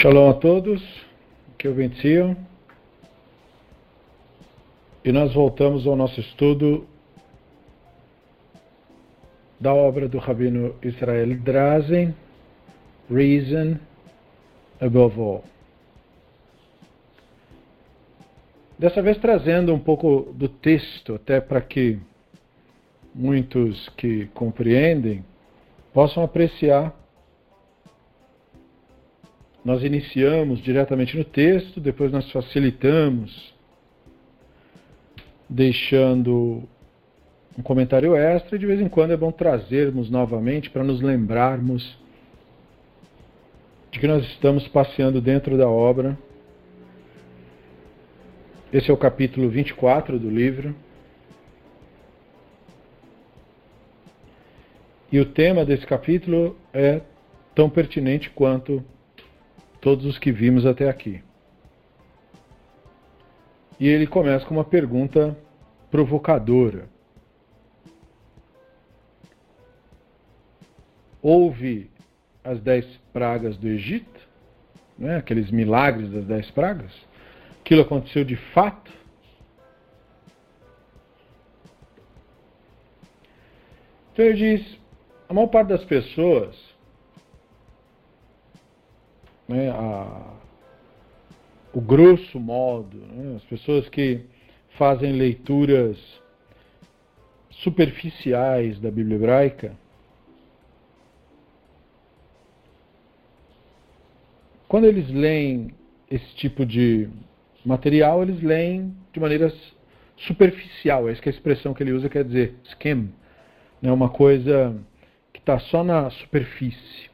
Shalom a todos, que o venciam. E nós voltamos ao nosso estudo da obra do Rabino Israel Drazen, Reason Above All. Dessa vez trazendo um pouco do texto, até para que muitos que compreendem possam apreciar nós iniciamos diretamente no texto, depois nós facilitamos, deixando um comentário extra, e de vez em quando é bom trazermos novamente para nos lembrarmos de que nós estamos passeando dentro da obra. Esse é o capítulo 24 do livro. E o tema desse capítulo é tão pertinente quanto todos os que vimos até aqui. E ele começa com uma pergunta provocadora. Houve as dez pragas do Egito, né, aqueles milagres das dez pragas? Aquilo aconteceu de fato? Então ele diz: a maior parte das pessoas né, a, o grosso modo, né, as pessoas que fazem leituras superficiais da Bíblia hebraica, quando eles leem esse tipo de material, eles leem de maneira superficial. É a expressão que ele usa quer dizer skim, né, uma coisa que está só na superfície.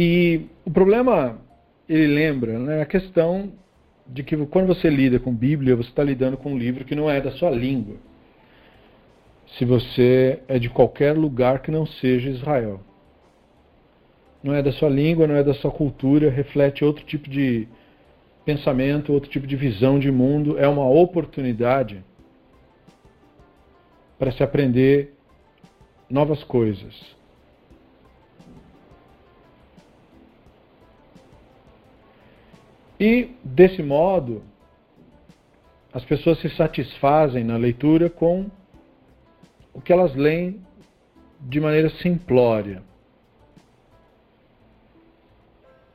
E o problema, ele lembra, né, a questão de que quando você lida com Bíblia, você está lidando com um livro que não é da sua língua. Se você é de qualquer lugar que não seja Israel. Não é da sua língua, não é da sua cultura, reflete outro tipo de pensamento, outro tipo de visão de mundo. É uma oportunidade para se aprender novas coisas. E, desse modo, as pessoas se satisfazem na leitura com o que elas leem de maneira simplória.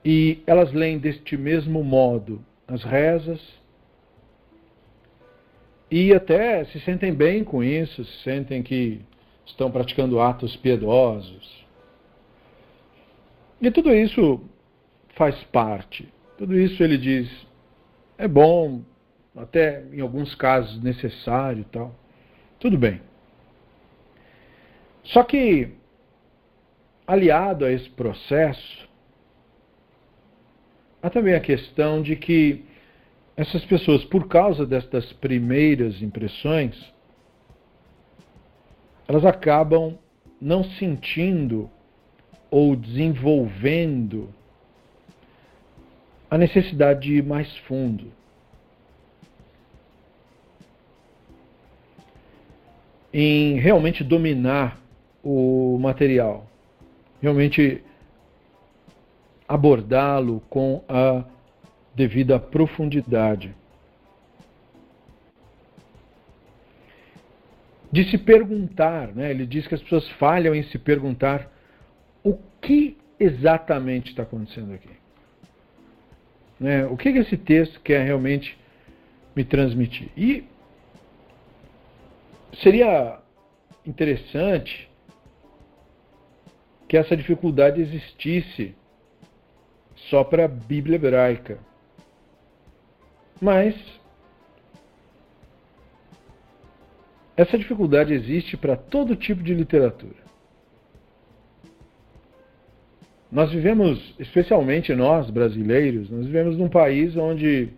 E elas leem deste mesmo modo as rezas e até se sentem bem com isso, se sentem que estão praticando atos piedosos. E tudo isso faz parte tudo isso ele diz é bom, até em alguns casos necessário e tal. Tudo bem. Só que, aliado a esse processo, há também a questão de que essas pessoas, por causa destas primeiras impressões, elas acabam não sentindo ou desenvolvendo a necessidade de ir mais fundo. Em realmente dominar o material, realmente abordá-lo com a devida profundidade. De se perguntar, né? ele diz que as pessoas falham em se perguntar o que exatamente está acontecendo aqui. Né? O que, que esse texto quer realmente me transmitir? E seria interessante que essa dificuldade existisse só para a Bíblia hebraica. Mas essa dificuldade existe para todo tipo de literatura. Nós vivemos, especialmente nós brasileiros, nós vivemos num país onde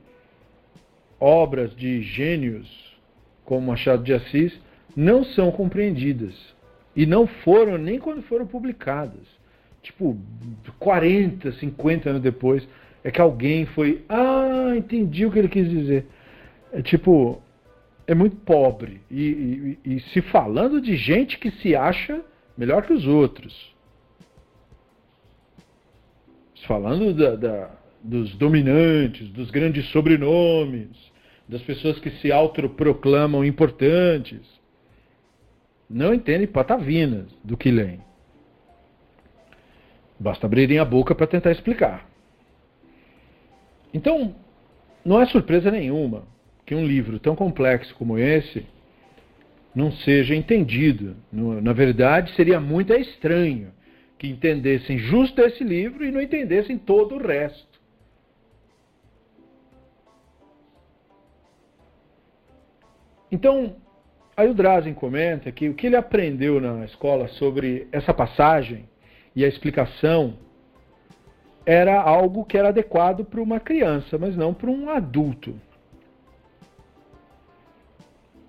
obras de gênios como Machado de Assis não são compreendidas e não foram nem quando foram publicadas. Tipo, 40, 50 anos depois é que alguém foi, ah, entendi o que ele quis dizer. É tipo, é muito pobre. E, e, e se falando de gente que se acha melhor que os outros. Falando da, da, dos dominantes, dos grandes sobrenomes, das pessoas que se autoproclamam importantes. Não entendem patavinas do que leem. Basta abrirem a boca para tentar explicar. Então, não é surpresa nenhuma que um livro tão complexo como esse não seja entendido. Na verdade, seria muito estranho que entendessem justo esse livro e não entendessem todo o resto. Então, aí o Drazen comenta que o que ele aprendeu na escola sobre essa passagem e a explicação era algo que era adequado para uma criança, mas não para um adulto.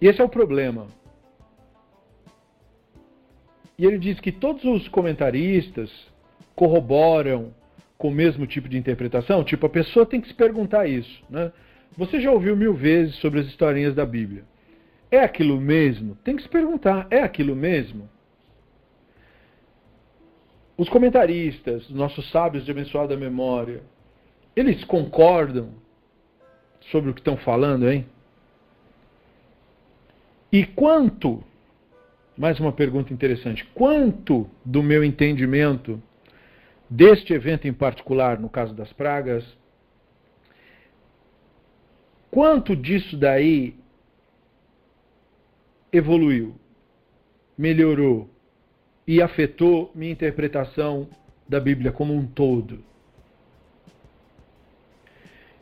E esse é o problema. E ele diz que todos os comentaristas corroboram com o mesmo tipo de interpretação. Tipo, a pessoa tem que se perguntar isso. Né? Você já ouviu mil vezes sobre as historinhas da Bíblia. É aquilo mesmo? Tem que se perguntar, é aquilo mesmo? Os comentaristas, nossos sábios de abençoada memória, eles concordam sobre o que estão falando, hein? E quanto mais uma pergunta interessante. Quanto do meu entendimento deste evento em particular, no caso das pragas, quanto disso daí evoluiu, melhorou e afetou minha interpretação da Bíblia como um todo?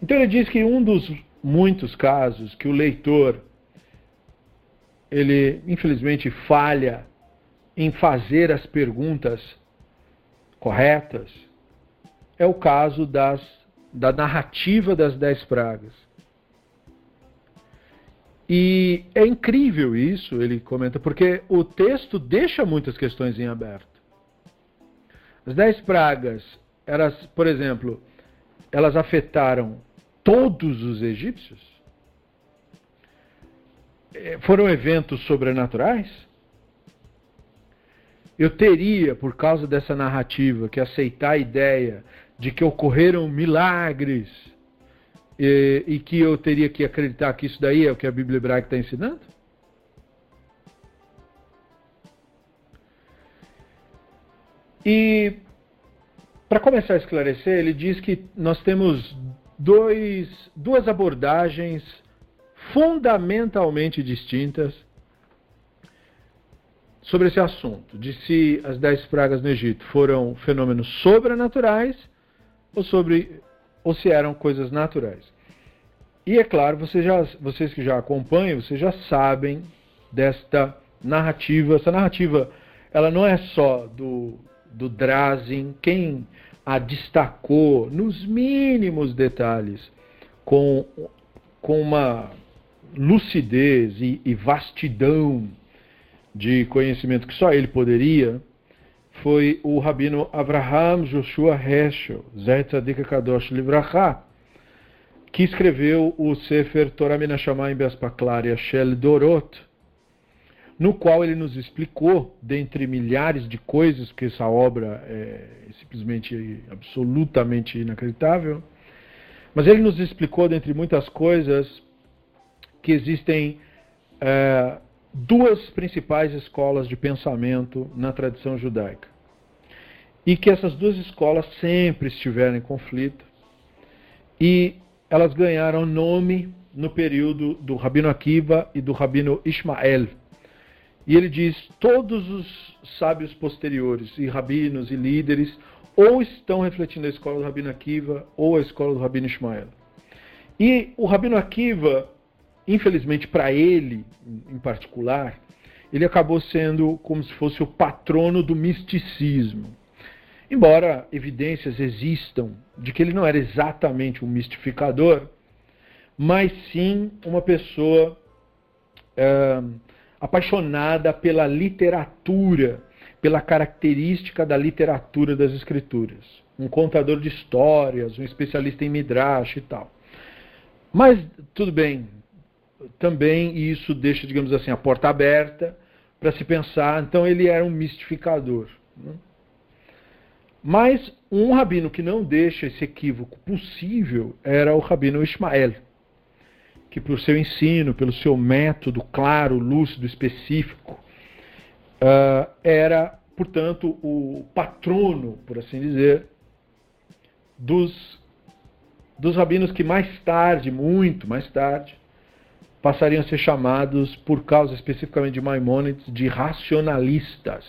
Então ele diz que um dos muitos casos que o leitor ele infelizmente falha em fazer as perguntas corretas, é o caso das, da narrativa das dez pragas. E é incrível isso, ele comenta, porque o texto deixa muitas questões em aberto. As dez pragas, elas, por exemplo, elas afetaram todos os egípcios? É, foram eventos sobrenaturais? Eu teria, por causa dessa narrativa, que aceitar a ideia de que ocorreram milagres e, e que eu teria que acreditar que isso daí é o que a Bíblia hebraica está ensinando? E para começar a esclarecer, ele diz que nós temos dois, duas abordagens fundamentalmente distintas sobre esse assunto, de se as dez pragas no Egito foram fenômenos sobrenaturais ou, sobre, ou se eram coisas naturais. E é claro, vocês, já, vocês que já acompanham, vocês já sabem desta narrativa. Essa narrativa, ela não é só do, do Drazen, quem a destacou nos mínimos detalhes, com, com uma lucidez e, e vastidão de conhecimento que só ele poderia, foi o rabino Abraham Joshua Heschel, Zé Kadosh Livracha, que escreveu o Sefer Torah Menashamayim Beaspaklar Yashel Dorot, no qual ele nos explicou, dentre milhares de coisas, que essa obra é simplesmente absolutamente inacreditável, mas ele nos explicou, dentre muitas coisas, que existem é, duas principais escolas de pensamento na tradição judaica. E que essas duas escolas sempre estiveram em conflito. E elas ganharam nome no período do Rabino Akiva e do Rabino Ismael. E ele diz: todos os sábios posteriores, e rabinos e líderes, ou estão refletindo a escola do Rabino Akiva ou a escola do Rabino Ismael. E o Rabino Akiva infelizmente para ele em particular, ele acabou sendo como se fosse o patrono do misticismo. Embora evidências existam de que ele não era exatamente um mistificador, mas sim uma pessoa é, apaixonada pela literatura, pela característica da literatura das escrituras. Um contador de histórias, um especialista em Midrash e tal. Mas, tudo bem, também isso deixa, digamos assim, a porta aberta para se pensar. Então ele era um mistificador. Né? Mas um rabino que não deixa esse equívoco possível era o rabino Ismael, que por seu ensino, pelo seu método claro, lúcido, específico, uh, era, portanto, o patrono, por assim dizer, dos, dos rabinos que mais tarde, muito mais tarde, passariam a ser chamados, por causa especificamente de Maimônides, de racionalistas.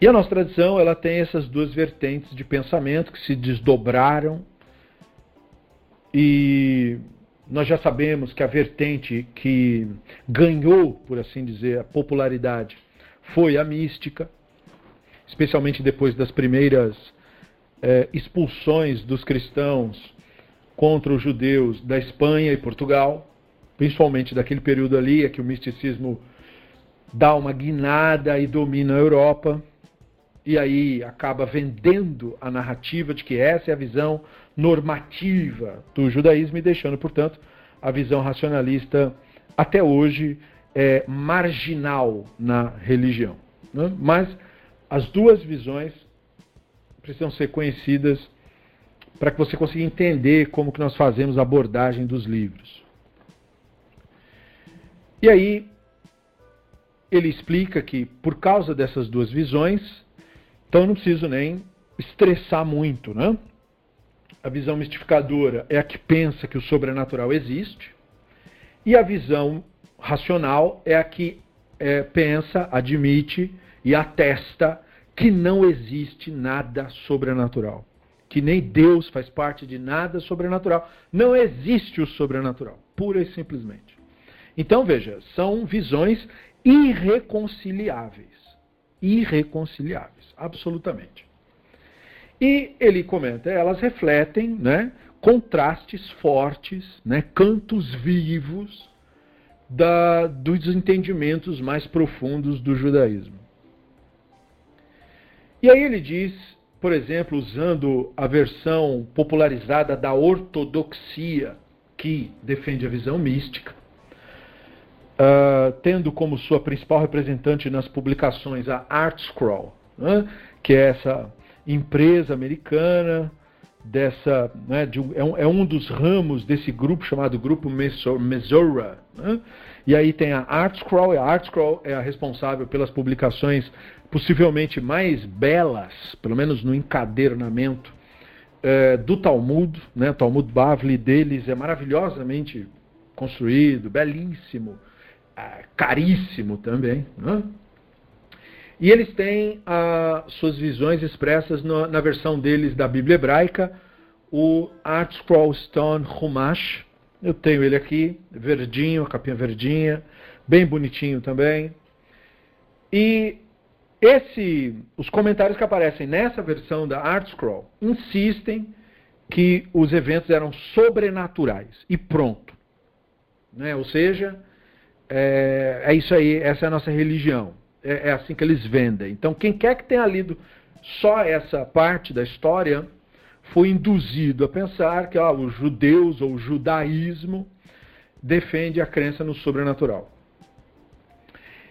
E a nossa tradição ela tem essas duas vertentes de pensamento que se desdobraram e nós já sabemos que a vertente que ganhou, por assim dizer, a popularidade foi a mística, especialmente depois das primeiras é, expulsões dos cristãos contra os judeus da Espanha e Portugal, principalmente daquele período ali, é que o misticismo dá uma guinada e domina a Europa e aí acaba vendendo a narrativa de que essa é a visão normativa do judaísmo e deixando, portanto, a visão racionalista até hoje é, marginal na religião. Né? Mas as duas visões precisam ser conhecidas para que você consiga entender como que nós fazemos a abordagem dos livros. E aí ele explica que por causa dessas duas visões então eu não preciso nem estressar muito, né? A visão mistificadora é a que pensa que o sobrenatural existe, e a visão racional é a que é, pensa, admite e atesta que não existe nada sobrenatural. Que nem Deus faz parte de nada sobrenatural. Não existe o sobrenatural, pura e simplesmente. Então, veja, são visões irreconciliáveis. Irreconciliáveis absolutamente. E ele comenta, elas refletem né, contrastes fortes, né, cantos vivos da, dos entendimentos mais profundos do judaísmo. E aí ele diz, por exemplo, usando a versão popularizada da ortodoxia, que defende a visão mística, uh, tendo como sua principal representante nas publicações a Art Scroll, né, que é essa empresa americana, dessa, né, de, é, um, é, um, dos ramos desse grupo chamado Grupo Mesora. Né? E aí tem a ArtScroll, a ArtScroll é a responsável pelas publicações possivelmente mais belas, pelo menos no encadernamento, é, do Talmud. Né? O Talmud Bavli deles é maravilhosamente construído, belíssimo, é, caríssimo também. Né? E eles têm ah, suas visões expressas no, na versão deles da Bíblia hebraica, o Art Scroll Stone Humash. Eu tenho ele aqui, verdinho, capinha verdinha, bem bonitinho também. E esse, os comentários que aparecem nessa versão da Art Scroll insistem que os eventos eram sobrenaturais e pronto. Né? Ou seja, é, é isso aí, essa é a nossa religião é, é assim que eles vendem. Então, quem quer que tenha lido só essa parte da história foi induzido a pensar que ó, os judeus ou o judaísmo defende a crença no sobrenatural.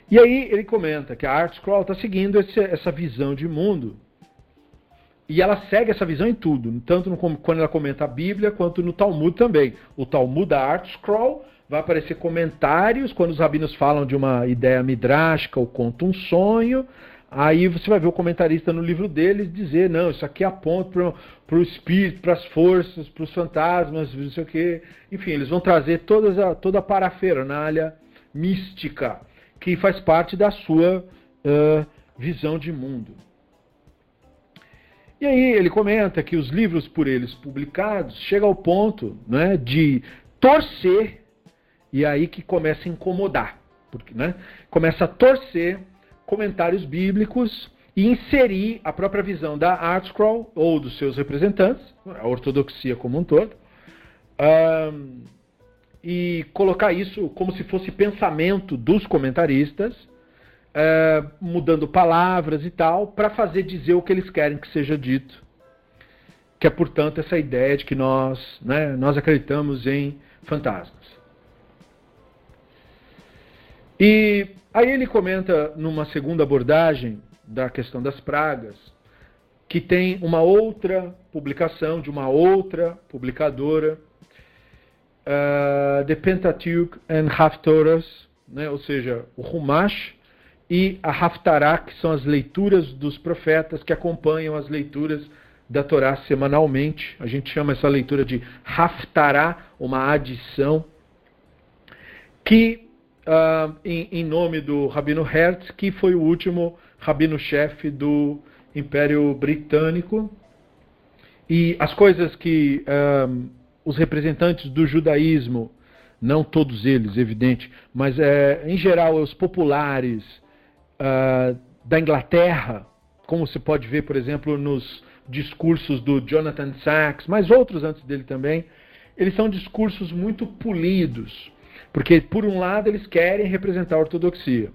E aí ele comenta que a Art Scroll está seguindo esse, essa visão de mundo e ela segue essa visão em tudo, tanto no, quando ela comenta a Bíblia quanto no Talmud também. O Talmud da Art Scroll vai aparecer comentários quando os rabinos falam de uma ideia midrástica ou conta um sonho. Aí você vai ver o comentarista no livro deles dizer, não, isso aqui aponta para o espírito, para as forças, para os fantasmas, não sei o quê. Enfim, eles vão trazer todas a, toda a parafernália mística que faz parte da sua uh, visão de mundo. E aí ele comenta que os livros por eles publicados chegam ao ponto né, de torcer e é aí que começa a incomodar, porque né, começa a torcer comentários bíblicos e inserir a própria visão da ArtScroll ou dos seus representantes, a ortodoxia como um todo, um, e colocar isso como se fosse pensamento dos comentaristas, uh, mudando palavras e tal, para fazer dizer o que eles querem que seja dito. Que é, portanto, essa ideia de que nós, né, nós acreditamos em fantasmas. E aí ele comenta numa segunda abordagem da questão das pragas, que tem uma outra publicação de uma outra publicadora, uh, The Pentateuch and Haftorahs, né, ou seja, o Humash e a Haftarah, que são as leituras dos profetas que acompanham as leituras da Torá semanalmente. A gente chama essa leitura de Haftarah, uma adição, que uh, em, em, nome do Rabino Hertz, que foi o último rabino-chefe do Império Britânico. E as coisas que uh, os representantes do judaísmo, não todos eles, evidente, mas é, em geral os populares uh, da Inglaterra, como se pode ver, por exemplo, nos discursos do Jonathan Sachs, mas outros antes dele também, eles são discursos muito polidos, porque por um lado eles querem representar a ortodoxia,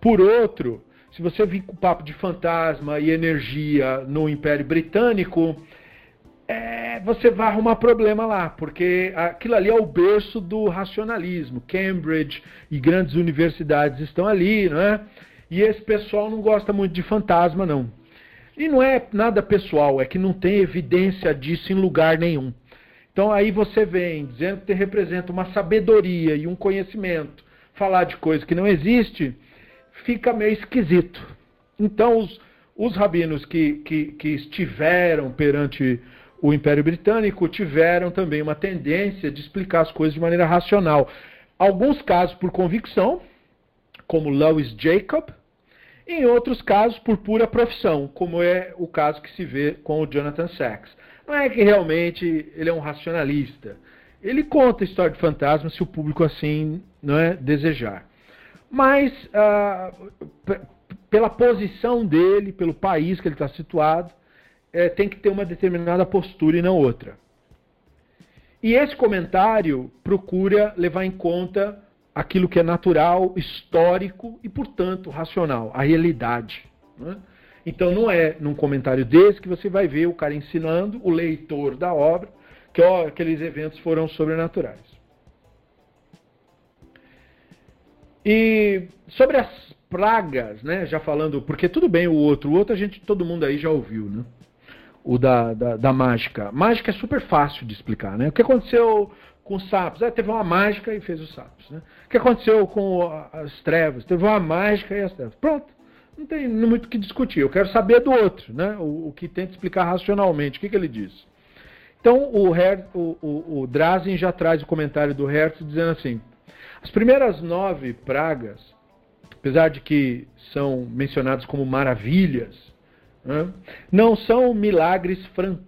por outro, se você vir com o papo de fantasma e energia no Império Britânico, é, você vai arrumar problema lá, porque aquilo ali é o berço do racionalismo. Cambridge e grandes universidades estão ali, não é? E esse pessoal não gosta muito de fantasma, não. E não é nada pessoal, é que não tem evidência disso em lugar nenhum. Então aí você vem dizendo que representa uma sabedoria e um conhecimento. Falar de coisa que não existe fica meio esquisito. Então os, os rabinos que, que, que estiveram perante o Império Britânico tiveram também uma tendência de explicar as coisas de maneira racional. Alguns casos por convicção, como Lewis Jacob, em outros casos por pura profissão, como é o caso que se vê com o Jonathan Sachs. Não é que realmente ele é um racionalista. Ele conta a história de fantasmas se o público assim não é desejar. Mas ah, pela posição dele, pelo país que ele está situado, é, tem que ter uma determinada postura e não outra. E esse comentário procura levar em conta aquilo que é natural, histórico e, portanto, racional, a realidade. Né? Então, não é num comentário desse que você vai ver o cara ensinando o leitor da obra que ó, aqueles eventos foram sobrenaturais. E sobre as pragas, né, já falando, porque tudo bem o outro, o outro a gente, todo mundo aí já ouviu, né? O da, da, da mágica. Mágica é super fácil de explicar, né? O que aconteceu com os sapos. É, teve uma mágica e fez os sapos. Né? O que aconteceu com as trevas? Teve uma mágica e as trevas. Pronto. Não tem muito o que discutir. Eu quero saber do outro, né? o, o que tenta explicar racionalmente. O que, que ele diz? Então, o, Her, o, o, o Drazen já traz o comentário do Hertz dizendo assim: as primeiras nove pragas, apesar de que são mencionadas como maravilhas, né, não são milagres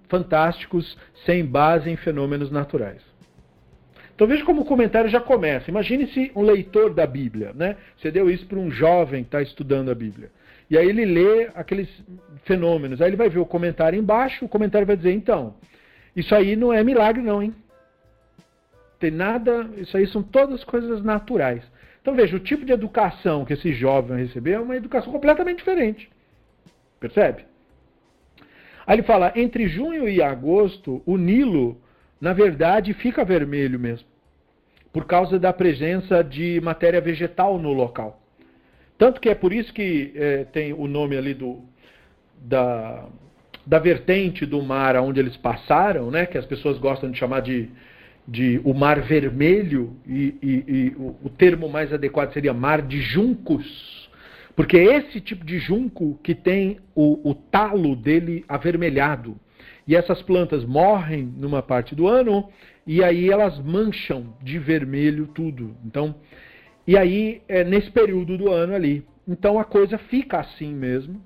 fantásticos sem base em fenômenos naturais. Então veja como o comentário já começa. Imagine se um leitor da Bíblia, né? Você deu isso para um jovem que está estudando a Bíblia. E aí ele lê aqueles fenômenos. Aí ele vai ver o comentário embaixo, o comentário vai dizer, então, isso aí não é milagre não, hein? Tem nada, isso aí são todas coisas naturais. Então veja, o tipo de educação que esse jovem vai receber é uma educação completamente diferente. Percebe? Aí ele fala, entre junho e agosto, o Nilo na verdade fica vermelho mesmo, por causa da presença de matéria vegetal no local. Tanto que é por isso que é, tem o nome ali do, da, da vertente do mar onde eles passaram, né, que as pessoas gostam de chamar de, de o mar vermelho, e, e, e o, o termo mais adequado seria mar de juncos, porque é esse tipo de junco que tem o, o talo dele avermelhado. E essas plantas morrem numa parte do ano e aí elas mancham de vermelho tudo. Então, e aí é nesse período do ano ali. Então a coisa fica assim mesmo.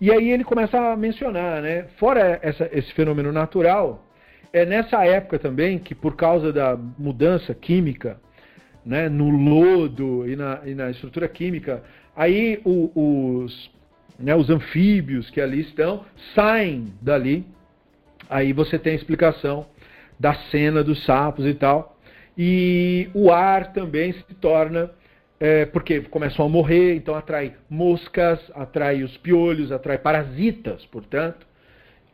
E aí ele começa a mencionar, né? Fora essa, esse fenômeno natural, é nessa época também que por causa da mudança química, né, no lodo e na, e na estrutura química, aí o, os, né, os anfíbios que ali estão saem dali Aí você tem a explicação da cena dos sapos e tal. E o ar também se torna, é, porque começam a morrer, então atrai moscas, atrai os piolhos, atrai parasitas, portanto.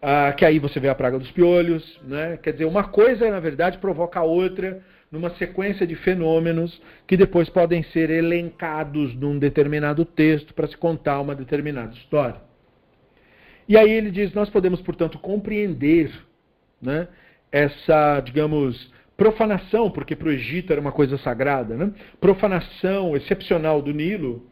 Ah, que aí você vê a praga dos piolhos, né? Quer dizer, uma coisa na verdade provoca a outra numa sequência de fenômenos que depois podem ser elencados num determinado texto para se contar uma determinada história. E aí ele diz: nós podemos, portanto, compreender né, essa, digamos, profanação, porque para o Egito era uma coisa sagrada, né? profanação excepcional do Nilo,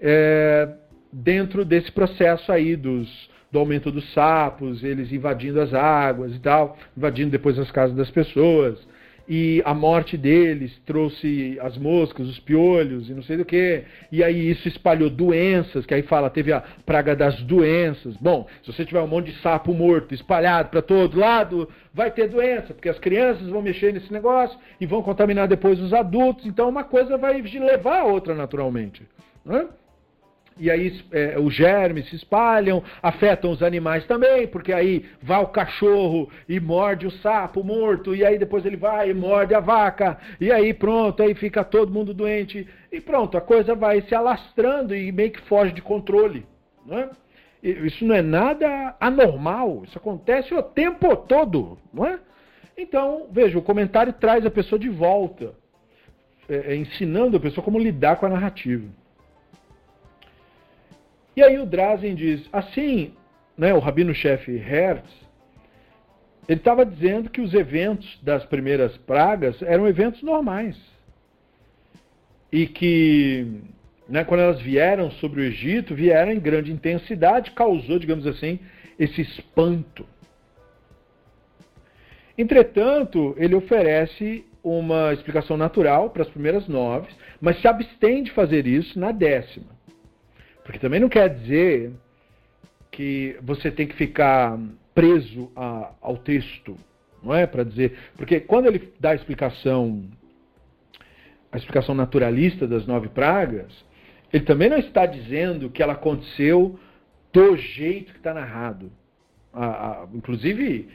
é, dentro desse processo aí dos, do aumento dos sapos, eles invadindo as águas e tal, invadindo depois as casas das pessoas, e a morte deles trouxe as moscas, os piolhos e não sei do que. E aí isso espalhou doenças, que aí fala, teve a praga das doenças. Bom, se você tiver um monte de sapo morto espalhado para todo lado, vai ter doença, porque as crianças vão mexer nesse negócio e vão contaminar depois os adultos. Então uma coisa vai levar a outra naturalmente. Né? E aí é, os germes se espalham, afetam os animais também, porque aí vai o cachorro e morde o sapo morto, e aí depois ele vai e morde a vaca, e aí pronto, aí fica todo mundo doente, e pronto, a coisa vai se alastrando e meio que foge de controle. Não é? Isso não é nada anormal, isso acontece o tempo todo, não é? Então, veja, o comentário traz a pessoa de volta, é, é ensinando a pessoa como lidar com a narrativa. E aí o Drazen diz, assim, né, o rabino-chefe Hertz, ele estava dizendo que os eventos das primeiras pragas eram eventos normais. E que, né, quando elas vieram sobre o Egito, vieram em grande intensidade, causou, digamos assim, esse espanto. Entretanto, ele oferece uma explicação natural para as primeiras nove, mas se abstém de fazer isso na décima. Porque também não quer dizer que você tem que ficar preso a, ao texto, não é? Para dizer. Porque quando ele dá a explicação, a explicação naturalista das nove pragas, ele também não está dizendo que ela aconteceu do jeito que está narrado. A, a, inclusive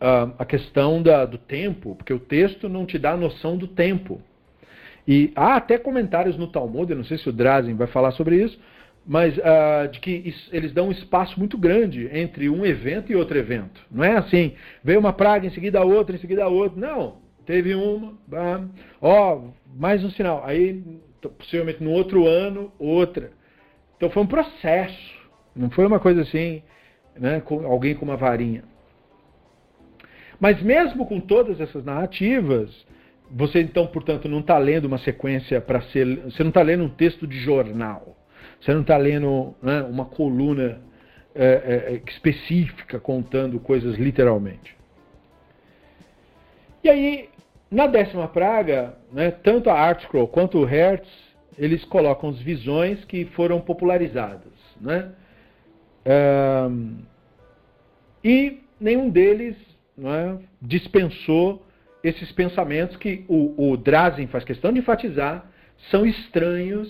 a, questão da, do tempo, porque o texto não te dá a noção do tempo. E há até comentários no Talmud, eu não sei se o Drazen vai falar sobre isso, mas uh, de que eles dão um espaço muito grande entre um evento e outro evento. Não é assim, veio uma praga, em seguida a outra, em seguida a outra. Não, teve uma, ó, mais um sinal. Aí, possivelmente no outro ano, outra. Então foi um processo, não foi uma coisa assim, né, com alguém com uma varinha. Mas mesmo com todas essas narrativas, você então, portanto, não está lendo uma sequência para ser. Você não está lendo um texto de jornal. Você não está lendo né, uma coluna é, é, é, específica contando coisas literalmente. E aí, na décima praga, né, tanto a Artscroll quanto o Hertz, eles colocam as visões que foram popularizadas. Né? e nenhum deles é, dispensou esses pensamentos que o, o Drazen faz questão de enfatizar são estranhos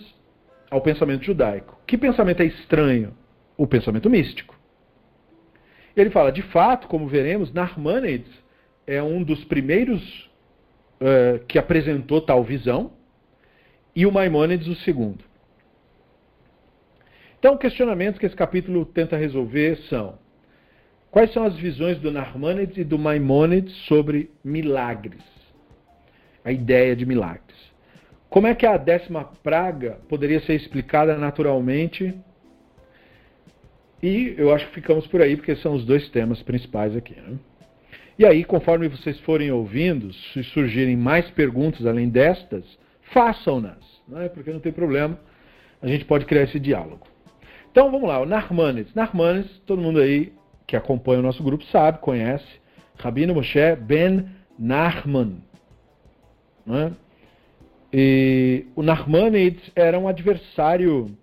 ao pensamento judaico. Que pensamento é estranho? O pensamento místico. Ele fala, de fato, como veremos, Narmanides é um dos primeiros uh, que apresentou tal visão, e o Maimônides o segundo. Então, questionamentos que esse capítulo tenta resolver são: quais são as visões do Narmanides e do Maimônides sobre milagres? A ideia de milagres. Como é que a décima praga poderia ser explicada naturalmente? E eu acho que ficamos por aí, porque são os dois temas principais aqui. Né? E aí, conforme vocês forem ouvindo, se surgirem mais perguntas além destas, façam-nas, né? porque não tem problema, a gente pode criar esse diálogo. Então vamos lá, o Narmanes. Narmanes, todo mundo aí que acompanha o nosso grupo sabe, conhece, Rabino Moshe Ben Narman. Né? E o Narmanides era um adversário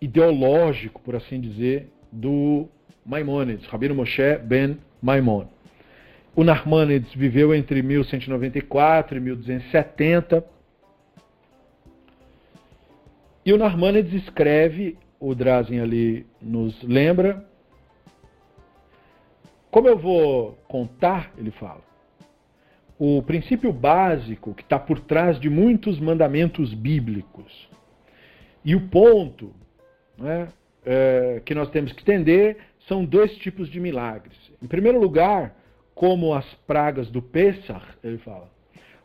ideológico, por assim dizer, do Maimonides, Rabino Moshe ben Maimon. O Narmanides viveu entre 1194 e 1270. E o Narmanides escreve, o Drazen ali nos lembra, como eu vou contar, ele fala, o princípio básico que está por trás de muitos mandamentos bíblicos. E o ponto né, é, que nós temos que entender são dois tipos de milagres. Em primeiro lugar, como as pragas do Pessah, ele fala,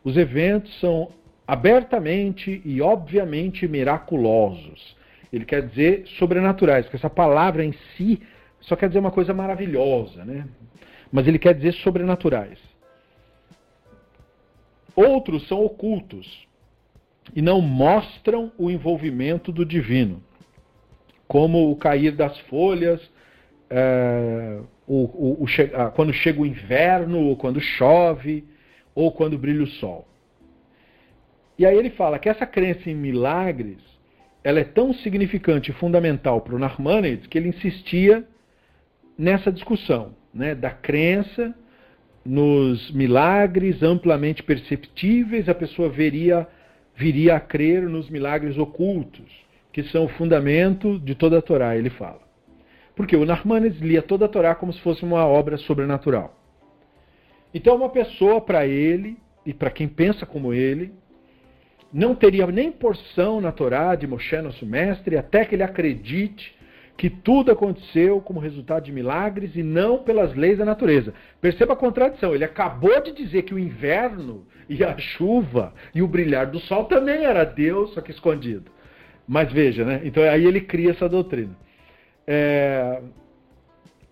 os eventos são abertamente e obviamente miraculosos. Ele quer dizer sobrenaturais, porque essa palavra em si só quer dizer uma coisa maravilhosa, né? Mas ele quer dizer sobrenaturais. Outros são ocultos e não mostram o envolvimento do divino, como o cair das folhas, é, o, o, o, quando chega o inverno, ou quando chove, ou quando brilha o sol. E aí ele fala que essa crença em milagres ela é tão significante e fundamental para o Narmanides que ele insistia nessa discussão né, da crença nos milagres amplamente perceptíveis, a pessoa veria, viria a crer nos milagres ocultos, que são o fundamento de toda a Torá, ele fala. Porque o Narmanides lia toda a Torá como se fosse uma obra sobrenatural. Então, uma pessoa, para ele, e para quem pensa como ele, não teria nem porção na Torá de Moshe, nosso mestre, até que ele acredite que tudo aconteceu como resultado de milagres e não pelas leis da natureza. Perceba a contradição. Ele acabou de dizer que o inverno e a chuva e o brilhar do sol também era Deus, só que escondido. Mas veja, né? Então aí ele cria essa doutrina. É...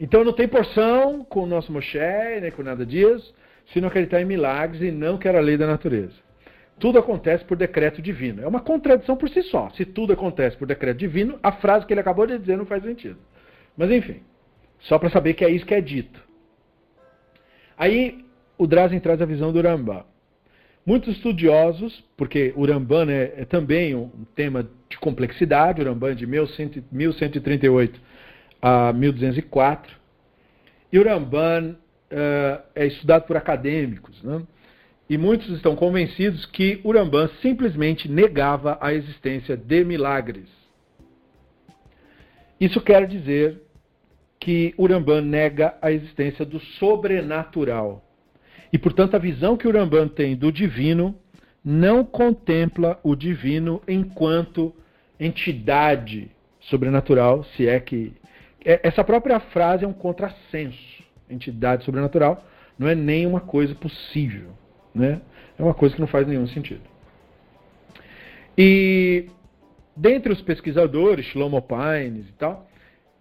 Então não tem porção com o nosso Moshe, nem com nada disso, se não acreditar em milagres e não que era a lei da natureza tudo acontece por decreto divino. É uma contradição por si só. Se tudo acontece por decreto divino, a frase que ele acabou de dizer não faz sentido. Mas enfim, só para saber que é isso que é dito. Aí o Drazen traz a visão do Rambam. Muitos estudiosos, porque o Ramban é, é, também um tema de complexidade, o Ramban é de 1138 a 1204, e o Ramban uh, é estudado por acadêmicos. Né? E muitos estão convencidos que Urambã simplesmente negava a existência de milagres. Isso quer dizer que Urambã nega a existência do sobrenatural. E, portanto, a visão que Urambã tem do divino não contempla o divino enquanto entidade sobrenatural, se é que. É, essa própria frase é um contrassenso. Entidade sobrenatural não é nem uma coisa possível. Né? É uma coisa que não faz nenhum sentido. E dentre os pesquisadores, Shlomo Pines e tal,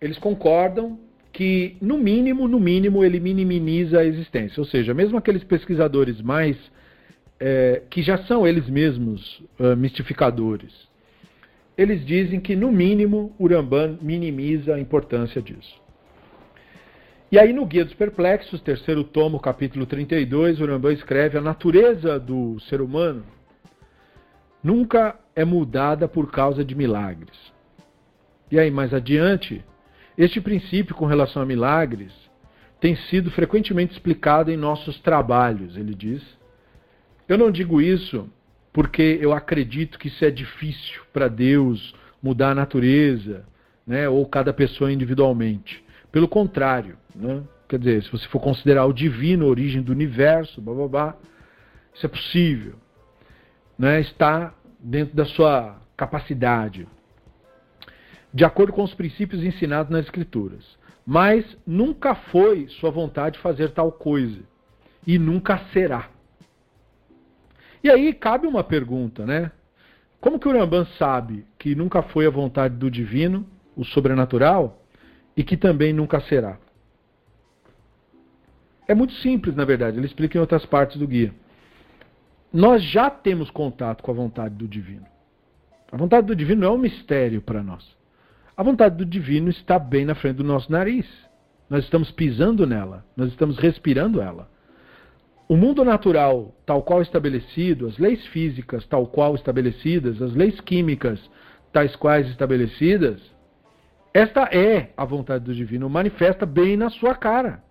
eles concordam que, no mínimo, no mínimo, ele minimiza a existência. Ou seja, mesmo aqueles pesquisadores mais é, que já são eles mesmos uh, mistificadores, eles dizem que, no mínimo, o Ramban minimiza a importância disso. E aí no Guia dos Perplexos, terceiro tomo, capítulo 32, o Rambam escreve a natureza do ser humano nunca é mudada por causa de milagres. E aí mais adiante, este princípio com relação a milagres tem sido frequentemente explicado em nossos trabalhos, ele diz. Eu não digo isso porque eu acredito que isso é difícil para Deus mudar a natureza, né, ou cada pessoa individualmente. Pelo contrário, né? quer dizer, se você for considerar o divino, a origem do universo, blá, blá, blá, isso é possível. Né? Está dentro da sua capacidade, de acordo com os princípios ensinados nas Escrituras. Mas nunca foi sua vontade fazer tal coisa. E nunca será. E aí cabe uma pergunta, né? Como que o Rambam sabe que nunca foi a vontade do divino, o sobrenatural, e que também nunca será. É muito simples, na verdade, ele explica em outras partes do guia. Nós já temos contato com a vontade do divino. A vontade do divino não é um mistério para nós. A vontade do divino está bem na frente do nosso nariz. Nós estamos pisando nela, nós estamos respirando ela. O mundo natural, tal qual estabelecido, as leis físicas, tal qual estabelecidas, as leis químicas, tais quais estabelecidas, esta é a vontade do divino, manifesta bem na sua cara.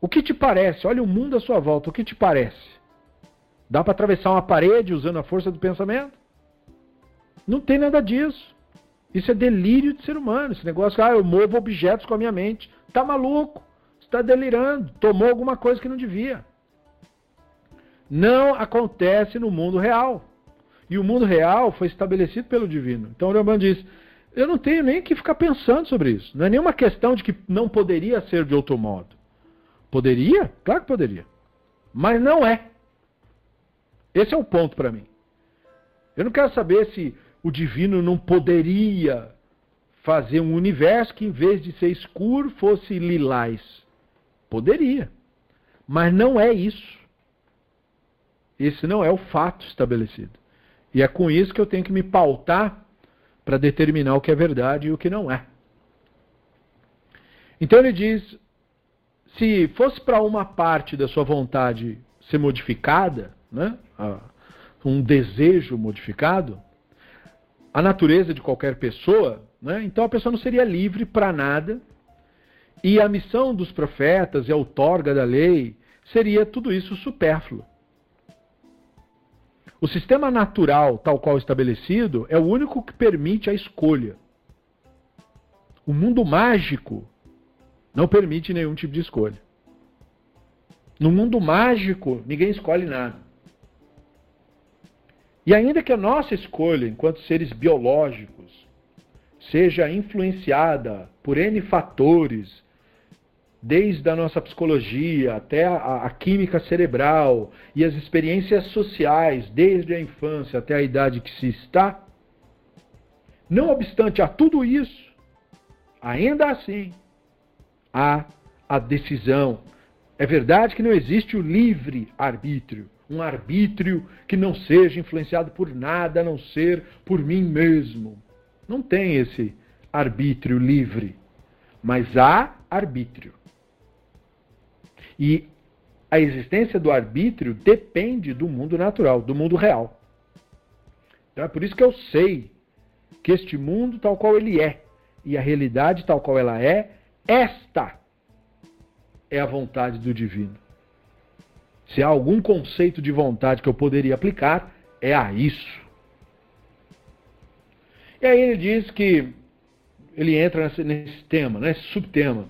O que te parece? Olha o mundo à sua volta, o que te parece? Dá para atravessar uma parede usando a força do pensamento? Não tem nada disso. Isso é delírio de ser humano. Esse negócio, ah, eu movo objetos com a minha mente. Tá maluco? Está delirando. Tomou alguma coisa que não devia. Não acontece no mundo real. E o mundo real foi estabelecido pelo divino. Então Rambam diz: eu não tenho nem que ficar pensando sobre isso. Não é nenhuma questão de que não poderia ser de outro modo. Poderia? Claro que poderia. mas não é. Esse é o ponto para mim. Eu não quero saber se o divino não poderia fazer um universo que, em vez de ser escuro, fosse lilás. Poderia. Mas não é isso. Esse não é o fato estabelecido. E é com isso que eu tenho que me pautar para determinar o que é verdade e o que não é. Então ele diz: se fosse para uma parte da sua vontade ser modificada, né, um desejo modificado, a natureza de qualquer pessoa, né, então a pessoa não seria livre para nada, e a missão dos profetas e a outorga da lei seria tudo isso supérfluo. O sistema natural, tal qual estabelecido, é o único que permite a escolha. O mundo mágico não permite nenhum tipo de escolha. No mundo mágico, ninguém escolhe nada. E ainda que a nossa escolha, enquanto seres biológicos, seja influenciada por N fatores, desde a nossa psicologia até a, a, química cerebral e as experiências sociais, desde a infância até a idade que se está, não obstante a tudo isso, ainda assim, há a decisão. É verdade que não existe o livre arbítrio, um arbítrio que não seja influenciado por nada a não ser por mim mesmo. Não tem esse arbítrio livre, mas há arbítrio. E a existência do arbítrio depende do mundo natural, do mundo real. Então é por isso que eu sei que este mundo tal qual ele é e a realidade tal qual ela é esta é a vontade do divino. Se há algum conceito de vontade que eu poderia aplicar, é a isso. E aí ele diz que ele entra nesse, nesse tema, nesse subtema.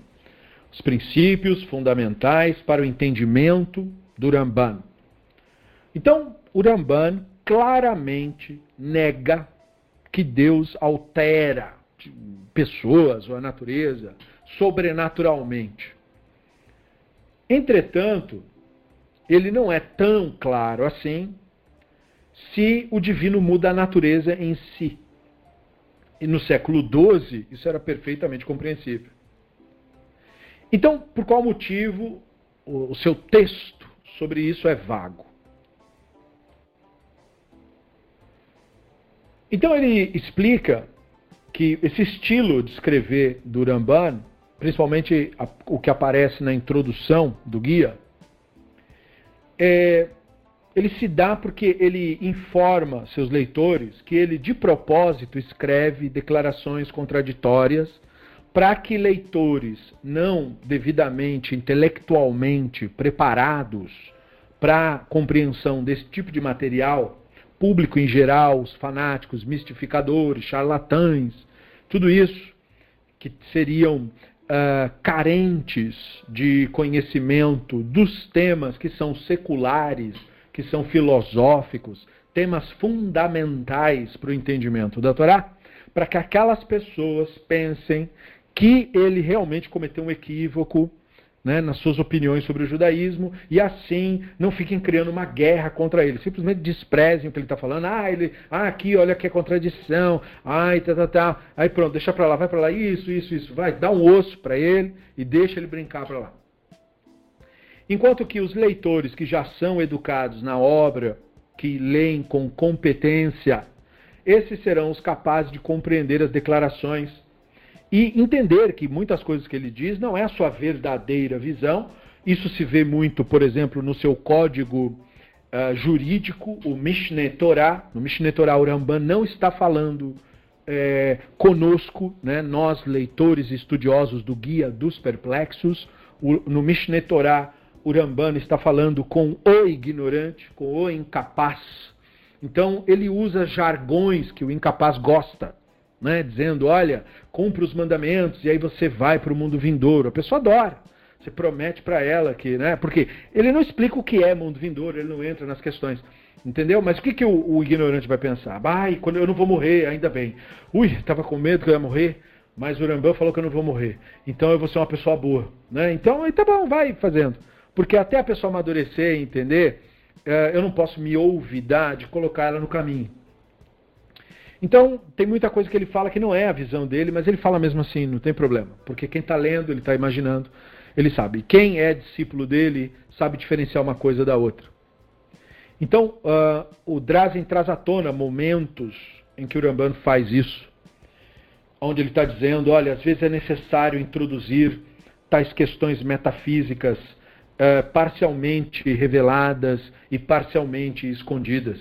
Os princípios fundamentais para o entendimento do Ramban. Então, o Ramban claramente nega que Deus altera pessoas ou a natureza sobrenaturalmente. Entretanto, ele não é tão claro assim se o divino muda a natureza em si. E no século XII, isso era perfeitamente compreensível. Então, por qual motivo o seu texto sobre isso é vago? Então, ele explica que esse estilo de escrever do Ramban principalmente o que aparece na introdução do guia, é, ele se dá porque ele informa seus leitores que ele de propósito escreve declarações contraditórias para que leitores não devidamente intelectualmente preparados para a compreensão desse tipo de material, público em geral, os fanáticos, mistificadores, charlatães, tudo isso que seriam uh, carentes de conhecimento dos temas que são seculares, que são filosóficos, temas fundamentais para o entendimento da Torá, para que aquelas pessoas pensem que ele realmente cometeu um equívoco né, nas suas opiniões sobre o judaísmo e assim não fiquem criando uma guerra contra ele. Simplesmente desprezem o que ele está falando. Ah, ele, ah, aqui, olha que é contradição. Ai, tá, tá, tá. Aí pronto, deixa para lá, vai para lá, isso, isso, isso. Vai, dá um osso para ele e deixa ele brincar para lá. Enquanto que os leitores que já são educados na obra, que leem com competência, esses serão os capazes de compreender as declarações e entender que muitas coisas que ele diz não é a sua verdadeira visão. Isso se vê muito, por exemplo, no seu código uh, jurídico, o Mishneh Torah. No Mishneh Torah, o Ramban não está falando é, conosco, né, nós leitores e estudiosos do Guia dos Perplexos. O, no Mishneh Torah, o Ramban está falando com o ignorante, com o incapaz. Então, ele usa jargões que o incapaz gosta né, dizendo: olha, cumpra os mandamentos e aí você vai para o mundo vindouro. A pessoa adora. Você promete para ela que, né? Porque ele não explica o que é mundo vindouro, ele não entra nas questões. Entendeu? Mas o que, que o, o ignorante vai pensar? Ai, quando eu não vou morrer, ainda bem. Ui, estava com medo que eu ia morrer, mas o Rambam falou que eu não vou morrer. Então eu vou ser uma pessoa boa. Né? Então, aí tá bom, vai fazendo. Porque até a pessoa amadurecer e entender, é, eu não posso me olvidar de colocar ela no caminho. Então, tem muita coisa que ele fala que não é a visão dele, mas ele fala mesmo assim, não tem problema. Porque quem está lendo, ele está imaginando, ele sabe. Quem é discípulo dele sabe diferenciar uma coisa da outra. Então, uh, o Drazen traz à tona momentos em que o Ramban faz isso, onde ele está dizendo: olha, às vezes é necessário introduzir tais questões metafísicas uh, parcialmente reveladas e parcialmente escondidas.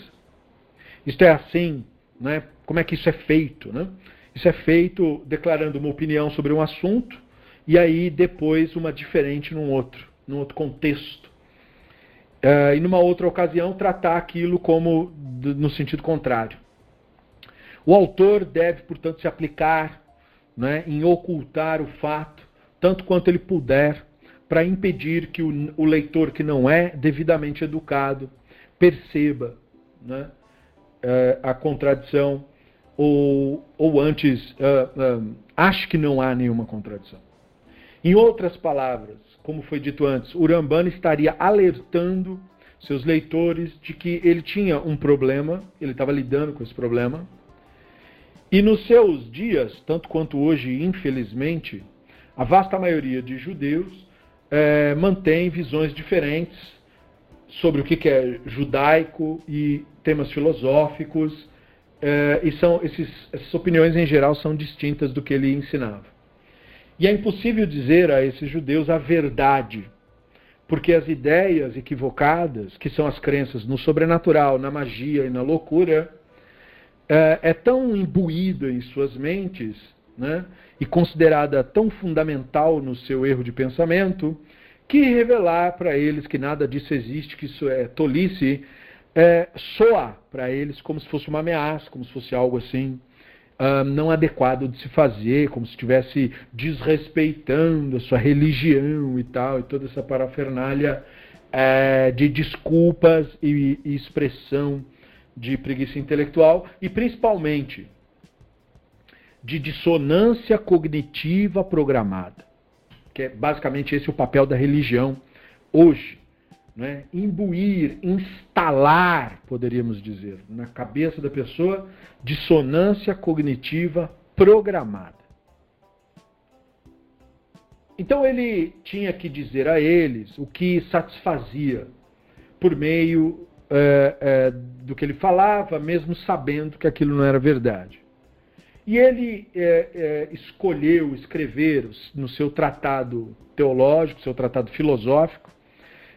Isto é assim, né? Como é que isso é feito? Né? Isso é feito declarando uma opinião sobre um assunto e aí depois uma diferente num outro, num outro contexto. Uh, e numa outra ocasião tratar aquilo como no sentido contrário. O autor deve, portanto, se aplicar né, em ocultar o fato, tanto quanto ele puder, para impedir que o, o, leitor que não é devidamente educado perceba né, uh, a contradição ou, ou antes uh, ache que não há nenhuma contradição. Em outras palavras, como foi dito antes, Urambana estaria alertando seus leitores de que ele tinha um problema, ele estava lidando com esse problema. E nos seus dias, tanto quanto hoje, infelizmente, a vasta maioria de judeus é, mantém visões diferentes sobre o que é judaico e temas filosóficos, é, e são esses, essas opiniões em geral são distintas do que ele ensinava. E é impossível dizer a esses judeus a verdade, porque as ideias equivocadas, que são as crenças no sobrenatural, na magia e na loucura, é, é tão imbuída em suas mentes né, e considerada tão fundamental no seu erro de pensamento, que revelar para eles que nada disso existe, que isso é tolice, é, soa para eles como se fosse uma ameaça, como se fosse algo assim uh, não adequado de se fazer, como se estivesse desrespeitando a sua religião e tal, e toda essa parafernália uh, de desculpas e, e expressão de preguiça intelectual, e principalmente de dissonância cognitiva programada, que é basicamente esse o papel da religião hoje né, imbuir, instalar, poderíamos dizer, na cabeça da pessoa dissonância cognitiva programada. Então ele tinha que dizer a eles o que satisfazia por meio é, é, do que ele falava, mesmo sabendo que aquilo não era verdade. E ele é, escolheu escrever no seu tratado teológico, seu tratado filosófico,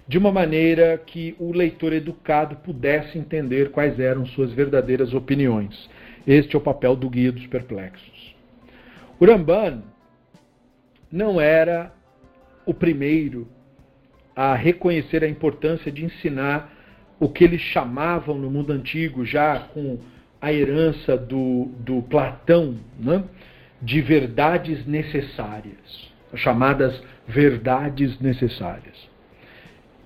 de uma maneira que o leitor educado pudesse entender quais eram suas verdadeiras opiniões. Este é o papel do Guia dos Perplexos. O Ramban não era o primeiro a reconhecer a importância de ensinar o que eles chamavam no mundo antigo, já com a herança do, do Platão, né, de verdades necessárias, as chamadas verdades necessárias.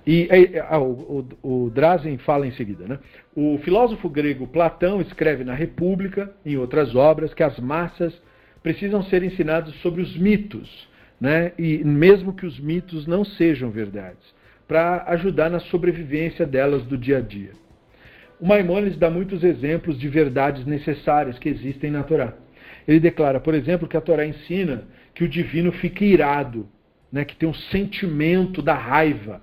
E ah, o, o, o Drazen fala em seguida, né? O filósofo grego Platão escreve na República, em outras obras, que as massas precisam ser ensinadas sobre os mitos, né? E mesmo que os mitos não sejam verdades, para ajudar na sobrevivência delas do dia a dia. O Maimônides dá muitos exemplos de verdades necessárias que existem na Torá. Ele declara, por exemplo, que a Torá ensina que o divino fica irado, né? Que tem um sentimento da raiva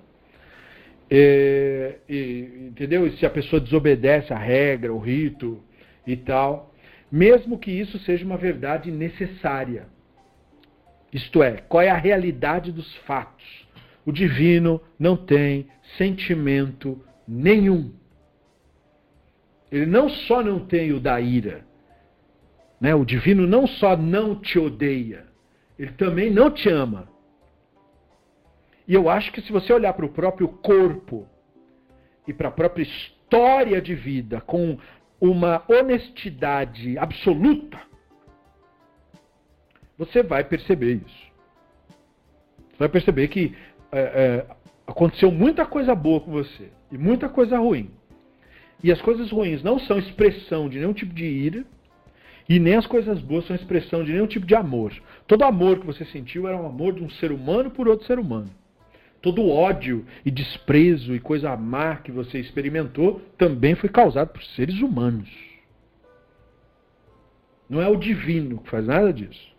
é, e, entendeu? E se a pessoa desobedece a regra, o rito e tal, mesmo que isso seja uma verdade necessária. Isto é, qual é a realidade dos fatos? O divino não tem sentimento nenhum. Ele não só não tem o da ira, né? o divino não só não te odeia, ele também não te ama. E eu acho que se você olhar para o próprio corpo e para a própria história de vida com uma honestidade absoluta, você vai perceber isso. Você vai perceber que é, é, aconteceu muita coisa boa com você e muita coisa ruim. E as coisas ruins não são expressão de nenhum tipo de ira, e nem as coisas boas são expressão de nenhum tipo de amor. Todo amor que você sentiu era um amor de um ser humano por outro ser humano. Todo ódio e desprezo e coisa má que você experimentou também foi causado por seres humanos. Não é o divino que faz nada disso.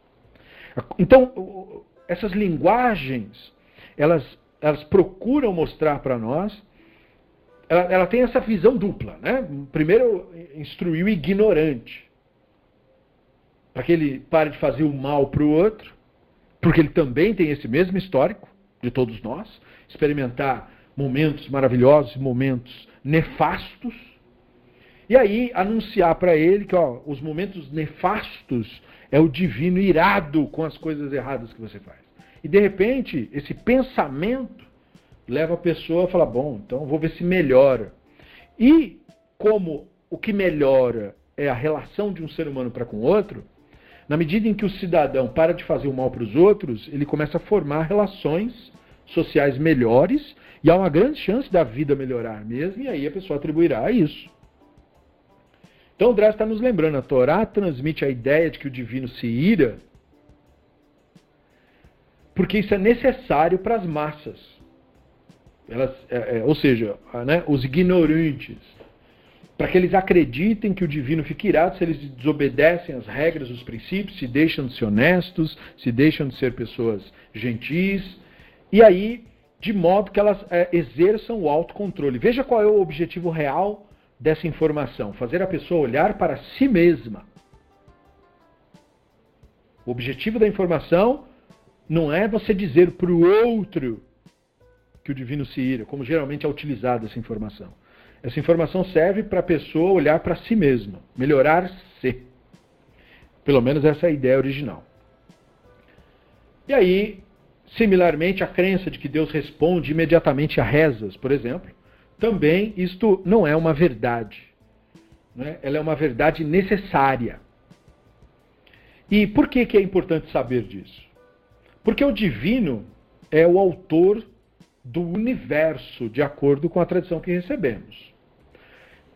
Então, essas linguagens, elas, elas procuram mostrar para nós, ela, ela, tem essa visão dupla. Né? Primeiro, instruir o ignorante, para que ele pare de fazer o mal para o outro, porque ele também tem esse mesmo histórico de todos nós, experimentar momentos maravilhosos momentos nefastos, e aí anunciar para ele que ó, os momentos nefastos é o divino irado com as coisas erradas que você faz. E de repente, esse pensamento leva a pessoa a falar: bom, então vou ver se melhora. E como o que melhora é a relação de um ser humano para com o outro, na medida em que o cidadão para de fazer o mal para os outros, ele começa a formar relações sociais melhores e há uma grande chance da vida melhorar mesmo, e aí a pessoa atribuirá a isso. Então o Dress está nos lembrando, a Torá transmite a ideia de que o divino se ira, porque isso é necessário para as massas. Elas, é, é, ou seja, né, os ignorantes para que eles acreditem que o divino fica irado se eles desobedecem às regras, os princípios, se deixam de ser honestos, se deixam de ser pessoas gentis, e aí, de modo que elas é, exerçam o autocontrole. Veja qual é o objetivo real dessa informação: fazer a pessoa olhar para si mesma. O objetivo da informação não é você dizer para o outro que o divino se ira, como geralmente é utilizada essa informação. Essa informação serve para a pessoa olhar para si mesma, melhorar-se. Pelo menos essa é a ideia original. E aí, similarmente, a crença de que Deus responde imediatamente a rezas, por exemplo, também isto não é uma verdade. Né? Ela é uma verdade necessária. E por que, que é importante saber disso? Porque o divino é o autor do universo, de acordo com a tradição que recebemos.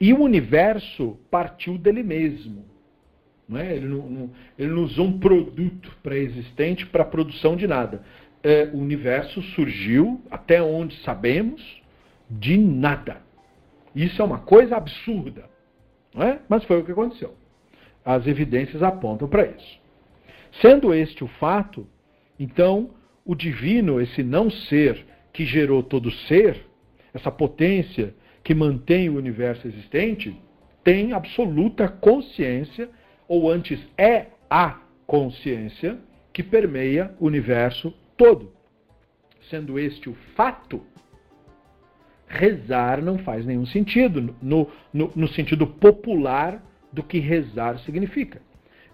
E o universo partiu dele mesmo. Não é? ele, não, não, ele não usou um produto pré-existente para a produção de nada. É, o universo surgiu, até onde sabemos, de nada. Isso é uma coisa absurda. Não é? Mas foi o que aconteceu. As evidências apontam para isso. Sendo este o fato, então o divino, esse não ser que gerou todo ser, essa potência que mantém o universo existente tem absoluta consciência, ou antes é a consciência que permeia o universo todo. Sendo este o fato, rezar não faz nenhum sentido, no, no, no sentido popular do que rezar significa.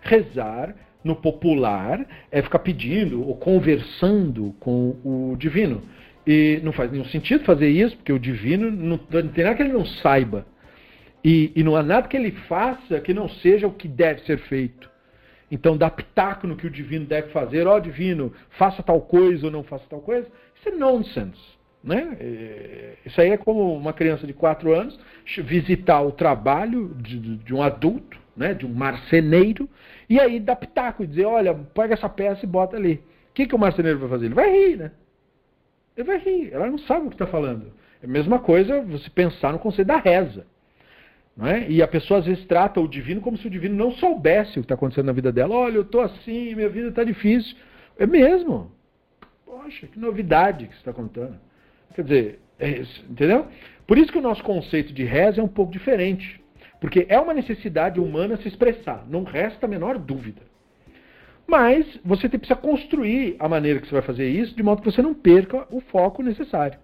Rezar no popular é ficar pedindo ou conversando com o divino. E não faz nenhum sentido fazer isso, porque o divino não, não tem nada que ele não saiba. E, e, não há nada que ele faça que não seja o que deve ser feito. Então, dar pitaco no que o divino deve fazer, ó oh, divino, faça tal coisa ou não faça tal coisa, isso é nonsense. Né? É, isso aí é como uma criança de 4 anos visitar o trabalho de, de um adulto, né, de um marceneiro, e aí dar pitaco e dizer: olha, pega essa peça e bota ali. O que, que o marceneiro vai fazer? Ele vai rir, né? Ele vai rir, ela não sabe o que está falando. É a mesma coisa você pensar no conceito da reza. É? E a pessoa às vezes trata o divino como se o divino não soubesse o que está acontecendo na vida dela. Olha, eu estou assim, minha vida está difícil. É mesmo. Poxa, que novidade que você está contando. Quer dizer, é entendeu? Por isso que o nosso conceito de reza é um pouco diferente. Porque é uma necessidade humana se expressar, não resta a menor dúvida. Mas você precisa construir a maneira que você vai fazer isso, de modo que você não perca o foco necessário.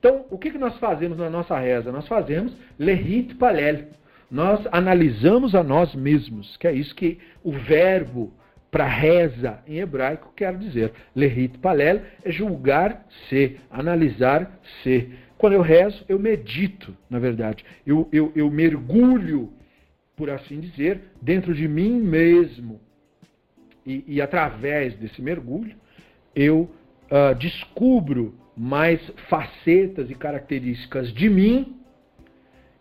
Então, o que, que nós fazemos na nossa reza? Nós fazemos lehit palel. Nós analisamos a nós mesmos, que é isso que o verbo para reza em hebraico quer dizer. Lehit palel é julgar-se, analisar-se. Quando eu rezo, eu medito, na verdade. Eu, eu, eu mergulho, por assim dizer, dentro de mim mesmo e, e através desse mergulho, eu uh, descubro mais facetas e características de mim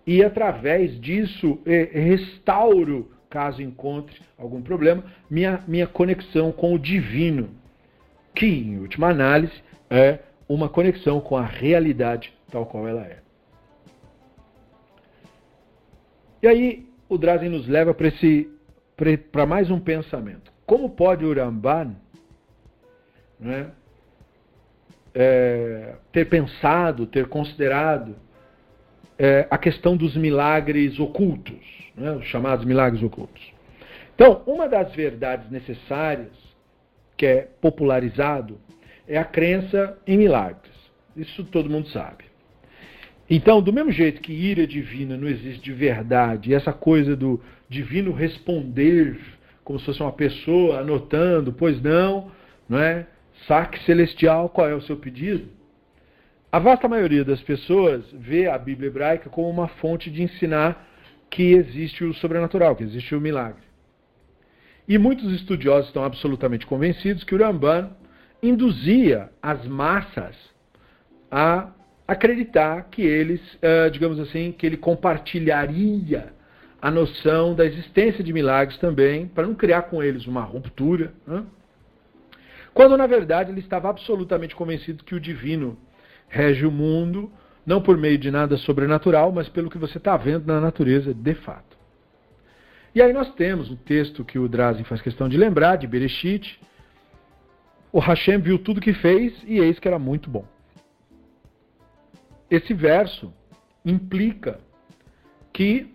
e através disso eh, restauro, caso encontre algum problema, minha, minha conexão com o divino, que em última análise é uma conexão com a realidade tal qual ela é. E aí o Drazen nos leva para mais um pensamento. Como pode o Ramban né, é, ter pensado, ter considerado é, a questão dos milagres ocultos, né, os chamados milagres ocultos? Então, uma das verdades necessárias que é popularizado é a crença em milagres. Isso todo mundo sabe. Então, do mesmo jeito que ira divina não existe de verdade, essa coisa do divino responder como se fosse uma pessoa anotando, pois não, não é? Saque celestial, qual é o seu pedido? A vasta maioria das pessoas vê a Bíblia hebraica como uma fonte de ensinar que existe o sobrenatural, que existe o milagre. E muitos estudiosos estão absolutamente convencidos que o Ramban induzia as massas a acreditar que eles, uh, digamos assim, que ele compartilharia a noção da existência de milagres também, para não criar com eles uma ruptura. Né? Quando, na verdade, ele estava absolutamente convencido que o divino rege o mundo, não por meio de nada sobrenatural, mas pelo que você está vendo na natureza de fato. E aí nós temos o texto que o Drazen faz questão de lembrar, de Bereshit. O Hashem viu tudo que fez e eis que era muito bom. Esse verso implica que,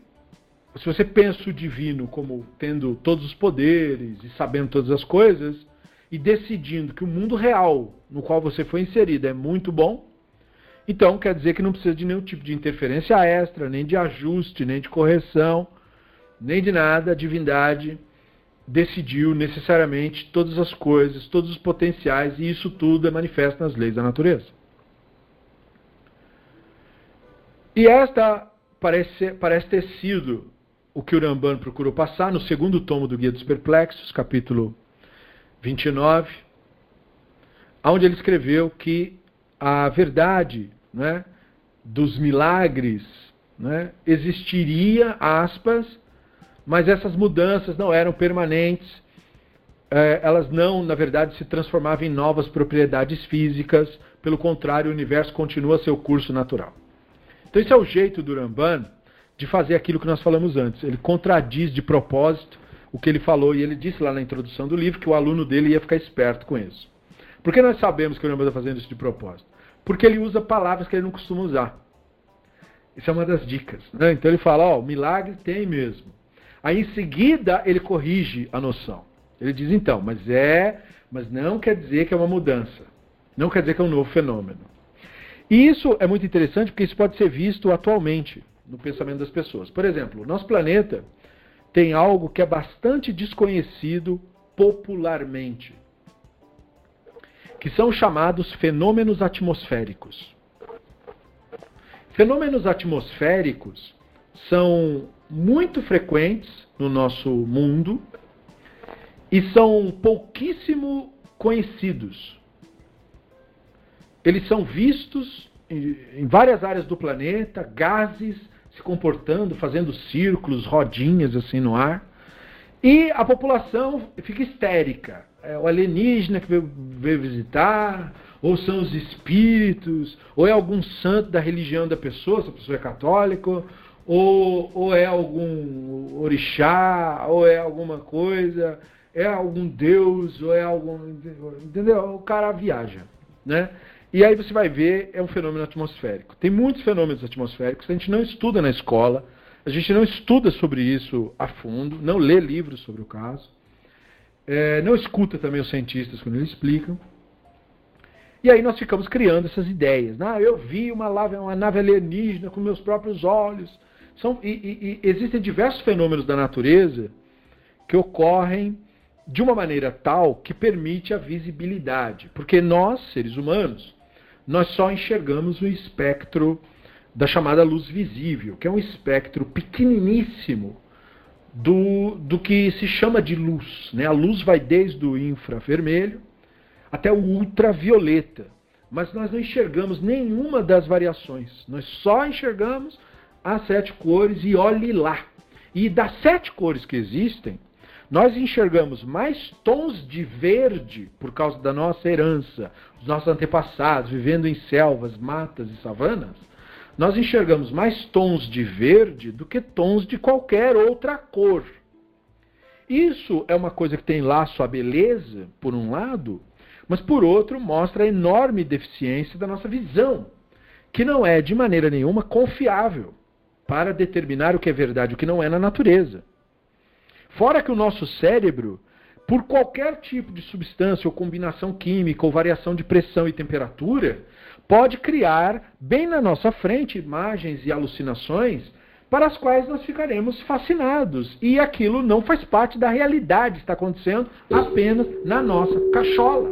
se você pensa o divino como tendo todos os poderes e sabendo todas as coisas, e decidindo que o mundo real no qual você foi inserido é muito bom, então quer dizer que não precisa de nenhum tipo de interferência extra, nem de ajuste, nem de correção, nem de nada. A divindade decidiu necessariamente todas as coisas, todos os potenciais, e isso tudo é manifesto nas leis da natureza. E esta parece, parece ter sido o que o Ramban procurou passar no segundo tomo do Guia dos Perplexos, capítulo 29, onde ele escreveu que a verdade né, dos milagres né, existiria, aspas, mas essas mudanças não eram permanentes, é, elas não, na verdade, se transformavam em novas propriedades físicas, pelo contrário, o universo continua seu curso natural. Então esse é o jeito do Ramban de fazer aquilo que nós falamos antes. Ele contradiz de propósito o que ele falou e ele disse lá na introdução do livro que o aluno dele ia ficar esperto com isso. Por que nós sabemos que o Ramban está fazendo isso de propósito? Porque ele usa palavras que ele não costuma usar. Isso é uma das dicas. Né? Então ele fala, ó, oh, milagre tem mesmo. Aí em seguida ele corrige a noção. Ele diz então, mas é, mas não quer dizer que é uma mudança. Não quer dizer que é um novo fenômeno. E isso é muito interessante porque isso pode ser visto atualmente no pensamento das pessoas. Por exemplo, o nosso planeta tem algo que é bastante desconhecido popularmente, que são chamados fenômenos atmosféricos. Fenômenos atmosféricos são muito frequentes no nosso mundo e são pouquíssimo conhecidos eles são vistos em várias áreas do planeta, gases se comportando, fazendo círculos, rodinhas assim no ar. E a população fica histérica. É o alienígena que veio, visitar, ou são os espíritos, ou é algum santo da religião da pessoa, se a pessoa é católica, ou, ou é algum orixá, ou é alguma coisa, é algum deus, ou é algum. Entendeu? O cara viaja. Né? E aí você vai ver, é um fenômeno atmosférico. Tem muitos fenômenos atmosféricos a gente não estuda na escola, a gente não estuda sobre isso a fundo, não lê livros sobre o caso, é, não escuta também os cientistas quando eles explicam. E aí nós ficamos criando essas ideias. Ah, eu vi uma, lave, uma nave alienígena com meus próprios olhos. São, e, e, e existem diversos fenômenos da natureza que ocorrem de uma maneira tal que permite a visibilidade. Porque nós, seres humanos, nós só enxergamos o espectro da chamada luz visível, que é um espectro pequeniníssimo do, do que se chama de luz. Né? A luz vai desde o infravermelho até o ultravioleta, mas nós não enxergamos nenhuma das variações. Nós só enxergamos as sete cores e olhe lá. E das sete cores que existem, nós enxergamos mais tons de verde por causa da nossa herança, dos nossos antepassados, vivendo em selvas, matas e savanas, nós enxergamos mais tons de verde do que tons de qualquer outra cor. Isso é uma coisa que tem lá sua beleza, por um lado, mas por outro mostra a enorme deficiência da nossa visão, que não é de maneira nenhuma confiável para determinar o que é verdade e o que não é na natureza. Fora que o nosso cérebro, por qualquer tipo de substância ou combinação química ou variação de pressão e temperatura, pode criar bem na nossa frente imagens e alucinações para as quais nós ficaremos fascinados. E aquilo não faz parte da realidade, está acontecendo apenas na nossa cachola.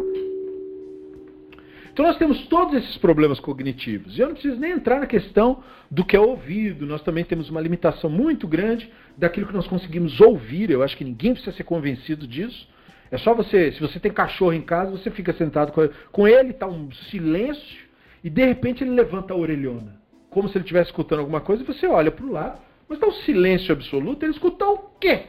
Então nós temos todos esses problemas cognitivos. E eu não preciso nem entrar na questão do que é ouvido. Nós também temos uma limitação muito grande daquilo que nós conseguimos ouvir. Eu acho que ninguém precisa ser convencido disso. É só você, se você tem cachorro em casa, você fica sentado com ele, está um silêncio, e de repente ele levanta a orelhona. Como se ele estivesse escutando alguma coisa, e você olha para o lado, mas está um silêncio absoluto, ele escutou o quê?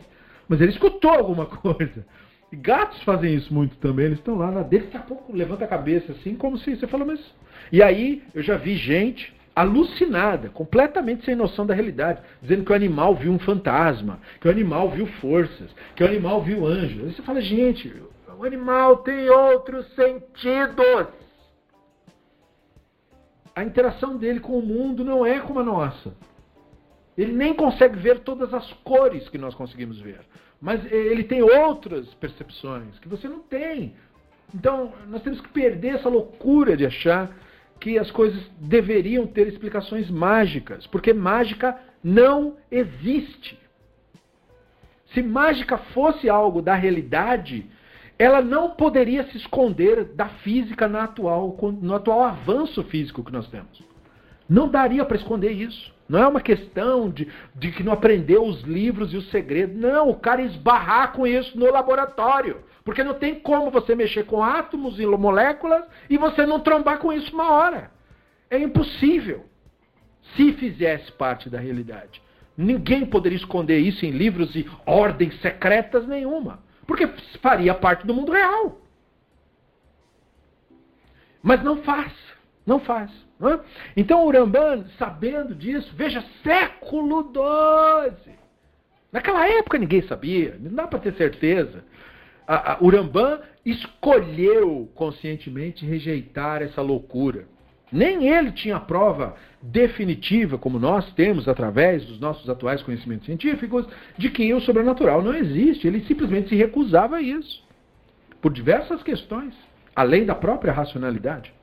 Mas ele escutou alguma coisa. E gatos fazem isso muito também, eles estão lá na dele, daqui a pouco levanta a cabeça assim, como se você fala, mas. E aí eu já vi gente alucinada, completamente sem noção da realidade, dizendo que o animal viu um fantasma, que o animal viu forças, que o animal viu anjos. Aí você fala, gente, o animal tem outros sentidos. A interação dele com o mundo não é como a nossa. Ele nem consegue ver todas as cores que nós conseguimos ver. Mas ele tem outras percepções que você não tem. Então, nós temos que perder essa loucura de achar que as coisas deveriam ter explicações mágicas, porque mágica não existe. Se mágica fosse algo da realidade, ela não poderia se esconder da física no atual, no atual avanço físico que nós temos. Não daria para esconder isso. Não é uma questão de, de que não aprendeu os livros e os segredos. Não, o cara esbarrar com isso no laboratório. Porque não tem como você mexer com átomos e moléculas e você não trombar com isso uma hora. É impossível. Se fizesse parte da realidade. Ninguém poderia esconder isso em livros e ordens secretas nenhuma. Porque faria parte do mundo real. Mas não faz. Não faz. É? Então Urambá, sabendo disso, veja, século XII. Naquela época ninguém sabia, não dá para ter certeza. A, a Urambá escolheu conscientemente rejeitar essa loucura. Nem ele tinha prova definitiva, como nós temos através dos nossos atuais conhecimentos científicos, de que o sobrenatural não existe. Ele simplesmente se recusava a isso. Por diversas questões, além da própria racionalidade.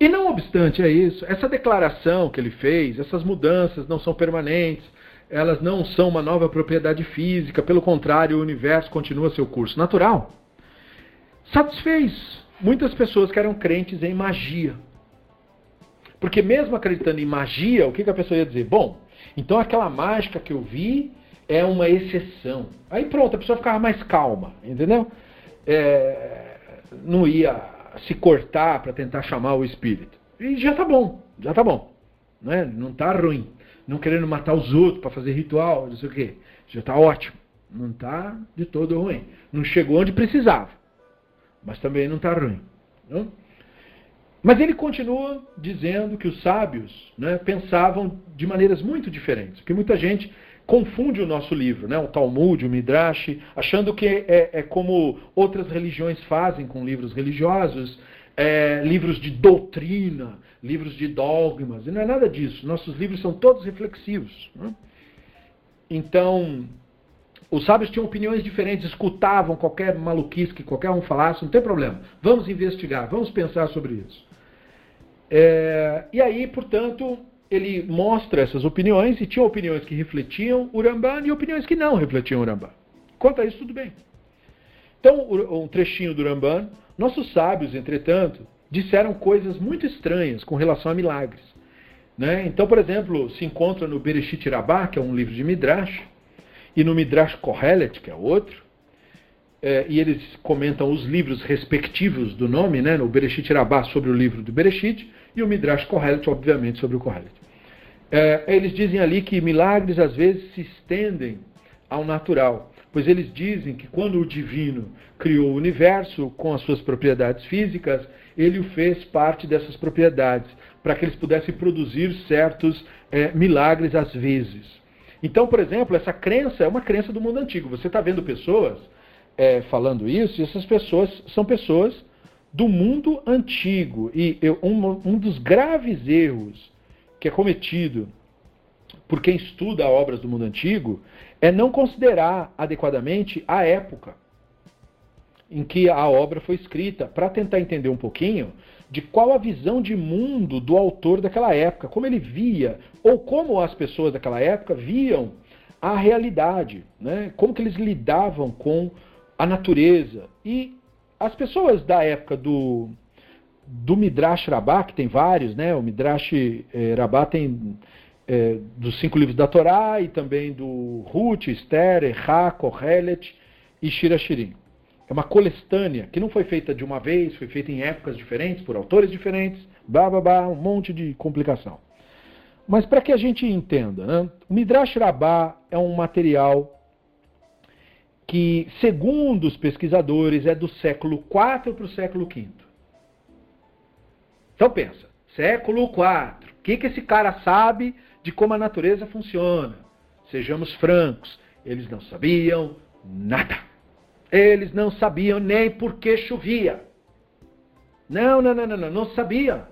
E não obstante é isso, essa declaração que ele fez, essas mudanças não são permanentes, elas não são uma nova propriedade física, pelo contrário, o universo continua seu curso natural. Satisfez muitas pessoas que eram crentes em magia. Porque mesmo acreditando em magia, o que, que a pessoa ia dizer? Bom, então aquela mágica que eu vi é uma exceção. Aí pronto, a pessoa ficava mais calma, entendeu? É, não ia se cortar para tentar chamar o espírito. E já tá bom, já tá bom. Né? Não tá ruim. Não querendo matar os outros para fazer ritual, não sei o quê. Já tá ótimo. Não tá de todo ruim. Não chegou onde precisava. Mas também não tá ruim. Não? Mas ele continua dizendo que os sábios né, pensavam de maneiras muito diferentes. Porque muita gente confunde o nosso livro, né? o Talmud, o Midrash, achando que é, é como outras religiões fazem com livros religiosos, é, livros de doutrina, livros de dogmas, e não é nada disso. Nossos livros são todos reflexivos. Né? Então, os sábios tinham opiniões diferentes, escutavam qualquer maluquice que qualquer um falasse, não tem problema. Vamos investigar, vamos pensar sobre isso. É, e aí, portanto, ele mostra essas opiniões, e tinha opiniões que refletiam Urambá e opiniões que não refletiam Urambá. Quanto a isso, tudo bem. Então, um trechinho do Urambá. Nossos sábios, entretanto, disseram coisas muito estranhas com relação a milagres. Né? Então, por exemplo, se encontra no Bereshit Rabá, que é um livro de Midrash, e no Midrash Kohelet, que é outro, é, e eles comentam os livros respectivos do nome, né? no Bereshit Rabá sobre o livro do Bereshit, e o Midrash Kohelet, obviamente, sobre o Kohelet. É, eles dizem ali que milagres às vezes se estendem ao natural, pois eles dizem que quando o divino criou o universo com as suas propriedades físicas, ele o fez parte dessas propriedades, para que eles pudessem produzir certos é, milagres às vezes. Então, por exemplo, essa crença é uma crença do mundo antigo. Você está vendo pessoas é, falando isso, e essas pessoas são pessoas do mundo antigo. E eu, um, um dos graves erros que é cometido por quem estuda obras do mundo antigo é não considerar adequadamente a época em que a obra foi escrita, para tentar entender um pouquinho de qual a visão de mundo do autor daquela época, como ele via, ou como as pessoas daquela época viam a realidade, né? como que eles lidavam com a natureza. E as pessoas da época do, do Midrash Rabbah, que tem vários, né? o Midrash eh, tem é, dos cinco livros da Torá e também do Ruth, Esther, Erá, Kohelet e Shirashirim. É uma coletânea que não foi feita de uma vez, foi feita em épocas diferentes, por autores diferentes, blá, blá, blá, um monte de complicação. Mas para que a gente entenda, né? o Midrash Rabbah é um material que, segundo os pesquisadores, é do século IV para o século V. Então pensa, século IV, o que, que esse cara sabe de como a natureza funciona? Sejamos francos, eles não sabiam nada. Eles não sabiam nem por que chovia. Não, não, não, não, não, não sabia.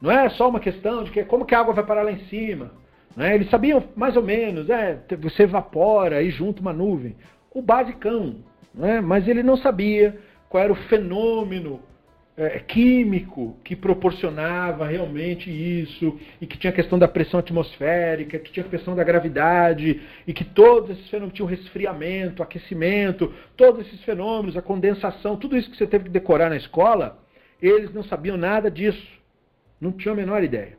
Não é só uma questão de que como que a água vai parar lá em cima. é? Eles sabiam mais ou menos, é, você evapora e junta uma nuvem. O basicão. é? Mas ele não sabia qual era o fenômeno é, químico que proporcionava realmente isso, e que tinha a questão da pressão atmosférica, que tinha a questão da gravidade, e que todos esses fenômenos tinham resfriamento, aquecimento, todos esses fenômenos, a condensação, tudo isso que você teve que decorar na escola, eles não sabiam nada disso. Não tinham a menor ideia.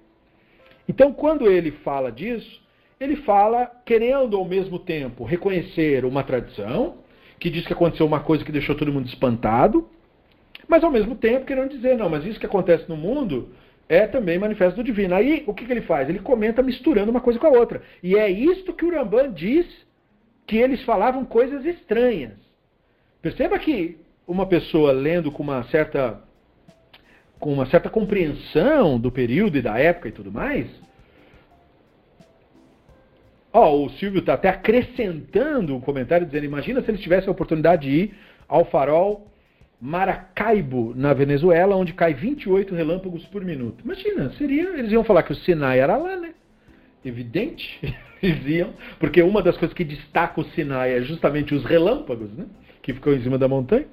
Então, quando ele fala disso, ele fala querendo ao mesmo tempo reconhecer uma tradição, que diz que aconteceu uma coisa que deixou todo mundo espantado, mas ao mesmo tempo querendo dizer, não, mas isso que acontece no mundo é também manifesto do divino. Aí o que, que ele faz? Ele comenta misturando uma coisa com a outra. E é isto que o Rambam diz que eles falavam coisas estranhas. Perceba que uma pessoa lendo com uma certa com uma certa compreensão do período e da época e tudo mais. Ó, o Silvio está até acrescentando um comentário dizendo: imagina se eles tivessem a oportunidade de ir ao farol Maracaibo, na Venezuela, onde cai 28 relâmpagos por minuto. Imagina, seria, eles iam falar que o Sinai era lá, né? Evidente, eles iam, porque uma das coisas que destaca o Sinai é justamente os relâmpagos, né? Que ficam em cima da montanha.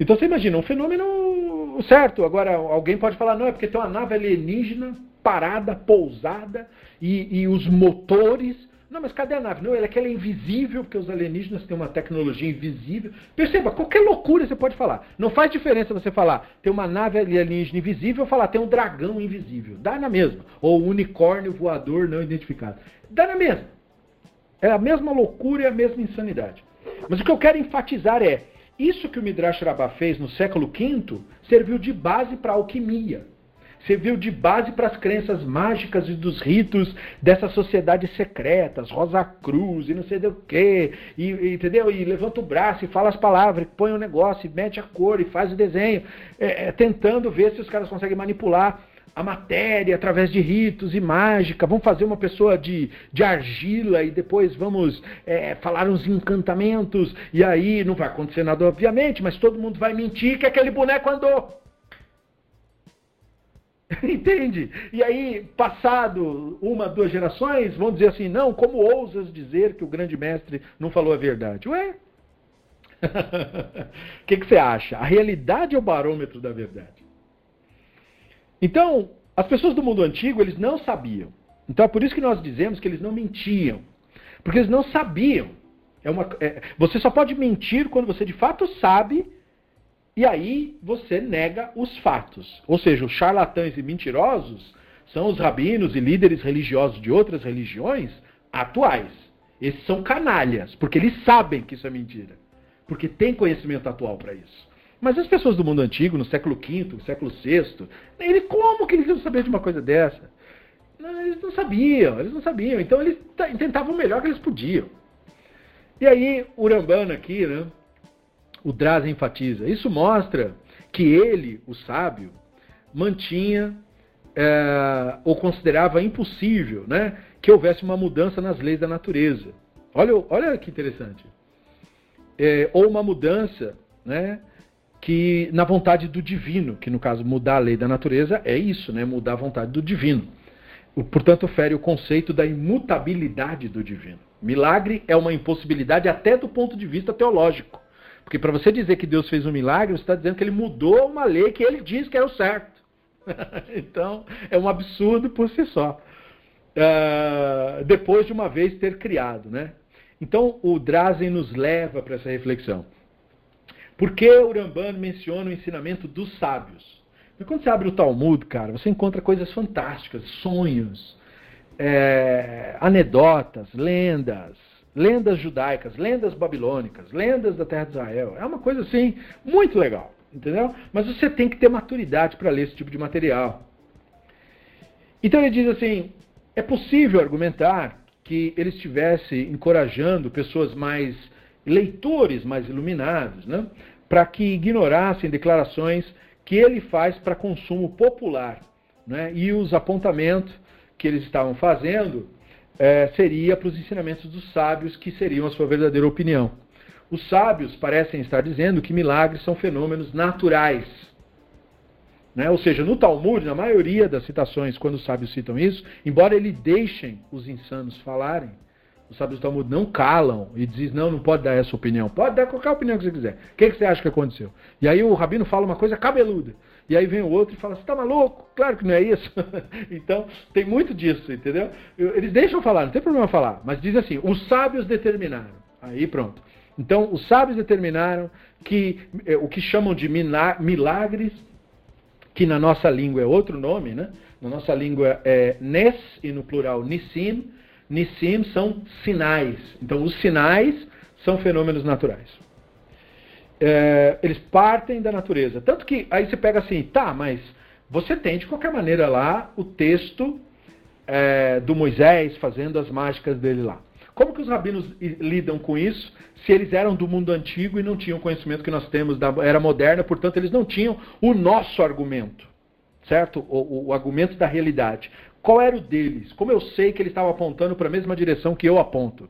Então você imagina, um fenômeno certo. Agora, alguém pode falar, não, é porque tem uma nave alienígena parada, pousada, e, e os motores não, mas cadê a nave? Não, ela é que ela é invisível, porque os alienígenas têm uma tecnologia invisível. Perceba, qualquer loucura você pode falar. Não faz diferença você falar tem uma nave alienígena invisível ou falar tem um dragão invisível. Dá na mesma. Ou um unicórnio voador não identificado. Dá na mesma. É a mesma loucura e a mesma insanidade. Mas o que eu quero enfatizar é, isso que o Midrash Rabbah fez no século V serviu de base para a alquimia serviu de base para as crenças mágicas e dos ritos dessas sociedades secretas, Rosa Cruz e não sei do que, e, entendeu? E levanta o braço e fala as palavras, põe o um negócio, e mete a cor e faz o desenho, é, é, tentando ver se os caras conseguem manipular a matéria através de ritos e mágica. Vamos fazer uma pessoa de, de argila e depois vamos é, falar uns encantamentos. E aí não vai acontecer nada, obviamente, mas todo mundo vai mentir que aquele boneco andou. Entende? E aí, passado uma, duas gerações, vão dizer assim: não, como ousas dizer que o grande mestre não falou a verdade? Ué? O que, que você acha? A realidade é o barômetro da verdade. Então, as pessoas do mundo antigo, eles não sabiam. Então é por isso que nós dizemos que eles não mentiam. Porque eles não sabiam. É uma, é, você só pode mentir quando você de fato sabe e aí você nega os fatos. Ou seja, os charlatães e mentirosos são os rabinos e líderes religiosos de outras religiões atuais. Esses são canalhas, porque eles sabem que isso é mentira. Porque tem conhecimento atual para isso. Mas as pessoas do mundo antigo, no século V, século VI, ele, como que eles iam saber de uma coisa dessa? Eles não sabiam, eles não sabiam. Então eles tentavam o melhor que eles podiam. E aí, Urambana aqui, né, o Draza enfatiza. Isso mostra que ele, o sábio, mantinha é, ou considerava impossível né, que houvesse uma mudança nas leis da natureza. Olha, olha que interessante. É, ou uma mudança né, que na vontade do divino, que no caso mudar a lei da natureza é isso, né, mudar a vontade do divino. Portanto, fere o conceito da imutabilidade do divino. Milagre é uma impossibilidade até do ponto de vista teológico. Porque para você dizer que Deus fez um milagre, você está dizendo que ele mudou uma lei que ele diz que era o certo. então, é um absurdo por si só. Uh, depois de uma vez ter criado. Né? Então, o Drazen nos leva para essa reflexão. Por que o Ramban menciona o ensinamento dos sábios? Porque quando você abre o Talmud, cara, você encontra coisas fantásticas, sonhos, é, anedotas, lendas, lendas judaicas, lendas babilônicas, lendas da terra de Israel. É uma coisa assim muito legal, entendeu? Mas você tem que ter maturidade para ler esse tipo de material. Então ele diz assim: é possível argumentar que ele estivesse encorajando pessoas mais leitores mais iluminados, né, para que ignorassem declarações que ele faz para consumo popular. Né, e os apontamentos que eles estavam fazendo é, seria para os ensinamentos dos sábios, que seriam a sua verdadeira opinião. Os sábios parecem estar dizendo que milagres são fenômenos naturais. Né? Ou seja, no Talmud, na maioria das citações, quando os sábios citam isso, embora eles deixem os insanos falarem, os sábios do Talmud não calam e dizem, não, não pode dar essa opinião. Pode dar qualquer opinião que você quiser. O que, que você acha que aconteceu? E aí o rabino fala uma coisa cabeluda. E aí vem o outro e fala, você está maluco? Claro que não é isso. então, tem muito disso, entendeu? Eles deixam falar, não tem problema falar. Mas diz assim, os sábios determinaram. Aí pronto. Então, os sábios determinaram que é, o que chamam de milagres, que na nossa língua é outro nome, né? Na nossa língua é Nes e no plural Nissim Nissim são sinais. Então, os sinais são fenômenos naturais. É, eles partem da natureza. Tanto que aí você pega assim, tá, mas você tem de qualquer maneira lá o texto é, do Moisés fazendo as mágicas dele lá. Como que os rabinos lidam com isso se eles eram do mundo antigo e não tinham o conhecimento que nós temos da era moderna, portanto eles não tinham o nosso argumento, certo? O, o argumento da realidade. Qual era o deles? Como eu sei que eles estavam apontando para a mesma direção que eu aponto?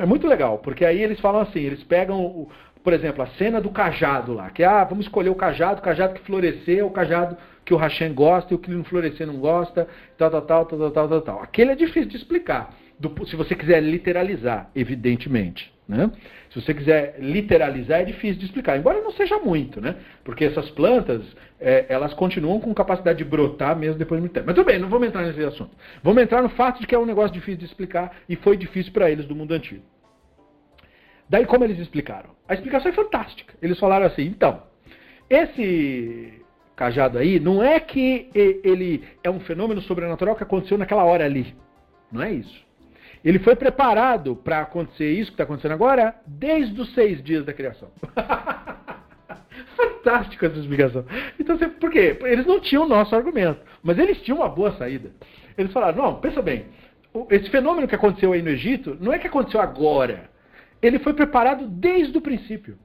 É muito legal, porque aí eles falam assim, eles pegam, por exemplo, a cena do cajado lá, que ah, vamos escolher o cajado, o cajado que florescer, o cajado que o Hashem gosta e o que não florescer não gosta, tal, tal, tal, tal, tal, tal, tal. Aquele é difícil de explicar, do, se você quiser literalizar, evidentemente. Né? Se você quiser literalizar, é difícil de explicar, embora não seja muito, né? porque essas plantas é, elas continuam com capacidade de brotar mesmo depois de muito tempo. Mas tudo bem, não vamos entrar nesse assunto. Vamos entrar no fato de que é um negócio difícil de explicar e foi difícil para eles do mundo antigo. Daí, como eles explicaram? A explicação é fantástica. Eles falaram assim: então, esse cajado aí não é que ele é um fenômeno sobrenatural que aconteceu naquela hora ali. Não é isso. Ele foi preparado para acontecer isso que está acontecendo agora desde os seis dias da criação. Fantástica essa explicação. Então, por quê? Eles não tinham o nosso argumento, mas eles tinham uma boa saída. Eles falaram: não, pensa bem, esse fenômeno que aconteceu aí no Egito não é que aconteceu agora. Ele foi preparado desde o princípio.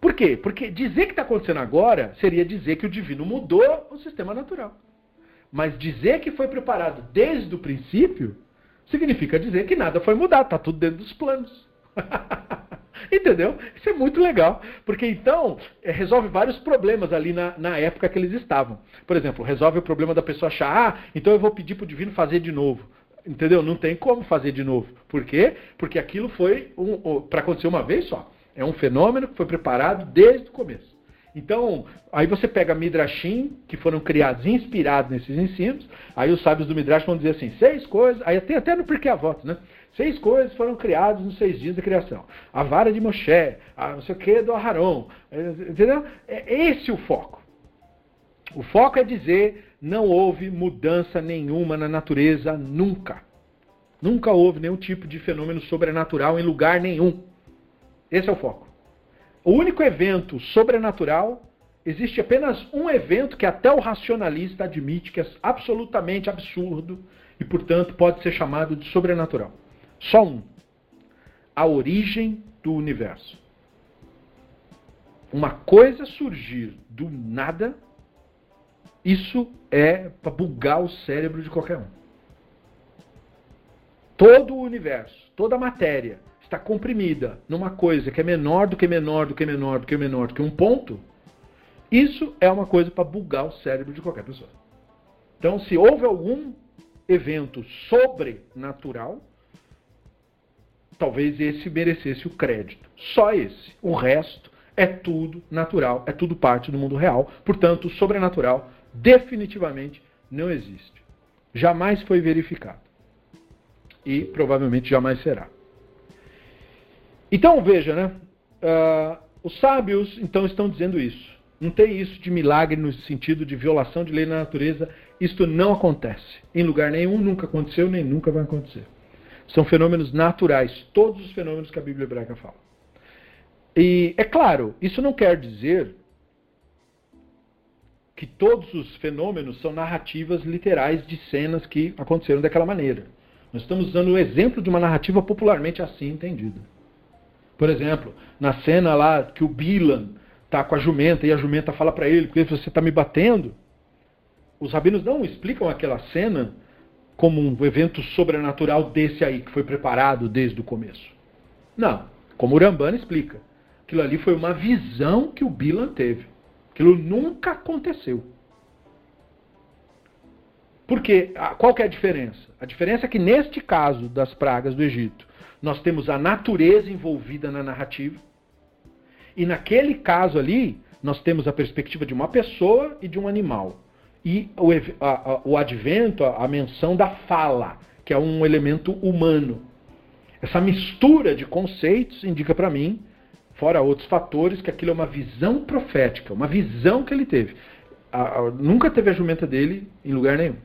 Por quê? Porque dizer que está acontecendo agora seria dizer que o divino mudou o sistema natural. Mas dizer que foi preparado desde o princípio significa dizer que nada foi mudado, está tudo dentro dos planos. Entendeu? Isso é muito legal, porque então é, resolve vários problemas ali na, na época que eles estavam. Por exemplo, resolve o problema da pessoa achar, ah, então eu vou pedir para o divino fazer de novo. Entendeu? Não tem como fazer de novo. Por quê? Porque aquilo foi um, um, para acontecer uma vez só. É um fenômeno que foi preparado desde o começo. Então, aí você pega Midrashim, que foram criados inspirados nesses ensinos, aí os sábios do Midrash vão dizer assim, seis coisas, aí tem até no Porquê Avot, né? Seis coisas foram criadas nos seis dias da criação. A vara de Moshe, a não sei o que do Aharon, entendeu? É esse o foco. O foco é dizer, não houve mudança nenhuma na natureza nunca. Nunca houve nenhum tipo de fenômeno sobrenatural em lugar nenhum. Esse é o foco. O único evento sobrenatural, existe apenas um evento que até o racionalista admite que é absolutamente absurdo e, portanto, pode ser chamado de sobrenatural. Só um. a origem do universo. Uma coisa surgir do nada, isso é para bugar o cérebro de qualquer um. Todo o universo, toda a matéria está comprimida numa coisa que é menor do que menor do que menor do que menor do que um ponto, isso é uma coisa para bugar o cérebro de qualquer pessoa. Então, se houve algum evento sobrenatural, talvez esse merecesse o crédito. Só esse. O resto é tudo natural, é tudo parte do mundo real. Portanto, o sobrenatural definitivamente não existe. Jamais foi verificado. E provavelmente jamais será. Então veja, né? Uh, os sábios então estão dizendo isso. Não tem isso de milagre no sentido de violação de lei na natureza. Isto não acontece. Em lugar nenhum, nunca aconteceu, nem nunca vai acontecer. São fenômenos naturais, todos os fenômenos que a Bíblia hebraica fala. E é claro, isso não quer dizer que todos os fenômenos são narrativas literais de cenas que aconteceram daquela maneira. Nós estamos usando o exemplo de uma narrativa popularmente assim entendida. Por exemplo, na cena lá que o Bilan está com a jumenta e a jumenta fala para ele, porque você está me batendo. Os rabinos não explicam aquela cena como um evento sobrenatural desse aí, que foi preparado desde o começo. Não. Como o Rambana explica. Aquilo ali foi uma visão que o Bilan teve. Aquilo nunca aconteceu. Porque qual que é a diferença? A diferença é que neste caso das pragas do Egito, nós temos a natureza envolvida na narrativa. E naquele caso ali, nós temos a perspectiva de uma pessoa e de um animal e o, a, o advento, a, a menção da fala, que é um elemento humano. Essa mistura de conceitos indica para mim, fora outros fatores, que aquilo é uma visão profética, uma visão que ele teve. A, a, nunca teve a jumenta dele em lugar nenhum.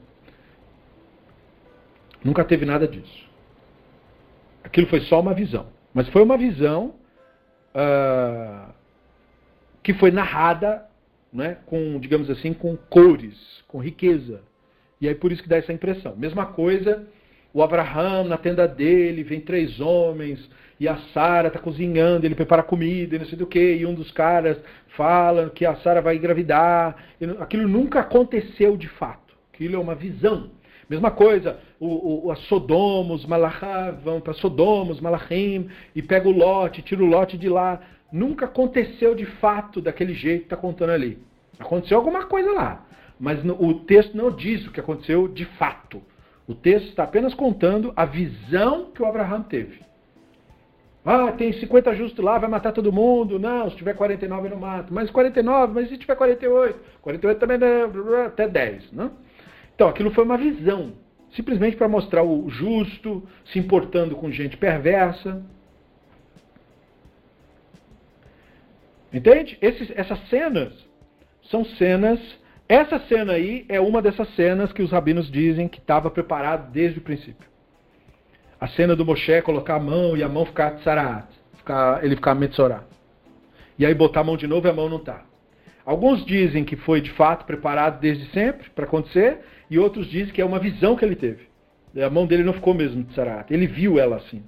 Nunca teve nada disso. Aquilo foi só uma visão. Mas foi uma visão uh, que foi narrada né, com, digamos assim, com cores, com riqueza. E aí por isso que dá essa impressão. Mesma coisa, o Abraham na tenda dele, vem três homens, e a Sara está cozinhando, ele prepara comida e não sei do que, e um dos caras fala que a Sara vai engravidar. Aquilo nunca aconteceu de fato. Aquilo é uma visão. Mesma coisa, o, o, a Sodoma, os Malachá vão para Sodoma, os Malachim, e pega o lote, tira o lote de lá nunca aconteceu de fato daquele jeito que está contando ali. Aconteceu alguma coisa lá, mas o texto não diz o que aconteceu de fato. O texto está apenas contando a visão que o Abraham teve. Ah, tem 50 justos lá, vai matar todo mundo. Não, se tiver 49 eu não mato. Mas 49, mas se tiver 48? 48 também dá até 10. Não? Então, aquilo foi uma visão. Simplesmente para mostrar o justo se importando com gente perversa. Entende? Esses, essas cenas são cenas. Essa cena aí é uma dessas cenas que os rabinos dizem que estava preparado desde o princípio. A cena do Moshe colocar a mão e a mão ficar tsarat, ficar, ele ficar metzorá. E aí botar a mão de novo e a mão não está. Alguns dizem que foi de fato preparado desde sempre para acontecer, e outros dizem que é uma visão que ele teve. A mão dele não ficou mesmo tsarat, ele viu ela assim.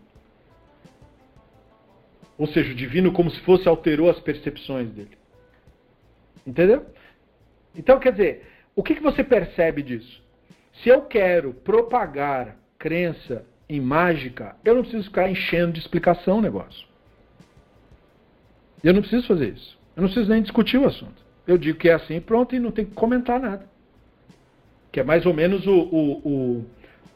Ou seja, o divino, como se fosse, alterou as percepções dele. Entendeu? Então, quer dizer, o que, que você percebe disso? Se eu quero propagar crença em mágica, eu não preciso ficar enchendo de explicação o negócio. Eu não preciso fazer isso. Eu não preciso nem discutir o assunto. Eu digo que é assim pronto e não tem que comentar nada. Que é mais ou menos o, o,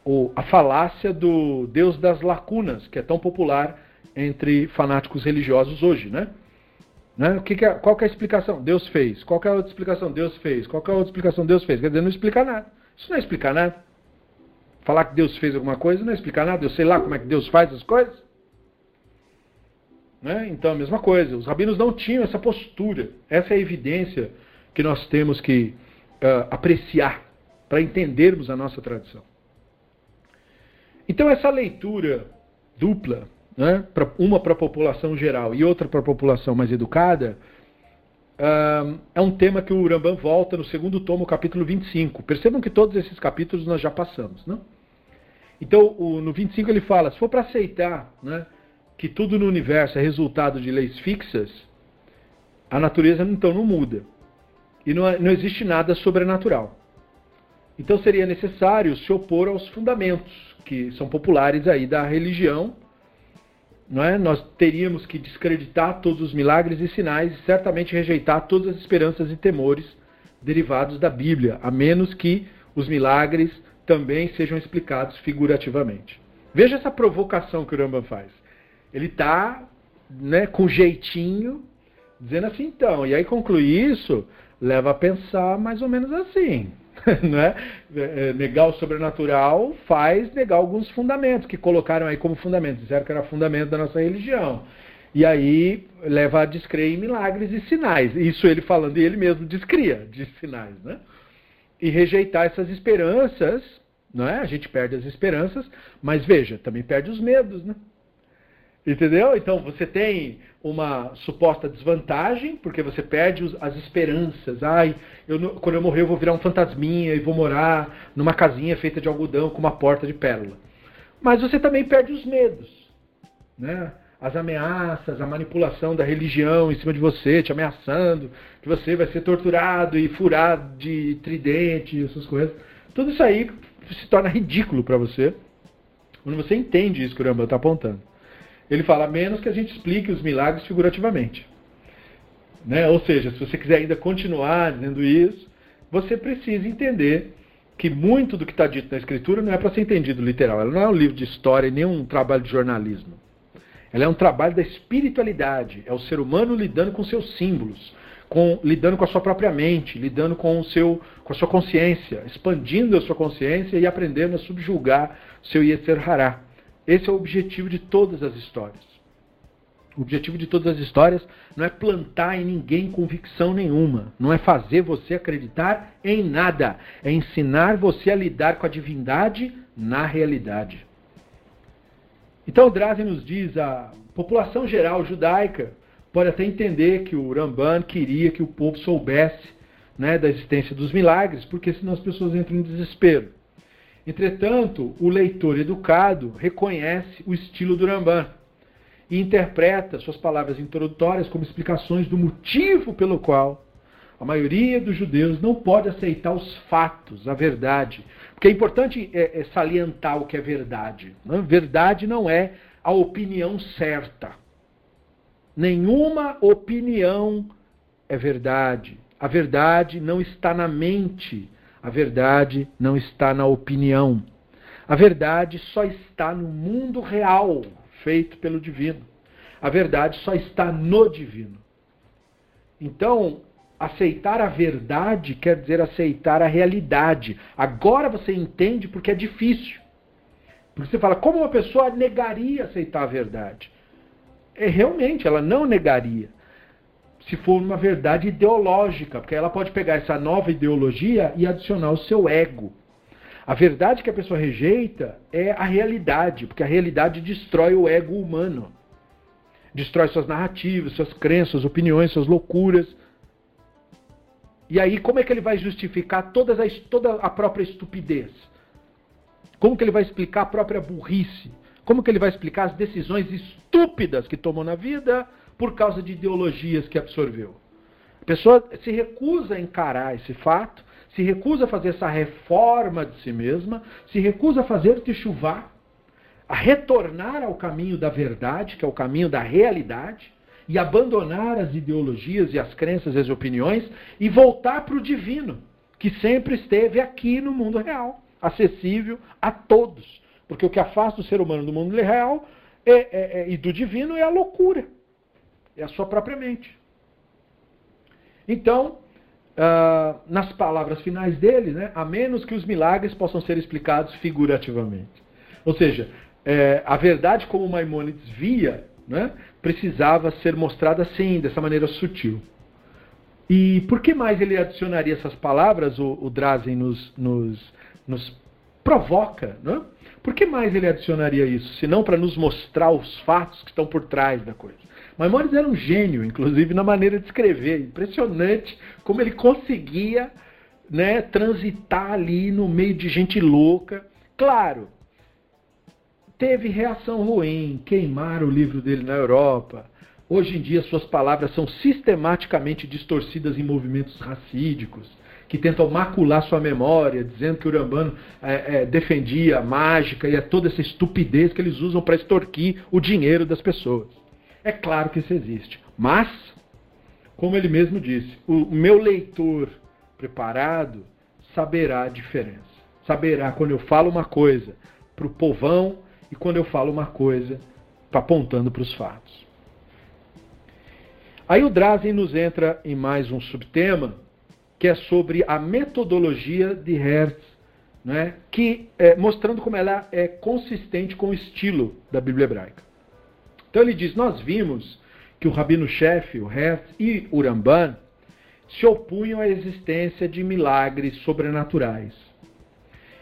o, a falácia do Deus das lacunas, que é tão popular entre fanáticos religiosos hoje, né? né? O que, que é, qual que é a explicação? Deus fez. Qual é a outra explicação? Deus fez. Qual é a outra explicação? Deus fez. Quer dizer, não explica nada. Isso não é explicar nada. Falar que Deus fez alguma coisa não é explicar nada. Eu sei lá como é que Deus faz as coisas. Né? Então, a mesma coisa. Os rabinos não tinham essa postura. Essa é a evidência que nós temos que uh, apreciar para entendermos a nossa tradição. Então, essa leitura dupla né, uma para a população geral e outra para a população mais educada, é um tema que o Urambam volta no segundo tomo, capítulo 25. Percebam que todos esses capítulos nós já passamos. Né? Então, no 25 ele fala: se for para aceitar né, que tudo no universo é resultado de leis fixas, a natureza então não muda. E não, não existe nada sobrenatural. Então seria necessário se opor aos fundamentos que são populares aí da religião. Não é? Nós teríamos que descreditar todos os milagres e sinais e certamente rejeitar todas as esperanças e temores derivados da Bíblia, a menos que os milagres também sejam explicados figurativamente. Veja essa provocação que o Rambam faz. Ele está né, com jeitinho, dizendo assim, então, e aí concluir isso leva a pensar mais ou menos assim. Né? É, negar o sobrenatural faz negar alguns fundamentos que colocaram aí como fundamentos, disseram que era fundamento da nossa religião. E aí leva a descrer em milagres e sinais. Isso ele falando, e ele mesmo descria de sinais. Né? E rejeitar essas esperanças, não é? a gente perde as esperanças, mas veja, também perde os medos. Né? Entendeu? Então você tem uma suposta desvantagem, porque você perde as esperanças. Ai, eu, quando eu morrer eu vou virar um fantasminha e vou morar numa casinha feita de algodão com uma porta de pérola. Mas você também perde os medos. Né? As ameaças, a manipulação da religião em cima de você, te ameaçando, que você vai ser torturado e furado de tridente, essas coisas. Tudo isso aí se torna ridículo para você quando você entende isso que o Rambam está apontando. Ele fala, menos que a gente explique os milagres figurativamente. Né? Ou seja, se você quiser ainda continuar dizendo isso, você precisa entender que muito do que está dito na Escritura não é para ser entendido literal. Ela não é um livro de história nem um trabalho de jornalismo. Ela é um trabalho da espiritualidade. É o ser humano lidando com seus símbolos, com, lidando com a sua própria mente, lidando com, o seu, com a sua consciência, expandindo a sua consciência e aprendendo a subjugar seu Yetzer Hará. Esse é o objetivo de todas as histórias. O objetivo de todas as histórias não é plantar em ninguém convicção nenhuma, não é fazer você acreditar em nada, é ensinar você a lidar com a divindade na realidade. Então, Drazen nos diz: a população geral judaica pode até entender que o Ramban queria que o povo soubesse né, da existência dos milagres, porque senão as pessoas entram em desespero. Entretanto, o leitor educado reconhece o estilo do Ramban e interpreta suas palavras introdutórias como explicações do motivo pelo qual a maioria dos judeus não pode aceitar os fatos, a verdade. Porque é importante é, é salientar o que é verdade. Né? Verdade não é a opinião certa. Nenhuma opinião é verdade. A verdade não está na mente a verdade não está na opinião. A verdade só está no mundo real, feito pelo divino. A verdade só está no divino. Então, aceitar a verdade quer dizer aceitar a realidade. Agora você entende porque é difícil. Porque você fala, como uma pessoa negaria aceitar a verdade? É, realmente, ela não negaria se for uma verdade ideológica, porque ela pode pegar essa nova ideologia e adicionar o seu ego. A verdade que a pessoa rejeita é a realidade, porque a realidade destrói o ego humano. Destrói suas narrativas, suas crenças, opiniões, suas loucuras. E aí, como é que ele vai justificar todas as, toda a própria estupidez? Como que ele vai explicar a própria burrice? Como que ele vai explicar as decisões estúpidas que tomou na vida por causa de ideologias que absorveu. A pessoa se recusa a encarar esse fato, se recusa a fazer essa reforma de si mesma, se recusa a fazer chuvar, a retornar ao caminho da verdade, que é o caminho da realidade, e abandonar as ideologias e as crenças e as opiniões e voltar para o divino, que sempre esteve aqui no mundo real, acessível a todos. Porque o que afasta o ser humano do mundo real é, é, é, e do divino é a loucura é a sua própria mente. Então, uh, nas palavras finais dele, né, a menos que os milagres possam ser explicados figurativamente. Ou seja, é, a verdade como Maimônides via, né, precisava ser mostrada assim, dessa maneira sutil. E por que mais ele adicionaria essas palavras? O, o Drazen nos, nos, nos provoca. Né? Por que mais ele adicionaria isso? Se não para nos mostrar os fatos que estão por trás da coisa. Maimonides era um gênio, inclusive, na maneira de escrever. Impressionante como ele conseguia né, transitar ali no meio de gente louca. Claro, teve reação ruim, queimaram o livro dele na Europa. Hoje em dia, suas palavras são sistematicamente distorcidas em movimentos racídicos, que tentam macular sua memória, dizendo que o Urambano é, é, defendia a mágica e é toda essa estupidez que eles usam para extorquir o dinheiro das pessoas. É claro que isso existe. Mas, como ele mesmo disse, o meu leitor preparado saberá a diferença. Saberá quando eu falo uma coisa para o povão e quando eu falo uma coisa apontando para os fatos. Aí o Drazen nos entra em mais um subtema, que é sobre a metodologia de Hertz, né, que é, mostrando como ela é consistente com o estilo da Bíblia hebraica. Então ele diz: Nós vimos que o rabino-chefe, o Hertz e o Ramban se opunham à existência de milagres sobrenaturais.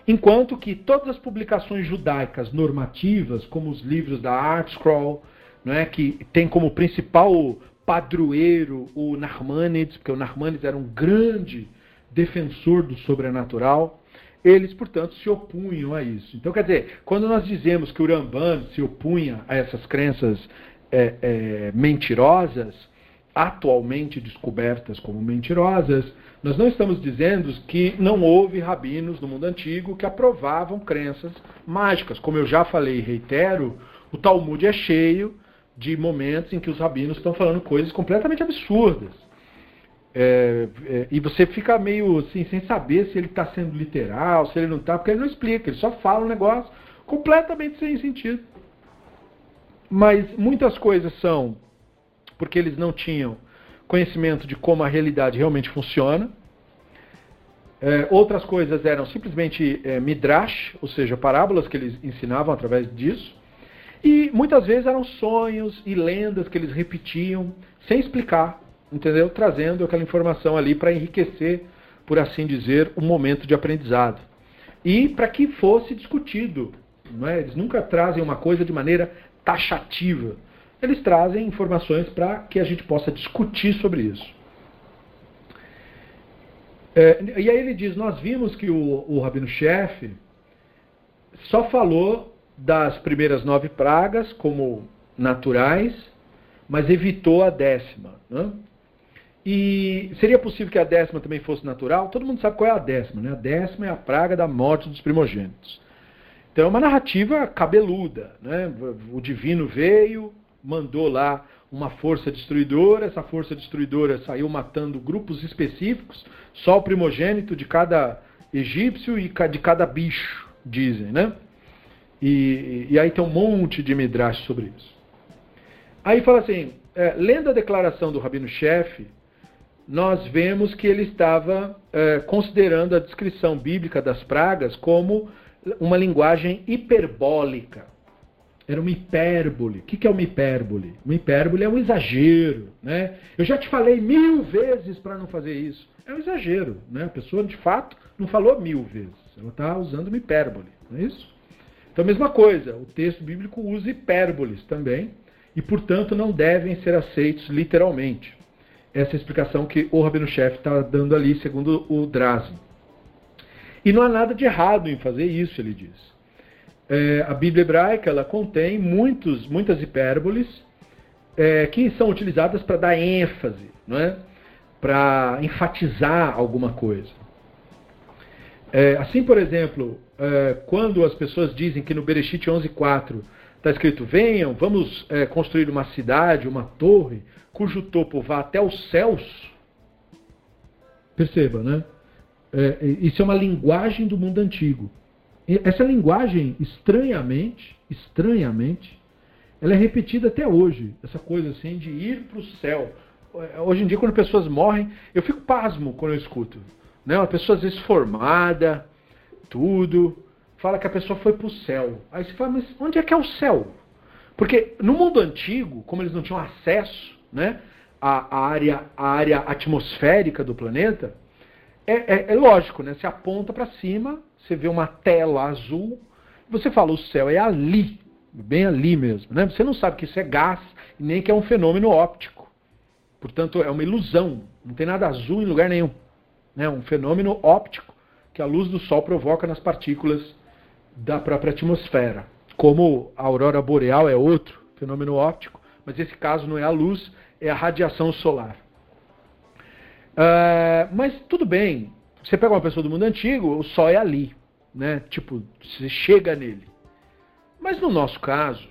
Enquanto que todas as publicações judaicas normativas, como os livros da Art Scroll, é, que tem como principal padroeiro o Narmanides, porque o Narmanides era um grande defensor do sobrenatural, eles, portanto, se opunham a isso. Então, quer dizer, quando nós dizemos que o Ramban se opunha a essas crenças é, é, mentirosas, atualmente descobertas como mentirosas, nós não estamos dizendo que não houve rabinos no mundo antigo que aprovavam crenças mágicas. Como eu já falei e reitero, o Talmud é cheio de momentos em que os rabinos estão falando coisas completamente absurdas. É, é, e você fica meio assim, sem saber se ele está sendo literal, se ele não está, porque ele não explica, ele só fala um negócio completamente sem sentido. Mas muitas coisas são porque eles não tinham conhecimento de como a realidade realmente funciona. É, outras coisas eram simplesmente é, midrash, ou seja, parábolas que eles ensinavam através disso. E muitas vezes eram sonhos e lendas que eles repetiam sem explicar, entendeu? Trazendo aquela informação ali para enriquecer, por assim dizer, o momento de aprendizado. E para que fosse discutido. Não é? Eles nunca trazem uma coisa de maneira taxativa eles trazem informações para que a gente possa discutir sobre isso. É, e aí ele diz: Nós vimos que o, o Rabino-chefe só falou das primeiras nove pragas como naturais, mas evitou a décima. Né? E seria possível que a décima também fosse natural? Todo mundo sabe qual é a décima. Né? A décima é a praga da morte dos primogênitos. Então é uma narrativa cabeluda. Né? O divino veio, mandou lá uma força destruidora, essa força destruidora saiu matando grupos específicos, só o primogênito de cada egípcio e de cada bicho, dizem, né? E, e aí tem um monte de midrash sobre isso. Aí fala assim, é, lendo a declaração do Rabino-chefe, nós vemos que ele estava é, considerando a descrição bíblica das pragas como uma linguagem hiperbólica. Era uma hipérbole. O que é uma hipérbole? Uma hipérbole é um exagero. Né? Eu já te falei mil vezes para não fazer isso. É um exagero. Né? A pessoa, de fato, não falou mil vezes. Ela está usando uma hipérbole. Não é isso? Então, mesma coisa. O texto bíblico usa hipérboles também. E, portanto, não devem ser aceitos literalmente. Essa explicação que o Rabino Chefe está dando ali, segundo o Drazen. E não há nada de errado em fazer isso, ele diz é, a Bíblia hebraica ela contém muitos, muitas hipérboles é, que são utilizadas para dar ênfase, não é? para enfatizar alguma coisa. É, assim, por exemplo, é, quando as pessoas dizem que no Bereshit 11.4 está escrito, venham, vamos é, construir uma cidade, uma torre, cujo topo vá até os céus, perceba, né? É, isso é uma linguagem do mundo antigo. Essa linguagem, estranhamente, estranhamente, ela é repetida até hoje. Essa coisa assim de ir para o céu. Hoje em dia, quando pessoas morrem, eu fico pasmo quando eu escuto. Né? Uma pessoa às vezes formada, tudo, fala que a pessoa foi para o céu. Aí você fala, mas onde é que é o céu? Porque no mundo antigo, como eles não tinham acesso né, à, à área, à área atmosférica do planeta, é, é, é lógico, né? Você aponta para cima, você vê uma tela azul, você fala, o céu é ali, bem ali mesmo. Né? Você não sabe que isso é gás, nem que é um fenômeno óptico. Portanto, é uma ilusão, não tem nada azul em lugar nenhum. É né? um fenômeno óptico que a luz do Sol provoca nas partículas da própria atmosfera. como a aurora boreal é outro fenômeno óptico, mas esse caso não é a luz, é a radiação solar. Uh, mas tudo bem, você pega uma pessoa do mundo antigo, o Sol é ali, né? Tipo, você chega nele. Mas no nosso caso,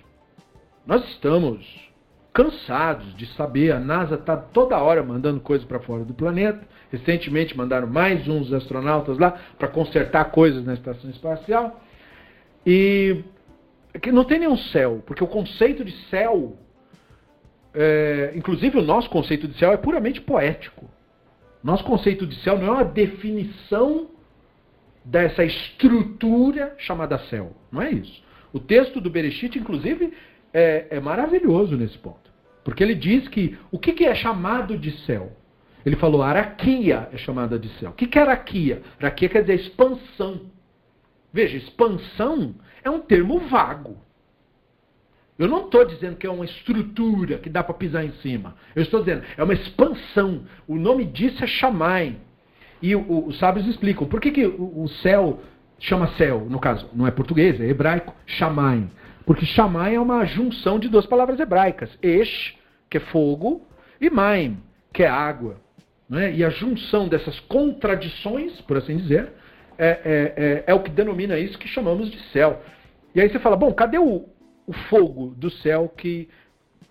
nós estamos cansados de saber, a NASA está toda hora mandando coisas para fora do planeta. Recentemente mandaram mais uns astronautas lá para consertar coisas na estação espacial. E que não tem nenhum céu, porque o conceito de céu, é, inclusive o nosso conceito de céu é puramente poético. Nosso conceito de céu não é uma definição dessa estrutura chamada céu. Não é isso. O texto do Bereshit, inclusive, é, é maravilhoso nesse ponto. Porque ele diz que o que, que é chamado de céu? Ele falou, araquia é chamada de céu. O que, que é araquia? Araquia quer dizer expansão. Veja, expansão é um termo vago. Eu não estou dizendo que é uma estrutura que dá para pisar em cima. Eu estou dizendo, é uma expansão. O nome disso é chamai. E os sábios explicam por que, que o, o, céu chama céu, no caso, não é português, é hebraico, chamai. Porque chamai é uma junção de duas palavras hebraicas. Esh, que é fogo, e maim, que é água. Né? E a junção dessas contradições, por assim dizer, é, é, é, é o que denomina isso que chamamos de céu. E aí você fala, bom, cadê o, o fogo do céu que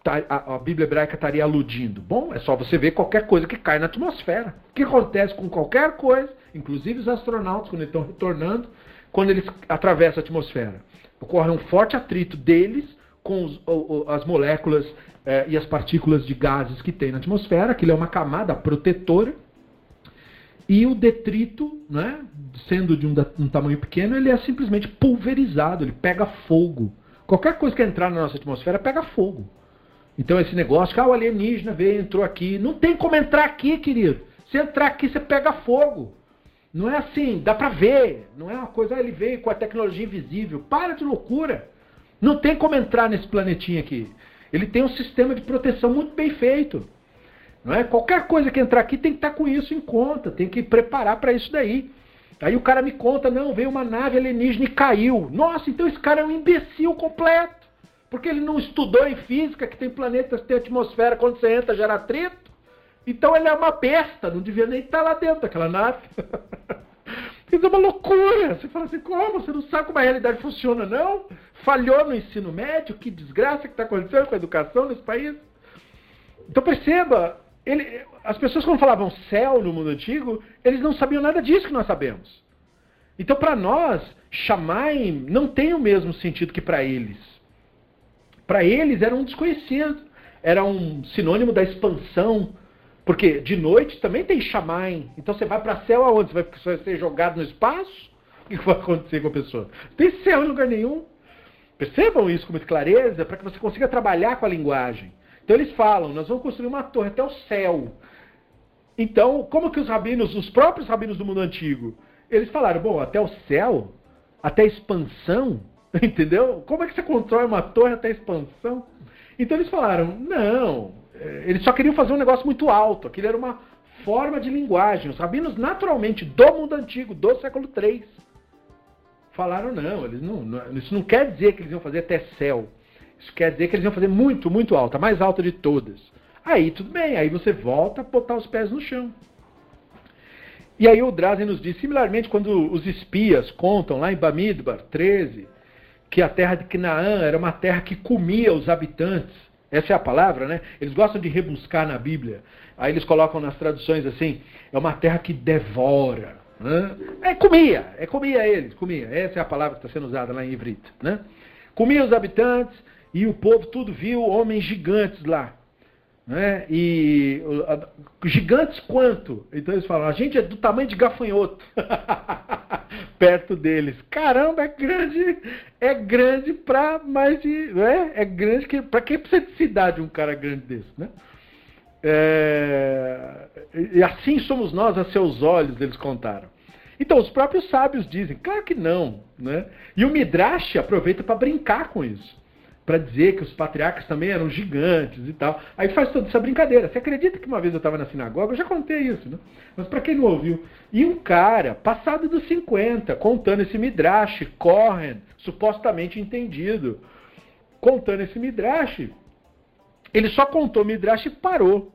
tá, a, a, Bíblia hebraica estaria aludindo? Bom, é só você ver qualquer coisa que cai na atmosfera. O que acontece com qualquer coisa, inclusive os astronautas, quando estão retornando, quando eles atravessam a atmosfera? Ocorre um forte atrito deles com os, o, as moléculas eh, e as partículas de gases que tem na atmosfera, aquilo é uma camada protetora. E o detrito, né, sendo de um, um tamanho pequeno, ele é simplesmente pulverizado, ele pega fogo. Qualquer coisa que entrar na nossa atmosfera pega fogo. Então esse negócio que ah, o alienígena veio, entrou aqui. Não tem como entrar aqui, querido. Se entrar aqui, você pega fogo. Não é assim, dá pra ver. Não é uma coisa, ah, ele veio com a tecnologia invisível. Para de loucura. Não tem como entrar nesse planetinha aqui. Ele tem um sistema de proteção muito bem feito. Não é? Qualquer coisa que entrar aqui tem que estar com isso em conta, tem que preparar para isso daí. Aí o cara me conta, não, veio uma nave alienígena e caiu. Nossa, então esse cara é um imbecil completo. Porque ele não estudou em física que tem planetas tem atmosfera, quando você entra gera atrito. Então ele é uma besta, não devia nem estar lá dentro daquela nave. Isso é uma loucura. Você fala assim, como? Você não sabe como a realidade funciona, não? Falhou no ensino médio? Que desgraça que está acontecendo com a educação nesse país? Então perceba, ele, as pessoas quando falavam céu no mundo antigo, eles não sabiam nada disso que nós sabemos. Então, para nós, Shamaim não tem o mesmo sentido que para eles. Para eles era um desconhecido, era um sinônimo da expansão, porque de noite também tem Shamaim. Então você vai para céu aonde? Você vai ser jogado no espaço? O que vai acontecer com a pessoa? Não tem céu em lugar nenhum. Percebam isso com muita clareza para que você consiga trabalhar com a linguagem. Então eles falam, nós vamos construir uma torre até o céu. Então, como que os rabinos, os próprios rabinos do mundo antigo, eles falaram, bom, até o céu, até a expansão, entendeu? Como é que você constrói uma torre até a expansão? Então eles falaram, não, eh, eles só queriam fazer um negócio muito alto, aquilo era uma forma de linguagem. Os rabinos, naturalmente, do mundo antigo, do século III, falaram, não, eles não, isso não quer dizer que eles iam fazer até céu. Isso quer dizer que eles iam fazer muito, muito alta, a mais alta de todas. Aí tudo bem, aí você volta a botar os pés no chão. E aí o Drazen nos diz, similarmente, quando os espias contam lá em Bamidbar 13, que a terra de Canaã era uma terra que comia os habitantes. Essa é a palavra, né? Eles gostam de rebuscar na Bíblia. Aí eles colocam nas traduções assim, é uma terra que devora. Né? É comia, é comia eles, comia. Essa é a palavra que está sendo usada lá em Ivrita. Né? Comia os habitantes, e o povo tudo viu homens gigantes lá. Né? E gigantes quanto? Então eles falam, a gente é do tamanho de gafanhoto. Perto deles. Caramba, é grande, é grande para mais de. Né? É grande que. Para que precisa de cidade um cara grande desse, né? É, e assim somos nós a seus olhos, eles contaram. Então, os próprios sábios dizem, claro que não. Né? E o Midrash aproveita para brincar com isso. Para dizer que os patriarcas também eram gigantes e tal. Aí faz toda essa brincadeira. Você acredita que uma vez eu estava na sinagoga? Eu já contei isso, né? Mas para quem não ouviu, e um cara, passado dos 50, contando esse midrash, Kohen, supostamente entendido, contando esse midrash, ele só contou midrash e parou.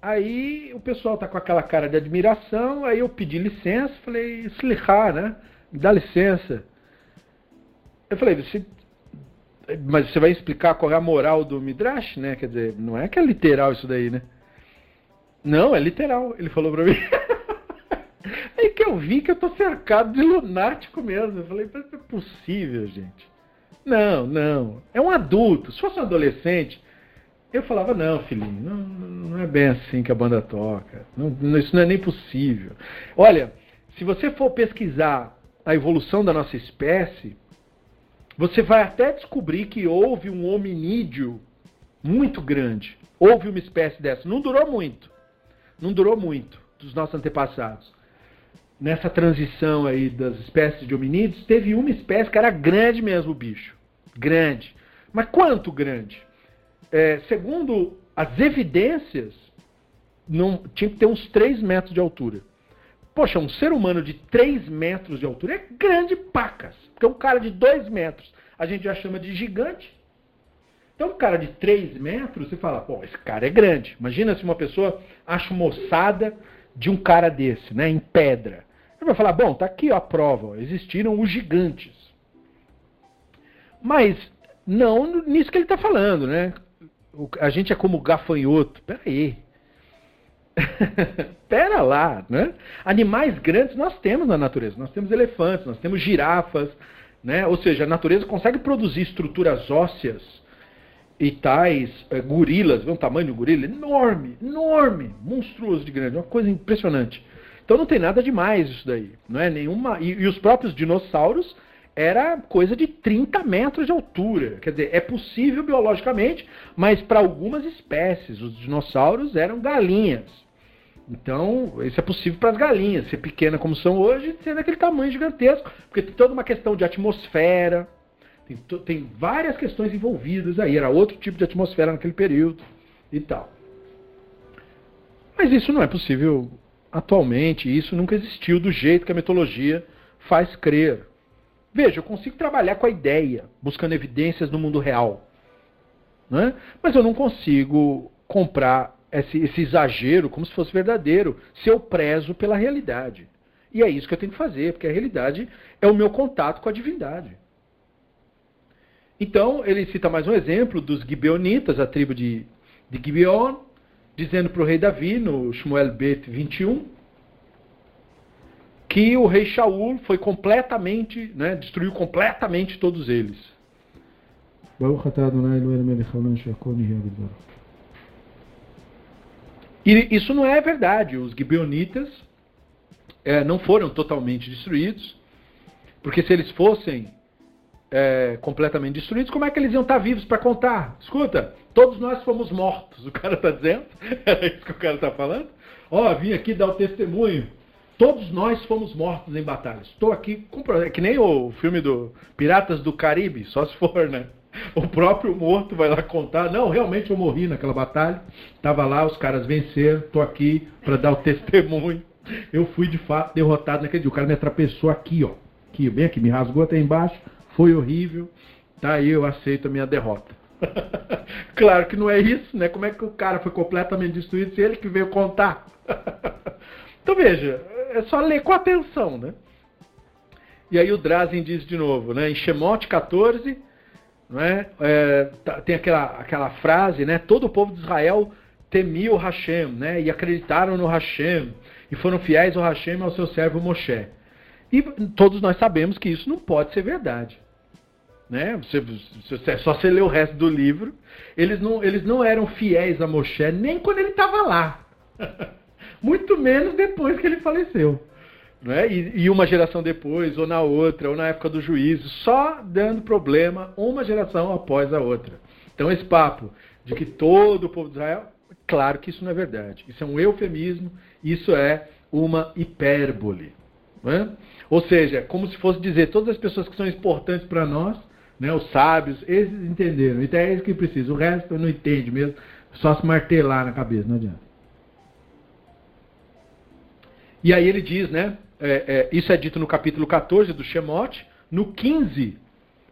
Aí o pessoal tá com aquela cara de admiração, aí eu pedi licença, falei, slichar, né? Dá licença. Eu falei, você, mas você vai explicar qual é a moral do Midrash, né? Quer dizer, não é que é literal isso daí, né? Não, é literal, ele falou pra mim. Aí que eu vi que eu tô cercado de lunático mesmo. Eu falei, mas não é possível, gente. Não, não. É um adulto. Se fosse um adolescente, eu falava, não, filhinho, não, não é bem assim que a banda toca. Não, isso não é nem possível. Olha, se você for pesquisar a evolução da nossa espécie, você vai até descobrir que houve um hominídeo muito grande. Houve uma espécie dessa. Não durou muito. Não durou muito dos nossos antepassados. Nessa transição aí das espécies de hominídeos, teve uma espécie que era grande mesmo o bicho. Grande. Mas quanto grande? É, segundo as evidências, não, tinha que ter uns 3 metros de altura. Poxa, um ser humano de 3 metros de altura é grande pacas. Porque um cara de 2 metros a gente já chama de gigante. Então, um cara de 3 metros, você fala, pô, esse cara é grande. Imagina se uma pessoa acha uma ossada de um cara desse, né, em pedra. Ele vai falar, bom, tá aqui ó, a prova, ó, existiram os gigantes. Mas não nisso que ele está falando, né? A gente é como gafanhoto. Peraí. Pera lá, né? Animais grandes nós temos na natureza. Nós temos elefantes, nós temos girafas, né? Ou seja, a natureza consegue produzir estruturas ósseas e tais é, gorilas, vê um tamanho um gorila enorme, enorme, monstruoso de grande, uma coisa impressionante. Então não tem nada demais isso daí, não é nenhuma. E, e os próprios dinossauros era coisa de 30 metros de altura. Quer dizer, é possível biologicamente, mas para algumas espécies, os dinossauros eram galinhas. Então, isso é possível para as galinhas, ser pequena como são hoje, ser daquele tamanho gigantesco, porque tem toda uma questão de atmosfera, tem, tem várias questões envolvidas aí, era outro tipo de atmosfera naquele período e tal. Mas isso não é possível atualmente, isso nunca existiu do jeito que a mitologia faz crer. Veja, eu consigo trabalhar com a ideia, buscando evidências no mundo real. Né? Mas eu não consigo comprar esse, esse exagero como se fosse verdadeiro, se eu prezo pela realidade. E é isso que eu tenho que fazer, porque a realidade é o meu contato com a divindade. Então, ele cita mais um exemplo dos Gibeonitas, a tribo de, de Gibeon, dizendo para o rei Davi, no Shmuel Bet 21, que o rei Shaul foi completamente, né, destruiu completamente todos eles. E isso não é verdade. Os gibeonitas é, não foram totalmente destruídos, porque se eles fossem é, completamente destruídos, como é que eles iam estar vivos para contar? Escuta, todos nós fomos mortos, o cara está dizendo, era isso que o cara está falando. Ó, oh, vim aqui dar o testemunho. Todos nós fomos mortos em batalhas. Estou aqui, é que nem o filme do Piratas do Caribe, só se for, né? O próprio morto vai lá contar, não, realmente eu morri naquela batalha, estava lá, os caras venceram, estou aqui para dar o testemunho. Eu fui de fato derrotado naquele dia. O cara me atrapessou aqui, ó. Aqui, bem aqui, me rasgou até embaixo, foi horrível. Tá aí, eu aceito a minha derrota. claro que não é isso, né? Como é que o cara foi completamente destruído se ele que veio contar? então veja, é só ler com atenção, né? E aí o Drazen diz de novo, né? Em Shemot 14, não é? é tá, tem aquela, aquela frase, né? Todo o povo de Israel temia o Hashem, né? E acreditaram no Hashem e foram fiéis ao Hashem e ao seu servo Moshe. E todos nós sabemos que isso não pode ser verdade. Né? Você, você, só você ler o resto do livro. Eles não, eles não eram fiéis a Moshe nem quando ele estava lá. Muito menos depois que ele faleceu. Né? E, e, uma geração depois, ou na outra, ou na época do juízo, só dando problema uma geração após a outra. Então, esse papo de que todo o povo de Israel, claro que isso não é verdade. Isso é um eufemismo, isso é uma hipérbole. Né? Ou seja, como se fosse dizer, todas as pessoas que são importantes para nós Né? Os sábios, esses entenderam. Então é isso que precisa. O resto não entende mesmo. Só se martelar na cabeça, não adianta. E aí ele diz, né? É, é, isso é dito no capítulo 14 do Shemote. No 15,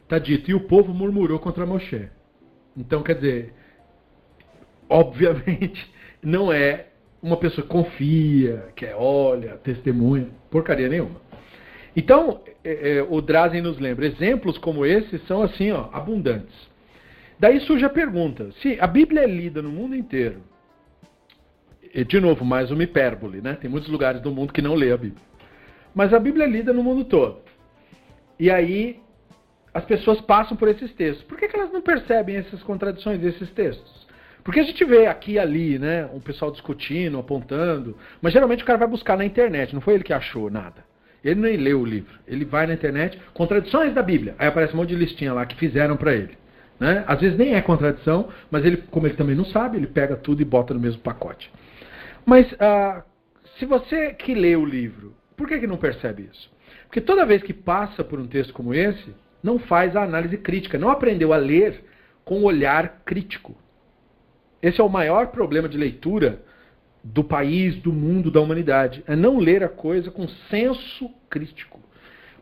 está dito, e o povo murmurou contra Moshe. Então, quer dizer, obviamente, não é uma pessoa que confia, que é, olha, testemunha, porcaria nenhuma. Então, é, é, o Drazen nos lembra, exemplos como esses são assim, ó, abundantes. Daí surge a pergunta, se a Bíblia é lida no mundo inteiro, e de novo, mais uma hipérbole, né? Tem muitos lugares do mundo que não lê a Bíblia. Mas a Bíblia é lida no mundo todo. E aí as pessoas passam por esses textos. Por que, que elas não percebem essas contradições desses textos? Porque a gente vê aqui e ali, né, um pessoal discutindo, apontando, mas geralmente o cara vai buscar na internet, não foi ele que achou nada. Ele nem leu o livro. Ele vai na internet, contradições da Bíblia. Aí aparece um monte de listinha lá que fizeram para ele. Né? Às vezes nem é contradição, mas ele, como ele também não sabe, ele pega tudo e bota no mesmo pacote. Mas ah, se você que lê o livro, por que, que não percebe isso? Porque toda vez que passa por um texto como esse, não faz a análise crítica, não aprendeu a ler com olhar crítico. Esse é o maior problema de leitura do país, do mundo, da humanidade. É não ler a coisa com senso crítico.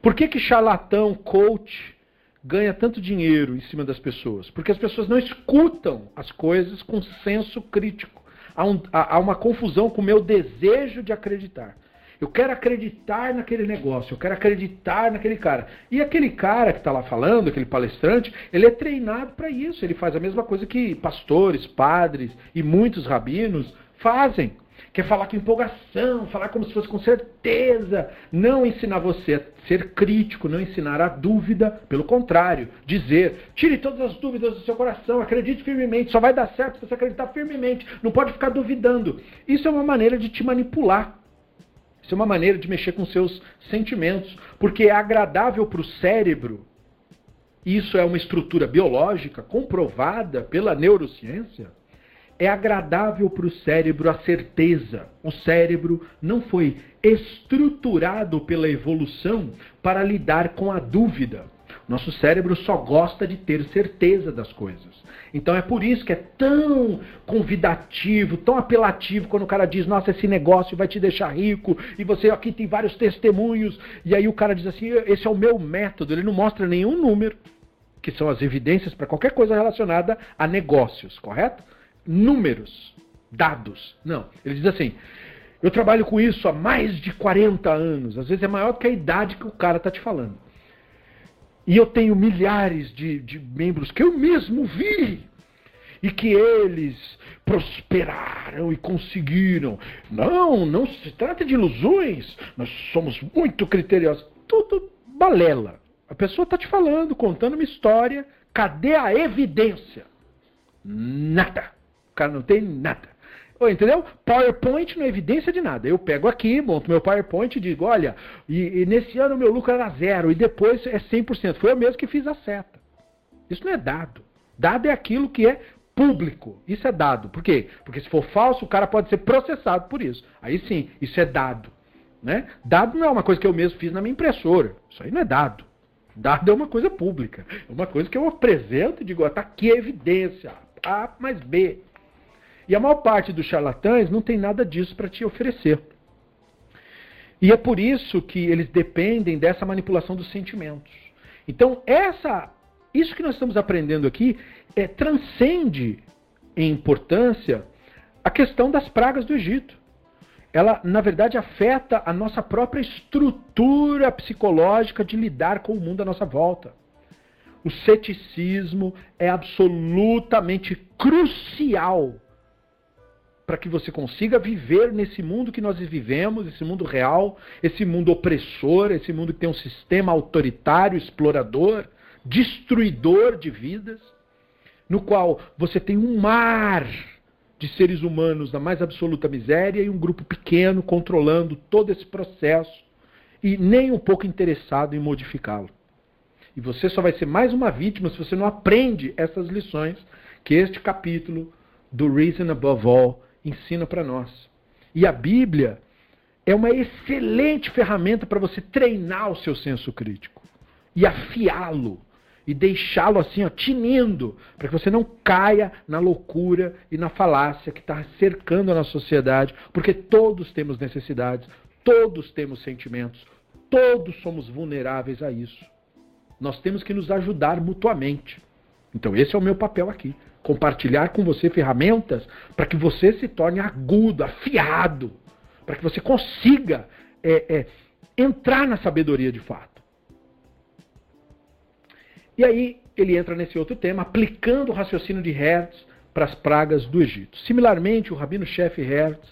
Por que, que charlatão, coach, ganha tanto dinheiro em cima das pessoas? Porque as pessoas não escutam as coisas com senso crítico. Há, um, há uma confusão com o meu desejo de acreditar. Eu quero acreditar naquele negócio, eu quero acreditar naquele cara. E aquele cara que está lá falando, aquele palestrante, ele é treinado para isso. Ele faz a mesma coisa que pastores, padres e muitos rabinos fazem. Quer falar com empolgação, falar como se fosse com certeza. Não ensinar você a ser crítico, não ensinar a dúvida. Pelo contrário, dizer: tire todas as dúvidas do seu coração, acredite firmemente. Só vai dar certo se você acreditar firmemente. Não pode ficar duvidando. Isso é uma maneira de te manipular. Isso é uma maneira de mexer com seus sentimentos, porque é agradável para o cérebro. Isso é uma estrutura biológica comprovada pela neurociência. É agradável para o cérebro a certeza. O cérebro não foi estruturado pela evolução para lidar com a dúvida. Nosso cérebro só gosta de ter certeza das coisas. Então é por isso que é tão convidativo, tão apelativo quando o cara diz: Nossa, esse negócio vai te deixar rico, e você aqui tem vários testemunhos, e aí o cara diz assim: Esse é o meu método. Ele não mostra nenhum número, que são as evidências para qualquer coisa relacionada a negócios, correto? Números, dados. Não. Ele diz assim: Eu trabalho com isso há mais de 40 anos. Às vezes é maior que a idade que o cara está te falando. E eu tenho milhares de, de membros que eu mesmo vi e que eles prosperaram e conseguiram. Não, não se trata de ilusões. Nós somos muito criteriosos. Tudo balela. A pessoa está te falando, contando uma história. Cadê a evidência? Nada. Cara não tem nada. Entendeu? PowerPoint não é evidência de nada. Eu pego aqui, monto meu PowerPoint e digo, olha, e, e nesse ano meu lucro era zero, e depois é 100%. Foi eu mesmo que fiz a seta. Isso não é dado. Dado é aquilo que é público. Isso é dado. Por quê? Porque se for falso, o cara pode ser processado por isso. Aí sim, isso é dado. Né? Dado não é uma coisa que eu mesmo fiz na minha impressora. Isso aí não é dado. Dado é uma coisa pública. É uma coisa que eu apresento e digo, está aqui a evidência. A mais B. E a maior parte dos charlatães não tem nada disso para te oferecer. E é por isso que eles dependem dessa manipulação dos sentimentos. Então, essa, isso que nós estamos aprendendo aqui é, transcende em importância a questão das pragas do Egito. Ela, na verdade, afeta a nossa própria estrutura psicológica de lidar com o mundo à nossa volta. O ceticismo é absolutamente crucial para que você consiga viver nesse mundo que nós vivemos, esse mundo real, esse mundo opressor, esse mundo que tem um sistema autoritário, explorador, destruidor de vidas, no qual você tem um mar de seres humanos da mais absoluta miséria e um grupo pequeno controlando todo esse processo e nem um pouco interessado em modificá-lo. E você só vai ser mais uma vítima se você não aprende essas lições que este capítulo do Reason Above All ensina para nós. E a Bíblia é uma excelente ferramenta para você treinar o seu senso crítico e afiá-lo e deixá-lo assim, ó, tinindo, para que você não caia na loucura e na falácia que está cercando a nossa sociedade, porque todos temos necessidades, todos temos sentimentos, todos somos vulneráveis a isso. Nós temos que nos ajudar mutuamente. Então, esse é o meu papel aqui. Compartilhar com você ferramentas para que você se torne agudo, afiado, para que você consiga é, é, entrar na sabedoria de fato. E aí ele entra nesse outro tema, aplicando o raciocínio de Hertz para as pragas do Egito. Similarmente, o rabino-chefe Hertz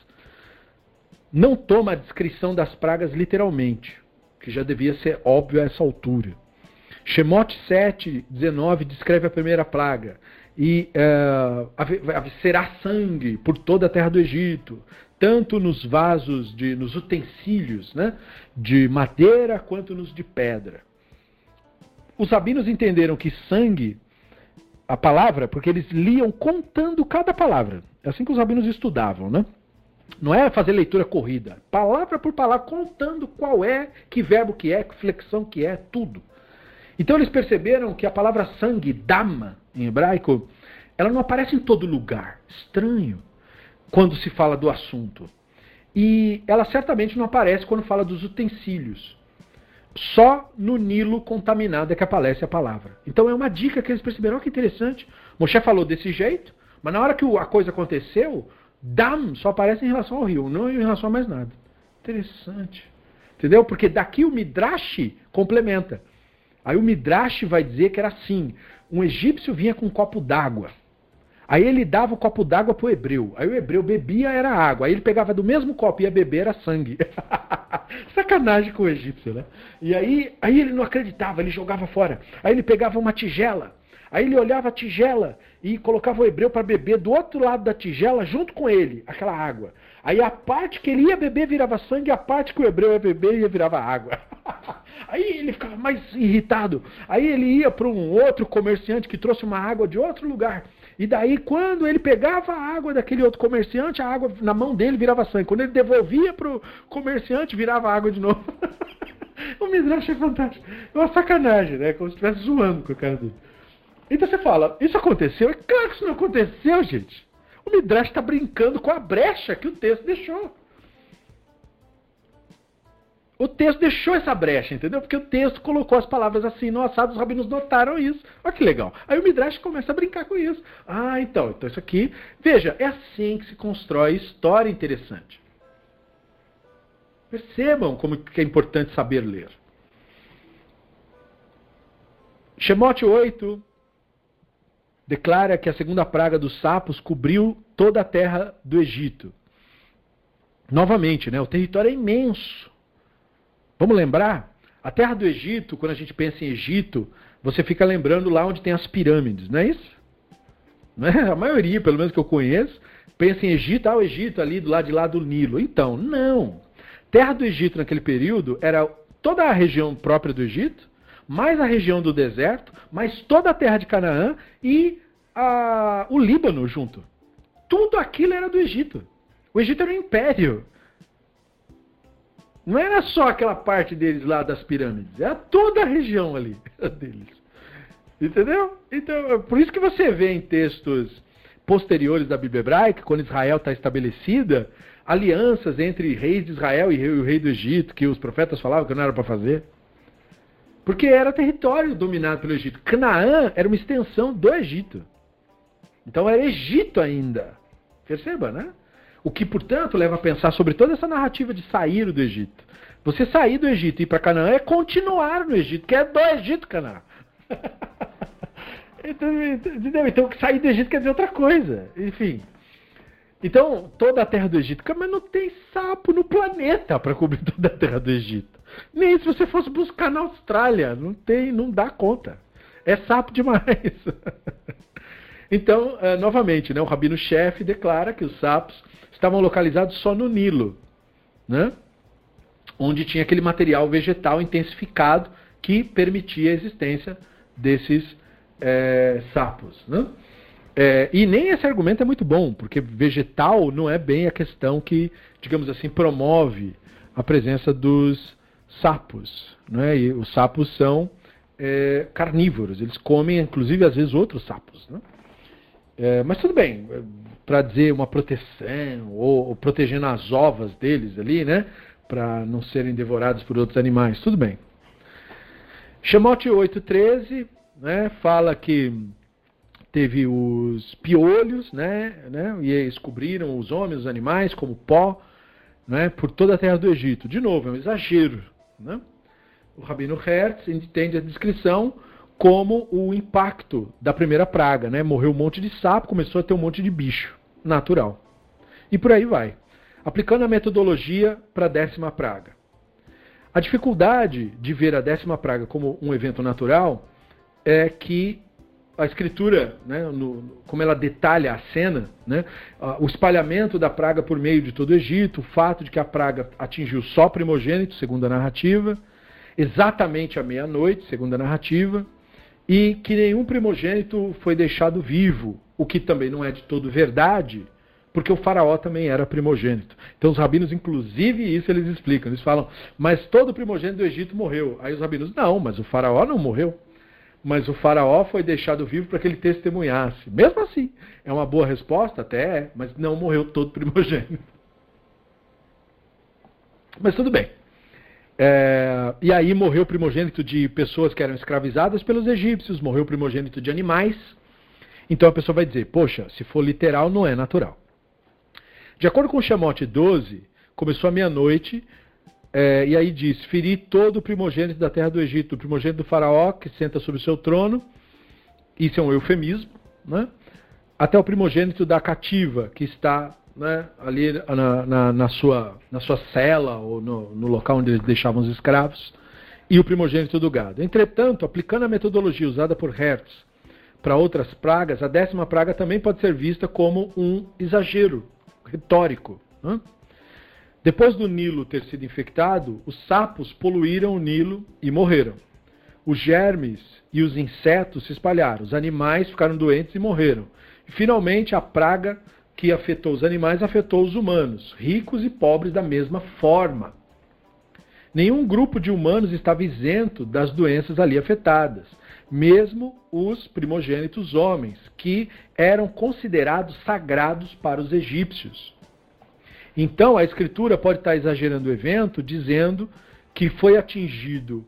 não toma a descrição das pragas literalmente, que já devia ser óbvio a essa altura. Shemot 7, 19 descreve a primeira praga. E uh, será sangue por toda a terra do Egito, tanto nos vasos, de, nos utensílios né, de madeira quanto nos de pedra. Os rabinos entenderam que sangue, a palavra, porque eles liam contando cada palavra. É assim que os rabinos estudavam, né? Não é fazer leitura corrida. Palavra por palavra, contando qual é, que verbo que é, que flexão que é, tudo. Então eles perceberam que a palavra sangue, dama, em hebraico, ela não aparece em todo lugar. Estranho. Quando se fala do assunto. E ela certamente não aparece quando fala dos utensílios. Só no Nilo contaminado é que aparece a palavra. Então é uma dica que eles perceberam. Olha que interessante. Moshe falou desse jeito, mas na hora que a coisa aconteceu, dam só aparece em relação ao rio, não em relação a mais nada. Interessante. Entendeu? Porque daqui o Midrash complementa. Aí o Midrash vai dizer que era assim: um egípcio vinha com um copo d'água. Aí ele dava o copo d'água para o hebreu. Aí o hebreu bebia, era água. Aí ele pegava do mesmo copo e ia beber, era sangue. Sacanagem com o egípcio, né? E aí, aí ele não acreditava, ele jogava fora. Aí ele pegava uma tigela. Aí ele olhava a tigela e colocava o hebreu para beber do outro lado da tigela junto com ele, aquela água. Aí a parte que ele ia beber virava sangue, a parte que o hebreu ia beber ia virava água. Aí ele ficava mais irritado. Aí ele ia para um outro comerciante que trouxe uma água de outro lugar. E daí, quando ele pegava a água daquele outro comerciante, a água na mão dele virava sangue. Quando ele devolvia para o comerciante, virava água de novo. o Midrash é fantástico. É uma sacanagem, né? Como se estivesse zoando com o cara dele. Então você fala, isso aconteceu? É claro que isso não aconteceu, gente. O Midrash está brincando com a brecha que o texto deixou. O texto deixou essa brecha, entendeu? Porque o texto colocou as palavras assim no assado, os rabinos notaram isso. Olha que legal. Aí o Midrash começa a brincar com isso. Ah, então, então isso aqui. Veja, é assim que se constrói história interessante. Percebam como é importante saber ler. Shemot 8, declara que a segunda praga dos sapos cobriu toda a terra do Egito. Novamente, né, o território é imenso. Vamos lembrar? A terra do Egito, quando a gente pensa em Egito, você fica lembrando lá onde tem as pirâmides, não é isso? Não é? A maioria, pelo menos que eu conheço, pensa em Egito, ah, o Egito ali do lado de lá do Nilo. Então, não. Terra do Egito naquele período era toda a região própria do Egito, mais a região do deserto, mais toda a terra de Canaã e a, o Líbano junto. Tudo aquilo era do Egito. O Egito era um império. Não era só aquela parte deles lá das pirâmides, era toda a região ali deles. Entendeu? Então, é por isso que você vê em textos posteriores da Bíblia hebraica, quando Israel está estabelecida, alianças entre reis de Israel e o rei do Egito, que os profetas falavam que não era para fazer. Porque era território dominado pelo Egito. Canaã era uma extensão do Egito. Então era Egito ainda. Perceba, né? O que, portanto, leva a pensar sobre toda essa narrativa de sair do Egito. Você sair do Egito e ir para Canaã é continuar no Egito, que é do Egito, Canaã. então, entendeu? Então, sair do Egito quer dizer outra coisa. Enfim. Então, toda a terra do Egito. Mas não tem sapo no planeta para cobrir toda a terra do Egito. Nem se você fosse buscar na Austrália. Não tem, não dá conta. É sapo demais. então, uh, novamente, né, o rabino-chefe declara que os sapos estavam localizados só no Nilo, né? onde tinha aquele material vegetal intensificado que permitia a existência desses é, sapos. Né? É, e nem esse argumento é muito bom, porque vegetal não é bem a questão que, digamos assim, promove a presença dos sapos. Né? E os sapos são é, carnívoros, eles comem inclusive às vezes outros sapos. Né? É, mas tudo bem, para dizer uma proteção, ou, ou, protegendo as ovas deles ali, né? Para não serem devorados por outros animais, tudo bem. Chamote 8.13 né, fala que teve os piolhos, né, né, e eles cobriram os homens, os animais, como pó, né, por toda a terra do Egito. De novo, é um exagero. Né? O Rabino Hertz entende a descrição como o impacto da primeira praga. Né? Morreu um monte de sapo, começou a ter um monte de bicho natural. E por aí vai. Aplicando a metodologia para a décima praga. A dificuldade de ver a décima praga como um evento natural é que a escritura, né, no, como ela detalha a cena, né, o espalhamento da praga por meio de todo o Egito, o fato de que a praga atingiu só primogênito, segundo a narrativa, exatamente à meia-noite, segundo a narrativa, e que nenhum primogênito foi deixado vivo, o que também não é de todo verdade, porque o faraó também era primogênito. Então os rabinos, inclusive, isso eles explicam. Eles falam, mas todo primogênito do Egito morreu. Aí os rabinos, não, mas o faraó não morreu mas o faraó foi deixado vivo para que ele testemunhasse. Mesmo assim, é uma boa resposta? Até é, mas não morreu todo primogênito. Mas tudo bem. É, e aí morreu o primogênito de pessoas que eram escravizadas pelos egípcios, morreu o primogênito de animais. Então a pessoa vai dizer, poxa, se for literal, não é natural. De acordo com o Shamote 12, começou à meia-noite, é, e aí diz: Feri todo o primogênito da terra do Egito, o primogênito do Faraó, que senta sobre o seu trono. Isso é um eufemismo, né? Até o primogênito da cativa, que está né, ali na, na, na, sua, na sua cela ou no, no local onde eles deixavam os escravos, e o primogênito do gado. Entretanto, aplicando a metodologia usada por Hertz para outras pragas, a décima praga também pode ser vista como um exagero retórico. Né? Depois do Nilo ter sido infectado, os sapos poluíram o Nilo e morreram. Os germes e os insetos se espalharam, os animais ficaram doentes e morreram. E, finalmente, a praga que afetou os animais afetou os humanos, ricos e pobres da mesma forma. Nenhum grupo de humanos estava isento das doenças ali afetadas, mesmo os primogênitos homens, que eram considerados sagrados para os egípcios. Então, a Escritura pode estar exagerando o evento, dizendo que foi atingido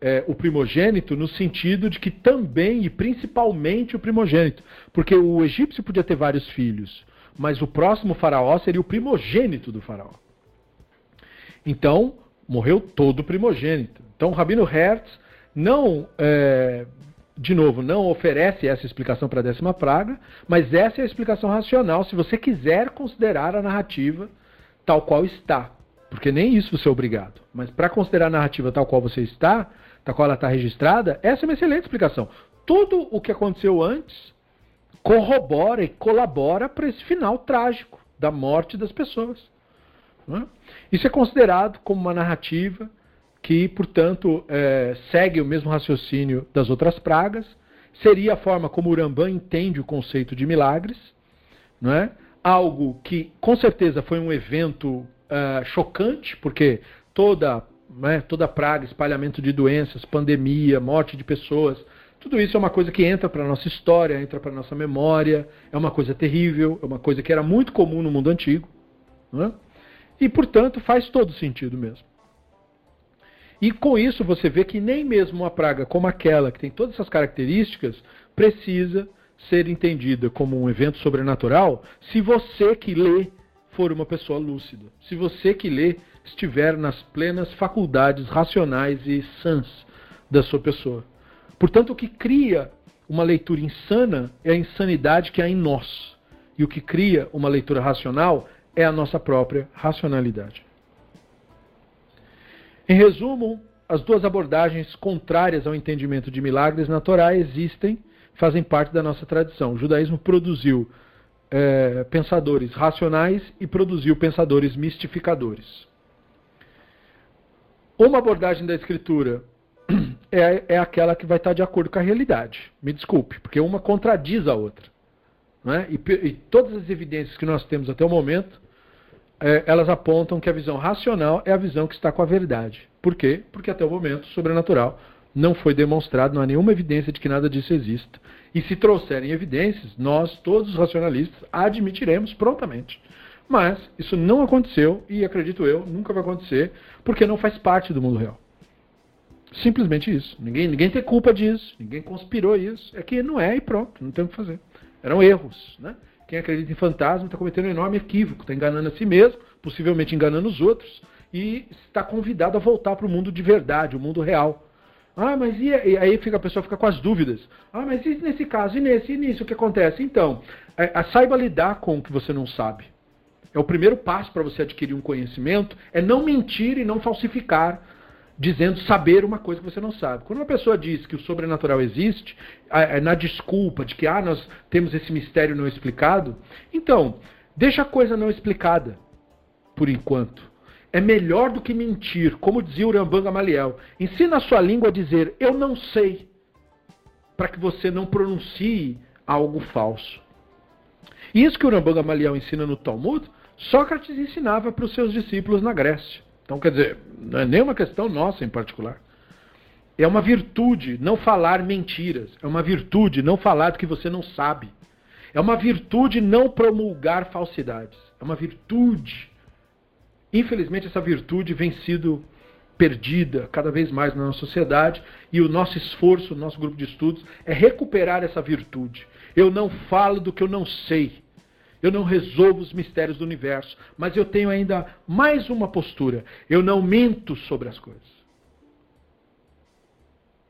é, o primogênito no sentido de que também e principalmente o primogênito. Porque o egípcio podia ter vários filhos, mas o próximo faraó seria o primogênito do faraó. Então, morreu todo o primogênito. Então, o Rabino Hertz não, é, de novo, não oferece essa explicação para a décima praga, mas essa é a explicação racional se você quiser considerar a narrativa tal qual está. Porque nem isso você é obrigado. Mas para considerar a narrativa tal qual você está, tal qual ela está registrada, essa é uma excelente explicação. Tudo o que aconteceu antes corrobora e colabora para esse final trágico da morte das pessoas. É? Isso é considerado como uma narrativa que, portanto, é, segue o mesmo raciocínio das outras pragas. Seria a forma como o Rambam entende o conceito de milagres. Não é? Algo que com certeza foi um evento uh, chocante, porque toda, né, toda praga, espalhamento de doenças, pandemia, morte de pessoas, tudo isso é uma coisa que entra para a nossa história, entra para a nossa memória, é uma coisa terrível, é uma coisa que era muito comum no mundo antigo. Né? E, portanto, faz todo sentido mesmo. E com isso você vê que nem mesmo uma praga como aquela, que tem todas essas características, precisa ser entendida como um evento sobrenatural se você que lê for uma pessoa lúcida. Se você que lê estiver nas plenas faculdades racionais e sãs da sua pessoa. Portanto, o que cria uma leitura insana é a insanidade que há em nós. E o que cria uma leitura racional é a nossa própria racionalidade. Em resumo, as duas abordagens contrárias ao entendimento de milagres naturais existem fazem parte da nossa tradição. O judaísmo produziu é, pensadores racionais e produziu pensadores mistificadores. Uma abordagem da escritura é, é aquela que vai estar de acordo com a realidade. Me desculpe, porque uma contradiz a outra. Né? E, e, todas as evidências que nós temos até o momento, é, elas apontam que a visão racional é a visão que está com a verdade. Por quê? Porque até o momento sobrenatural Não foi demonstrado, não há nenhuma evidência de que nada disso exista. E se trouxerem evidências, nós, todos os racionalistas, admitiremos prontamente. Mas isso não aconteceu e acredito eu, nunca vai acontecer, porque não faz parte do mundo real. Simplesmente isso. Ninguém, ninguém tem culpa disso, ninguém conspirou isso. É que não é e pronto, não tem o que fazer. Eram erros. Né? Quem acredita em fantasma está cometendo um enorme equívoco, está enganando a si mesmo, possivelmente enganando os outros, e está convidado a voltar para o mundo de verdade, o mundo real. Ah, mas e, e aí fica, a pessoa fica com as dúvidas. Ah, mas e nesse caso, e nesse, e nisso, o que acontece? Então, é, a, saiba lidar com o que você não sabe. É o primeiro passo para você adquirir um conhecimento, é não mentir e não falsificar, dizendo saber uma coisa que você não sabe. Quando uma pessoa diz que o sobrenatural existe, é na desculpa de que ah, nós temos esse mistério não explicado, então, deixa a coisa não explicada, por enquanto é melhor do que mentir, como dizia o Rambam Gamaliel. Ensina a sua língua a dizer eu não sei, para que você não pronuncie algo falso. E isso que o Rambam Gamaliel ensina no Talmud, Sócrates ensinava para os seus discípulos na Grécia. Então, quer dizer, não é nenhuma questão nossa em particular. É uma virtude não falar mentiras. É uma virtude não falar do que você não sabe. É uma virtude não promulgar falsidades. É uma virtude Infelizmente, essa virtude vem sido perdida cada vez mais na nossa sociedade e o nosso esforço, o nosso grupo de estudos, é recuperar essa virtude. Eu não falo do que eu não sei. Eu não resolvo os mistérios do universo, mas eu tenho ainda mais uma postura. Eu não minto sobre as coisas.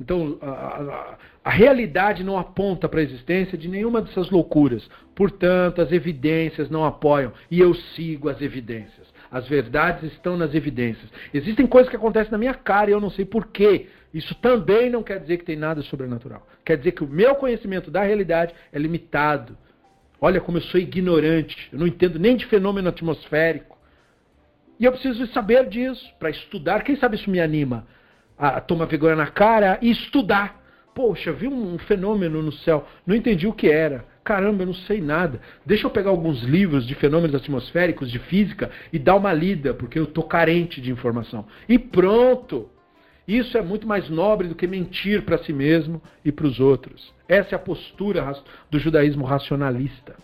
Então, a, a, a, realidade não aponta para a existência de nenhuma dessas loucuras. Portanto, as evidências não apoiam. E eu sigo as evidências. As verdades estão nas evidências. Existem coisas que acontecem na minha cara e eu não sei porquê. Isso também não quer dizer que tem nada sobrenatural. Quer dizer que o meu conhecimento da realidade é limitado. Olha como eu sou ignorante. Eu não entendo nem de fenômeno atmosférico. E eu preciso saber disso para estudar. Quem sabe isso me anima a tomar vergonha na cara e estudar. Poxa, vi um fenômeno no céu, não entendi o que era caramba, eu não sei nada. Deixa eu pegar alguns livros de fenômenos atmosféricos, de física, e dar uma lida, porque eu estou carente de informação. E pronto! Isso é muito mais nobre do que mentir para si mesmo e para os outros. Essa é a postura do judaísmo racionalista.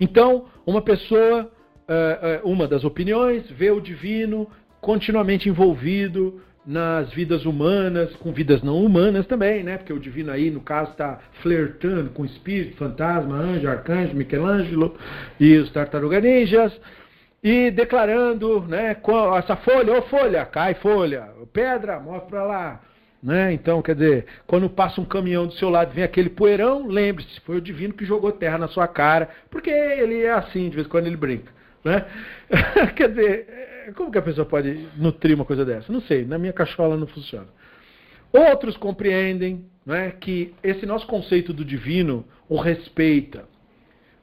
Então, uma pessoa, eh, eh, uma das opiniões, vê o divino continuamente envolvido nas vidas humanas, com vidas não humanas também, né? Porque o divino aí, no caso, está flertando com espírito, fantasma, anjo, arcanjo, Michelangelo e os tartaruga ninjas, e declarando, né? Essa folha, ô folha, cai folha, pedra, mostra para lá. Né? Então, quer dizer, quando passa um caminhão do seu lado vem aquele poeirão, lembre-se, foi o divino que jogou terra na sua cara, porque ele é assim, de vez em quando ele brinca. Né? quer dizer, como que a pessoa pode nutrir uma coisa dessa? Não sei, na minha cachola não funciona. Outros compreendem né, que esse nosso conceito do divino o respeita.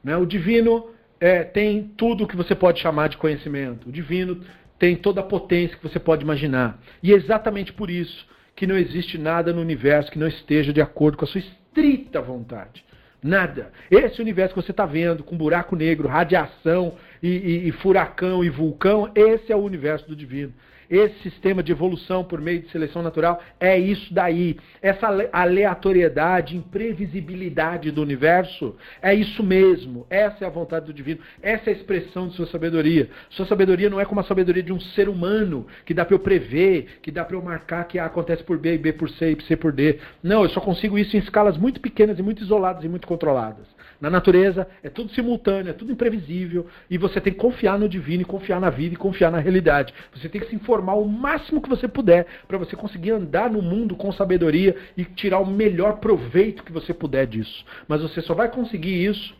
Né? O divino é, tem tudo o que você pode chamar de conhecimento. O divino tem toda a potência que você pode imaginar. E é exatamente por isso que não existe nada no universo que não esteja de acordo com a sua estrita vontade. Nada. Esse universo que você está vendo, com buraco negro, radiação e, e, e, furacão e vulcão, esse é o universo do divino. Esse sistema de evolução por meio de seleção natural é isso daí. Essa aleatoriedade, imprevisibilidade do universo é isso mesmo. Essa é a vontade do divino. Essa é a expressão de sua sabedoria. Sua sabedoria não é como a sabedoria de um ser humano, que dá para eu prever, que dá para eu marcar que A acontece por B, B por C e C por D. Não, eu só consigo isso em escalas muito pequenas e muito isoladas e muito controladas. Na natureza é tudo simultâneo, é tudo imprevisível e você tem que confiar no divino, confiar na vida e confiar na realidade. Você tem que se informar o máximo que você puder para você conseguir andar no mundo com sabedoria e tirar o melhor proveito que você puder disso. Mas você só vai conseguir isso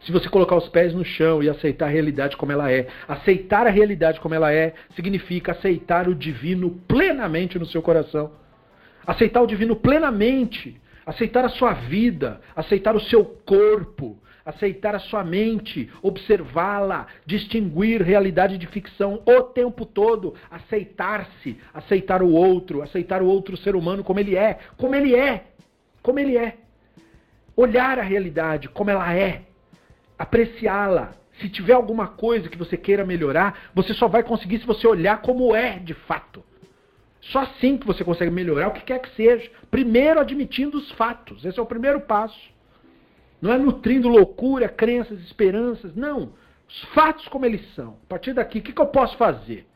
se você colocar os pés no chão e aceitar a realidade como ela é. Aceitar a realidade como ela é significa aceitar o divino plenamente no seu coração. Aceitar o divino plenamente aceitar a sua vida, aceitar o seu corpo, aceitar a sua mente, observá-la, distinguir realidade de ficção o tempo todo, aceitar-se, aceitar o outro, aceitar o outro ser humano como ele é, como ele é, como ele é. Olhar a realidade como ela é, apreciá-la. Se tiver alguma coisa que você queira melhorar, você só vai conseguir se você olhar como é de fato. Só assim que você consegue melhorar o que quer que seja. Primeiro admitindo os fatos. Esse é o primeiro passo. Não é nutrindo loucura, crenças, esperanças. Não. Os fatos como eles são. A partir daqui, o que, que eu posso fazer?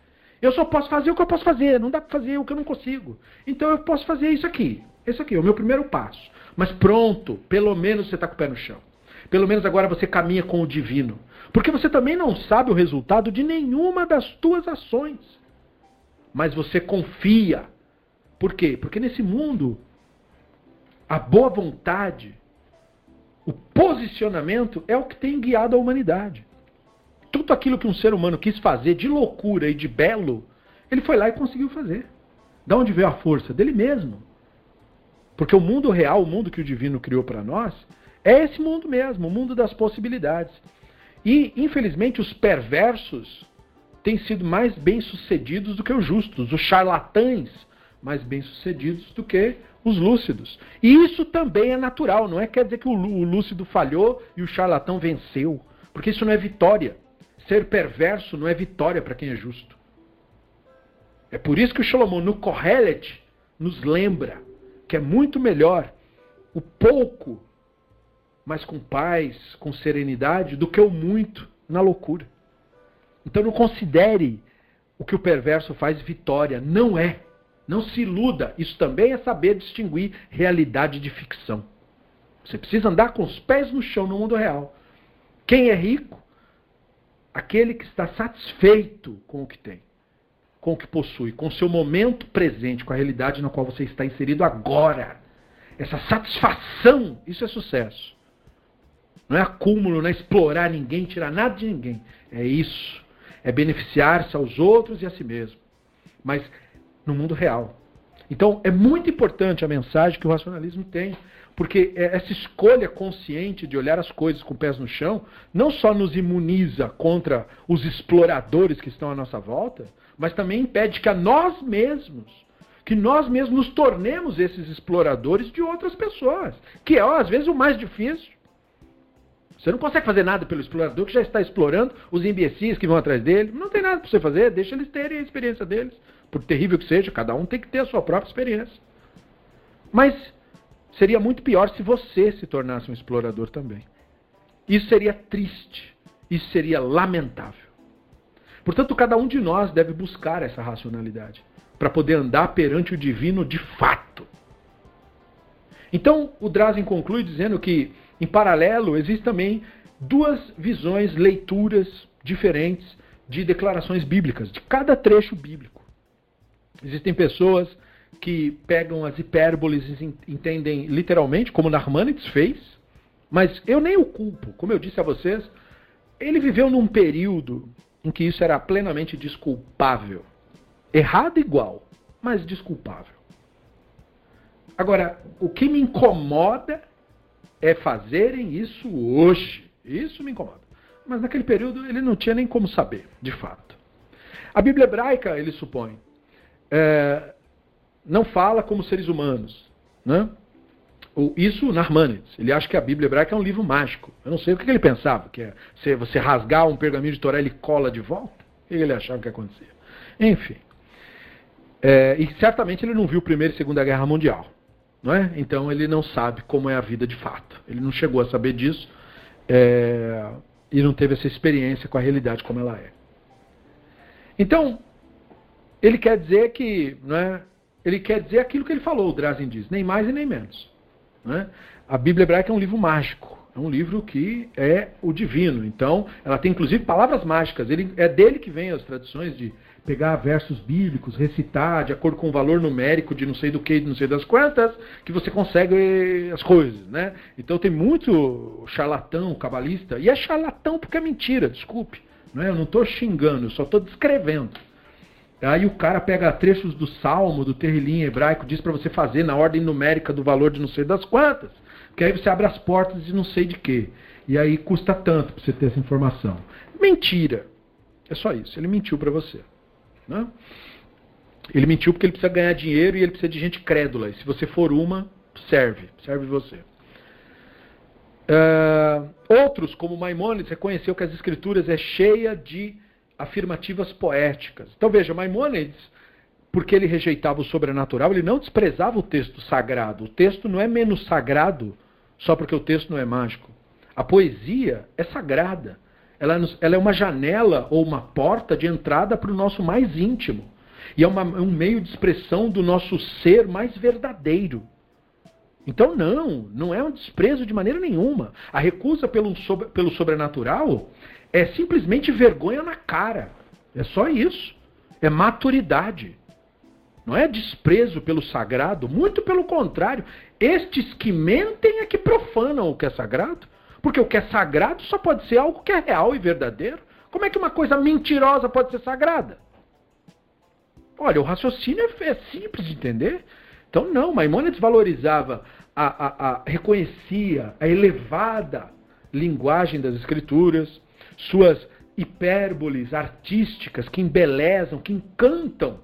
Eu só posso fazer o que eu posso fazer. Não dá para fazer o que eu não consigo. Então eu posso fazer isso aqui. Esse aqui é o meu primeiro passo. Mas pronto, pelo menos você está com o pé no chão. Pelo menos agora você caminha com o divino. Porque você também não sabe o resultado de nenhuma das tuas ações. Mas você confia. Por quê? Porque nesse mundo, a boa vontade, o posicionamento é o que tem guiado a humanidade. Tudo aquilo que um ser humano quis fazer de loucura e de belo, ele foi lá e conseguiu fazer. Da onde veio a força? Dele mesmo. Porque o mundo real, o mundo que o divino criou para nós, é esse mundo mesmo, o mundo das possibilidades. E, infelizmente, os perversos têm sido mais bem-sucedidos do que os justos, os charlatães mais bem-sucedidos do que os lúcidos. E isso também é natural, não é quer dizer que o lúcido falhou e o charlatão venceu, porque isso não é vitória. Ser perverso não é vitória para quem é justo. É por isso que o Salomão no Kohelet nos lembra que é muito melhor o pouco, mas com paz, com serenidade, do que o muito na loucura. Então não considere o que o perverso faz vitória. Não é. Não se iluda. Isso também é saber distinguir realidade de ficção. Você precisa andar com os pés no chão no mundo real. Quem é rico? Aquele que está satisfeito com o que tem com o que possui, com o seu momento presente, com a realidade na qual você está inserido agora. Essa satisfação, isso é sucesso. Não é acúmulo, não é explorar ninguém, tirar nada de ninguém. É isso. É beneficiar-se aos outros e a si mesmo. Mas no mundo real. Então é muito importante a mensagem que o racionalismo tem. Porque essa escolha consciente de olhar as coisas com pés no chão não só nos imuniza contra os exploradores que estão à nossa volta, mas também impede que a nós mesmos, que nós mesmos nos tornemos esses exploradores de outras pessoas, que é às vezes o mais difícil. Você não consegue fazer nada pelo explorador que já está explorando os imbecis que vão atrás dele. Não tem nada para você fazer, deixa eles terem a experiência deles. Por terrível que seja, cada um tem que ter a sua própria experiência. Mas seria muito pior se você se tornasse um explorador também. Isso seria triste. Isso seria lamentável. Portanto, cada um de nós deve buscar essa racionalidade para poder andar perante o divino de fato. Então, o Drazen conclui dizendo que, em paralelo, existem também duas visões, leituras diferentes de declarações bíblicas, de cada trecho bíblico. Existem pessoas que pegam as hipérboles e entendem literalmente, como Narmanides fez, mas eu nem o culpo. Como eu disse a vocês, ele viveu num período em que isso era plenamente desculpável. Errado igual, mas desculpável. Agora, o que me incomoda é fazerem isso hoje. Isso me incomoda. Mas naquele período ele não tinha nem como saber, de fato. A Bíblia hebraica, ele supõe, é, não fala como seres humanos. Né? Isso Narmanides. Ele acha que a Bíblia hebraica é um livro mágico. Eu não sei o que ele pensava, que é você rasgar um pergaminho de Torá ele cola de volta. O que ele achava que acontecia? Enfim. É, e certamente ele não viu a Primeira e Segunda Guerra Mundial. Não é? Então ele não sabe como é a vida de fato. Ele não chegou a saber disso é, e não teve essa experiência com a realidade como ela é. Então, ele quer dizer que, é, ele quer dizer aquilo que ele falou, o Drazen diz, nem mais e nem menos. Né? A Bíblia hebraica é um livro mágico, é um livro que é o divino. Então, ela tem inclusive palavras mágicas. Ele, é dele que vem as tradições de pegar versos bíblicos, recitar de acordo com o valor numérico de não sei do que, de não sei das quantas, que você consegue as coisas, né? Então tem muito charlatão, cabalista, e é charlatão porque é mentira, desculpe. Não é? Eu não estou xingando, eu só estou descrevendo. Aí o cara pega trechos do Salmo, do Terrilim hebraico, diz para você fazer na ordem numérica do valor de não sei das quantas, que aí você abre as portas de não sei de quê. E aí custa tanto para você ter essa informação. Mentira. É só isso. Ele mentiu para você. Né? Ele mentiu porque ele precisa ganhar dinheiro e ele precisa de gente crédula. E se você for uma, serve. Serve você. Uh, outros, como Maimonides, reconheceu que as escrituras é cheia de afirmativas poéticas. Então veja, Maimônides porque ele rejeitava o sobrenatural, ele não desprezava o texto sagrado. O texto não é menos sagrado só porque o texto não é mágico. A poesia é sagrada. Ela, ela é uma janela ou uma porta de entrada para o nosso mais íntimo. E é uma, um meio de expressão do nosso ser mais verdadeiro. Então, não, não é um desprezo de maneira nenhuma. A recusa pelo, pelo sobrenatural é simplesmente vergonha na cara. É só isso. É maturidade. Não é desprezo pelo sagrado, muito pelo contrário. Estes que mentem é que profanam o que é sagrado. Porque o que é sagrado só pode ser algo que é real e verdadeiro. Como é que uma coisa mentirosa pode ser sagrada? Olha, o raciocínio é, é simples de entender. Então, não, Maimônides valorizava, a, a, a, reconhecia a elevada linguagem das escrituras, suas hipérboles artísticas que embelezam, que encantam.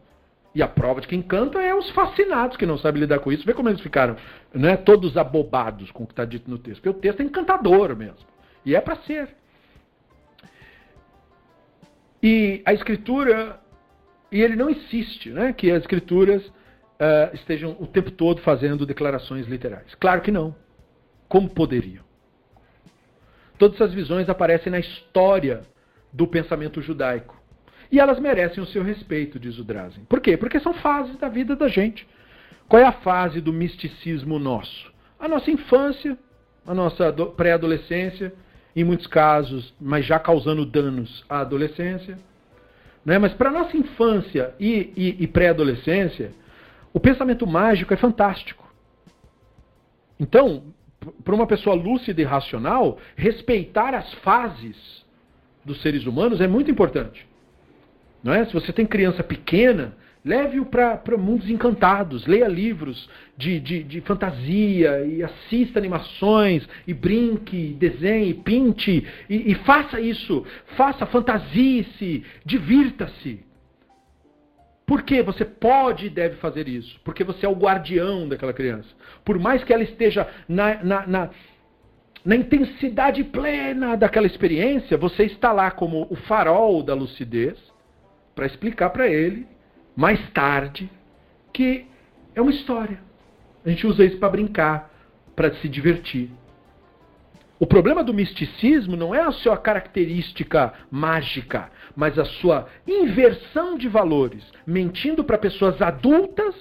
E a prova de que encantam é os fascinados que não sabem lidar com isso. Vê como eles ficaram né, todos abobados com o que está dito no texto. Porque o texto é encantador mesmo. E é para ser. E a escritura, e ele não insiste né, que as escrituras uh, estejam o tempo todo fazendo declarações literais. Claro que não. Como poderiam? Todas essas visões aparecem na história do pensamento judaico. E elas merecem o seu respeito, diz o Drazen. Por quê? Porque são fases da vida da gente. Qual é a fase do misticismo nosso? A nossa infância, a nossa pré-adolescência, em muitos casos, mas já causando danos à adolescência. Né? Mas para a nossa infância e, e, e pré-adolescência, o pensamento mágico é fantástico. Então, para uma pessoa lúcida e racional, respeitar as fases dos seres humanos é muito importante. Não é? Se você tem criança pequena, leve-o para mundos encantados, leia livros de, de, de, fantasia e assista animações e brinque, desenhe, pinte e, e faça isso, faça, fantasie-se, divirta-se. Por que você pode e deve fazer isso? Porque você é o guardião daquela criança. Por mais que ela esteja na, na, na, na intensidade plena daquela experiência, você está lá como o farol da lucidez para explicar para ele, mais tarde, que é uma história. A gente usa isso para brincar, para se divertir. O problema do misticismo não é a sua característica mágica, mas a sua inversão de valores, mentindo para pessoas adultas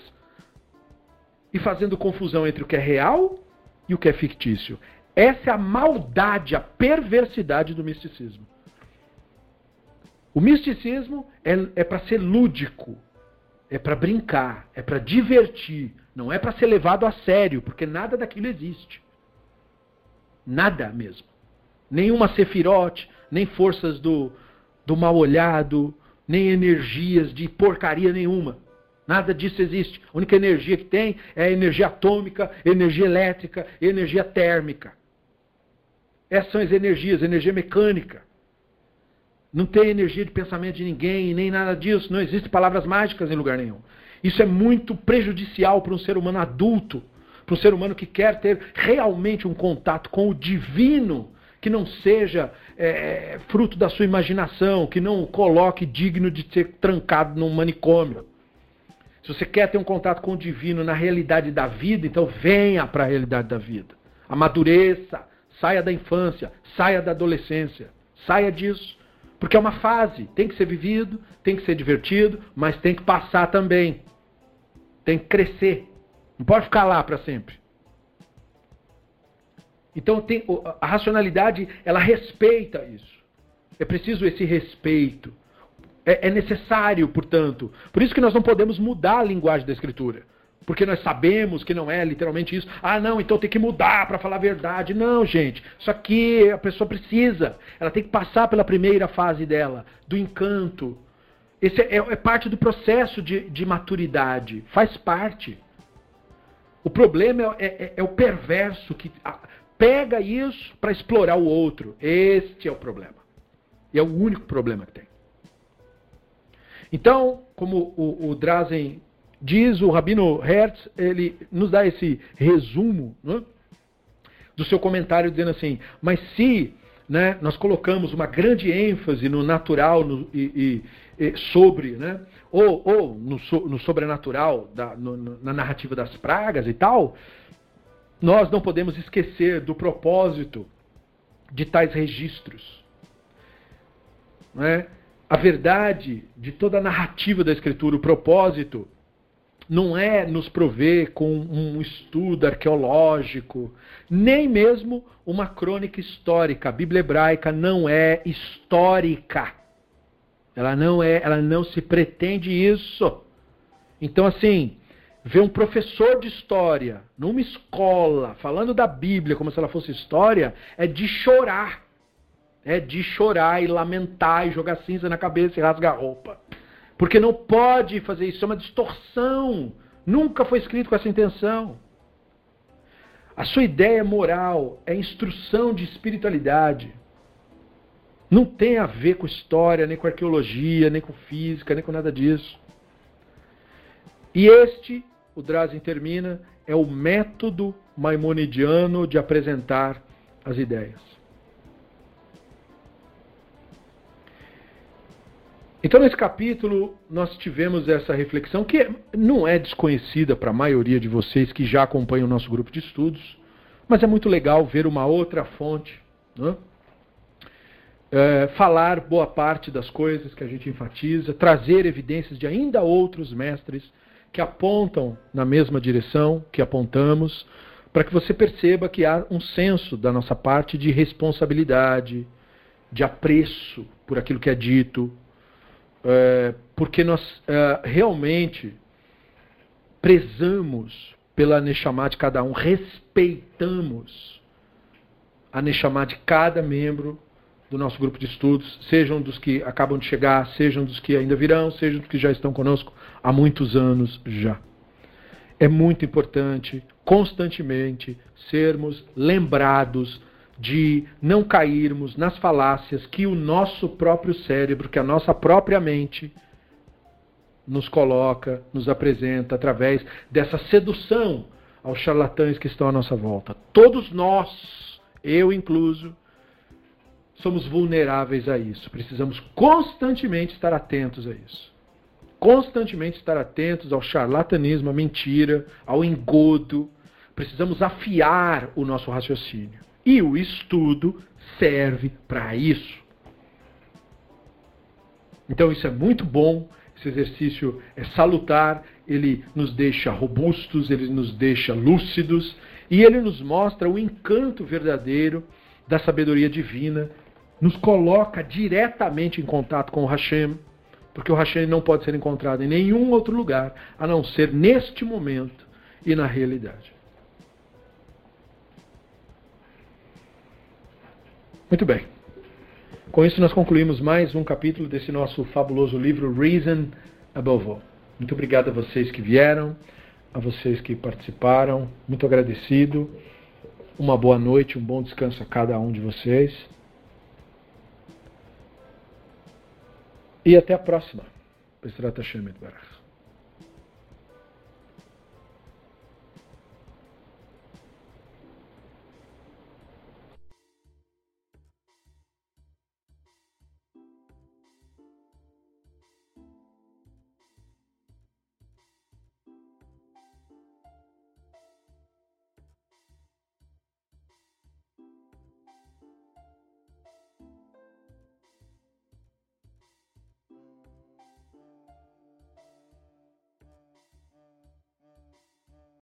e fazendo confusão entre o que é real e o que é fictício. Essa é a maldade, a perversidade do misticismo. O misticismo é, é para ser lúdico, é para brincar, é para divertir, não é para ser levado a sério, porque nada daquilo existe. Nada mesmo. Nenhuma sefirote, nem forças do, do mal olhado, nem energias de porcaria nenhuma. Nada disso existe. A única energia que tem é a energia atômica, energia elétrica, energia térmica. Essas são as energias, energia mecânica. Não tem energia de pensamento de ninguém, nem nada disso. Não existem palavras mágicas em lugar nenhum. Isso é muito prejudicial para um ser humano adulto para o ser humano que quer ter realmente um contato com o divino, que não seja é, fruto da sua imaginação, que não o coloque digno de ser trancado num manicômio. Se você quer ter um contato com o divino na realidade da vida, então venha para a realidade da vida. Amadureça, saia da infância, saia da adolescência, saia disso. Porque é uma fase, tem que ser vivido, tem que ser divertido, mas tem que passar também. Tem que crescer. Não pode ficar lá para sempre. Então tem, a racionalidade ela respeita isso. É preciso esse respeito. É, é, necessário, portanto. Por isso que nós não podemos mudar a linguagem da escritura. Porque nós sabemos que não é literalmente isso. Ah, não, então tem que mudar para falar a verdade. Não, gente. Isso aqui a pessoa precisa. Ela tem que passar pela primeira fase dela, do encanto. Esse é, é parte do processo de, de maturidade. Faz parte. O problema é, é, é o perverso que pega isso para explorar o outro. Este é o problema. E é o único problema que tem. Então, como o, o Drazen diz, o Rabino Hertz, ele nos dá esse resumo né, do seu comentário dizendo assim: mas se né, nós colocamos uma grande ênfase no natural no, e, e, e, sobre, né, ou, ou no, no sobrenatural da, no, na narrativa das pragas e tal, nós não podemos esquecer do propósito de tais registros. Né? A verdade de toda a narrativa da Escritura, o propósito não é nos prover com um estudo arqueológico, nem mesmo uma crônica histórica. A Bíblia hebraica não é histórica. Ela não é, ela não se pretende isso. Então assim, ver um professor de história numa escola falando da Bíblia como se ela fosse história é de chorar. É de chorar e lamentar e jogar cinza na cabeça e rasgar a roupa. Porque não pode fazer isso, é uma distorção. Nunca foi escrito com essa intenção. A sua ideia moral é instrução de espiritualidade. Não tem a ver com história, nem com arqueologia, nem com física, nem com nada disso. E este, o Drazen termina, é o método maimonidiano de apresentar as ideias. Então, nesse capítulo, nós tivemos essa reflexão que não é desconhecida para a maioria de vocês que já acompanham o nosso grupo de estudos, mas é muito legal ver uma outra fonte, né? é, falar boa parte das coisas que a gente enfatiza, trazer evidências de ainda outros mestres que apontam na mesma direção que apontamos, para que você perceba que há um senso da nossa parte de responsabilidade, de apreço por aquilo que é dito, é, porque nós é, realmente prezamos pela Neshama de cada um, respeitamos a Neshama de cada membro do nosso grupo de estudos, sejam dos que acabam de chegar, sejam dos que ainda virão, sejam dos que já estão conosco há muitos anos já. É muito importante, constantemente, sermos lembrados de não cairmos nas falácias que o nosso próprio cérebro, que a nossa própria mente nos coloca, nos apresenta através dessa sedução aos charlatães que estão à nossa volta. Todos nós, eu incluso, somos vulneráveis a isso. Precisamos constantemente estar atentos a isso. Constantemente estar atentos ao charlatanismo, à mentira, ao engodo. Precisamos afiar o nosso raciocínio. E o estudo serve para isso. Então isso é muito bom, esse exercício é salutar, ele nos deixa robustos, ele nos deixa lúcidos e ele nos mostra o encanto verdadeiro da sabedoria divina, nos coloca diretamente em contato com o Hashem, porque o Hashem não pode ser encontrado em nenhum outro lugar a não ser neste momento e na realidade. Muito bem. Com isso, nós concluímos mais um capítulo desse nosso fabuloso livro Reason Above All. Muito obrigado a vocês que vieram, a vocês que participaram. Muito agradecido. Uma boa noite, um bom descanso a cada um de vocês. E até a próxima. Pesrat Hashem Barach.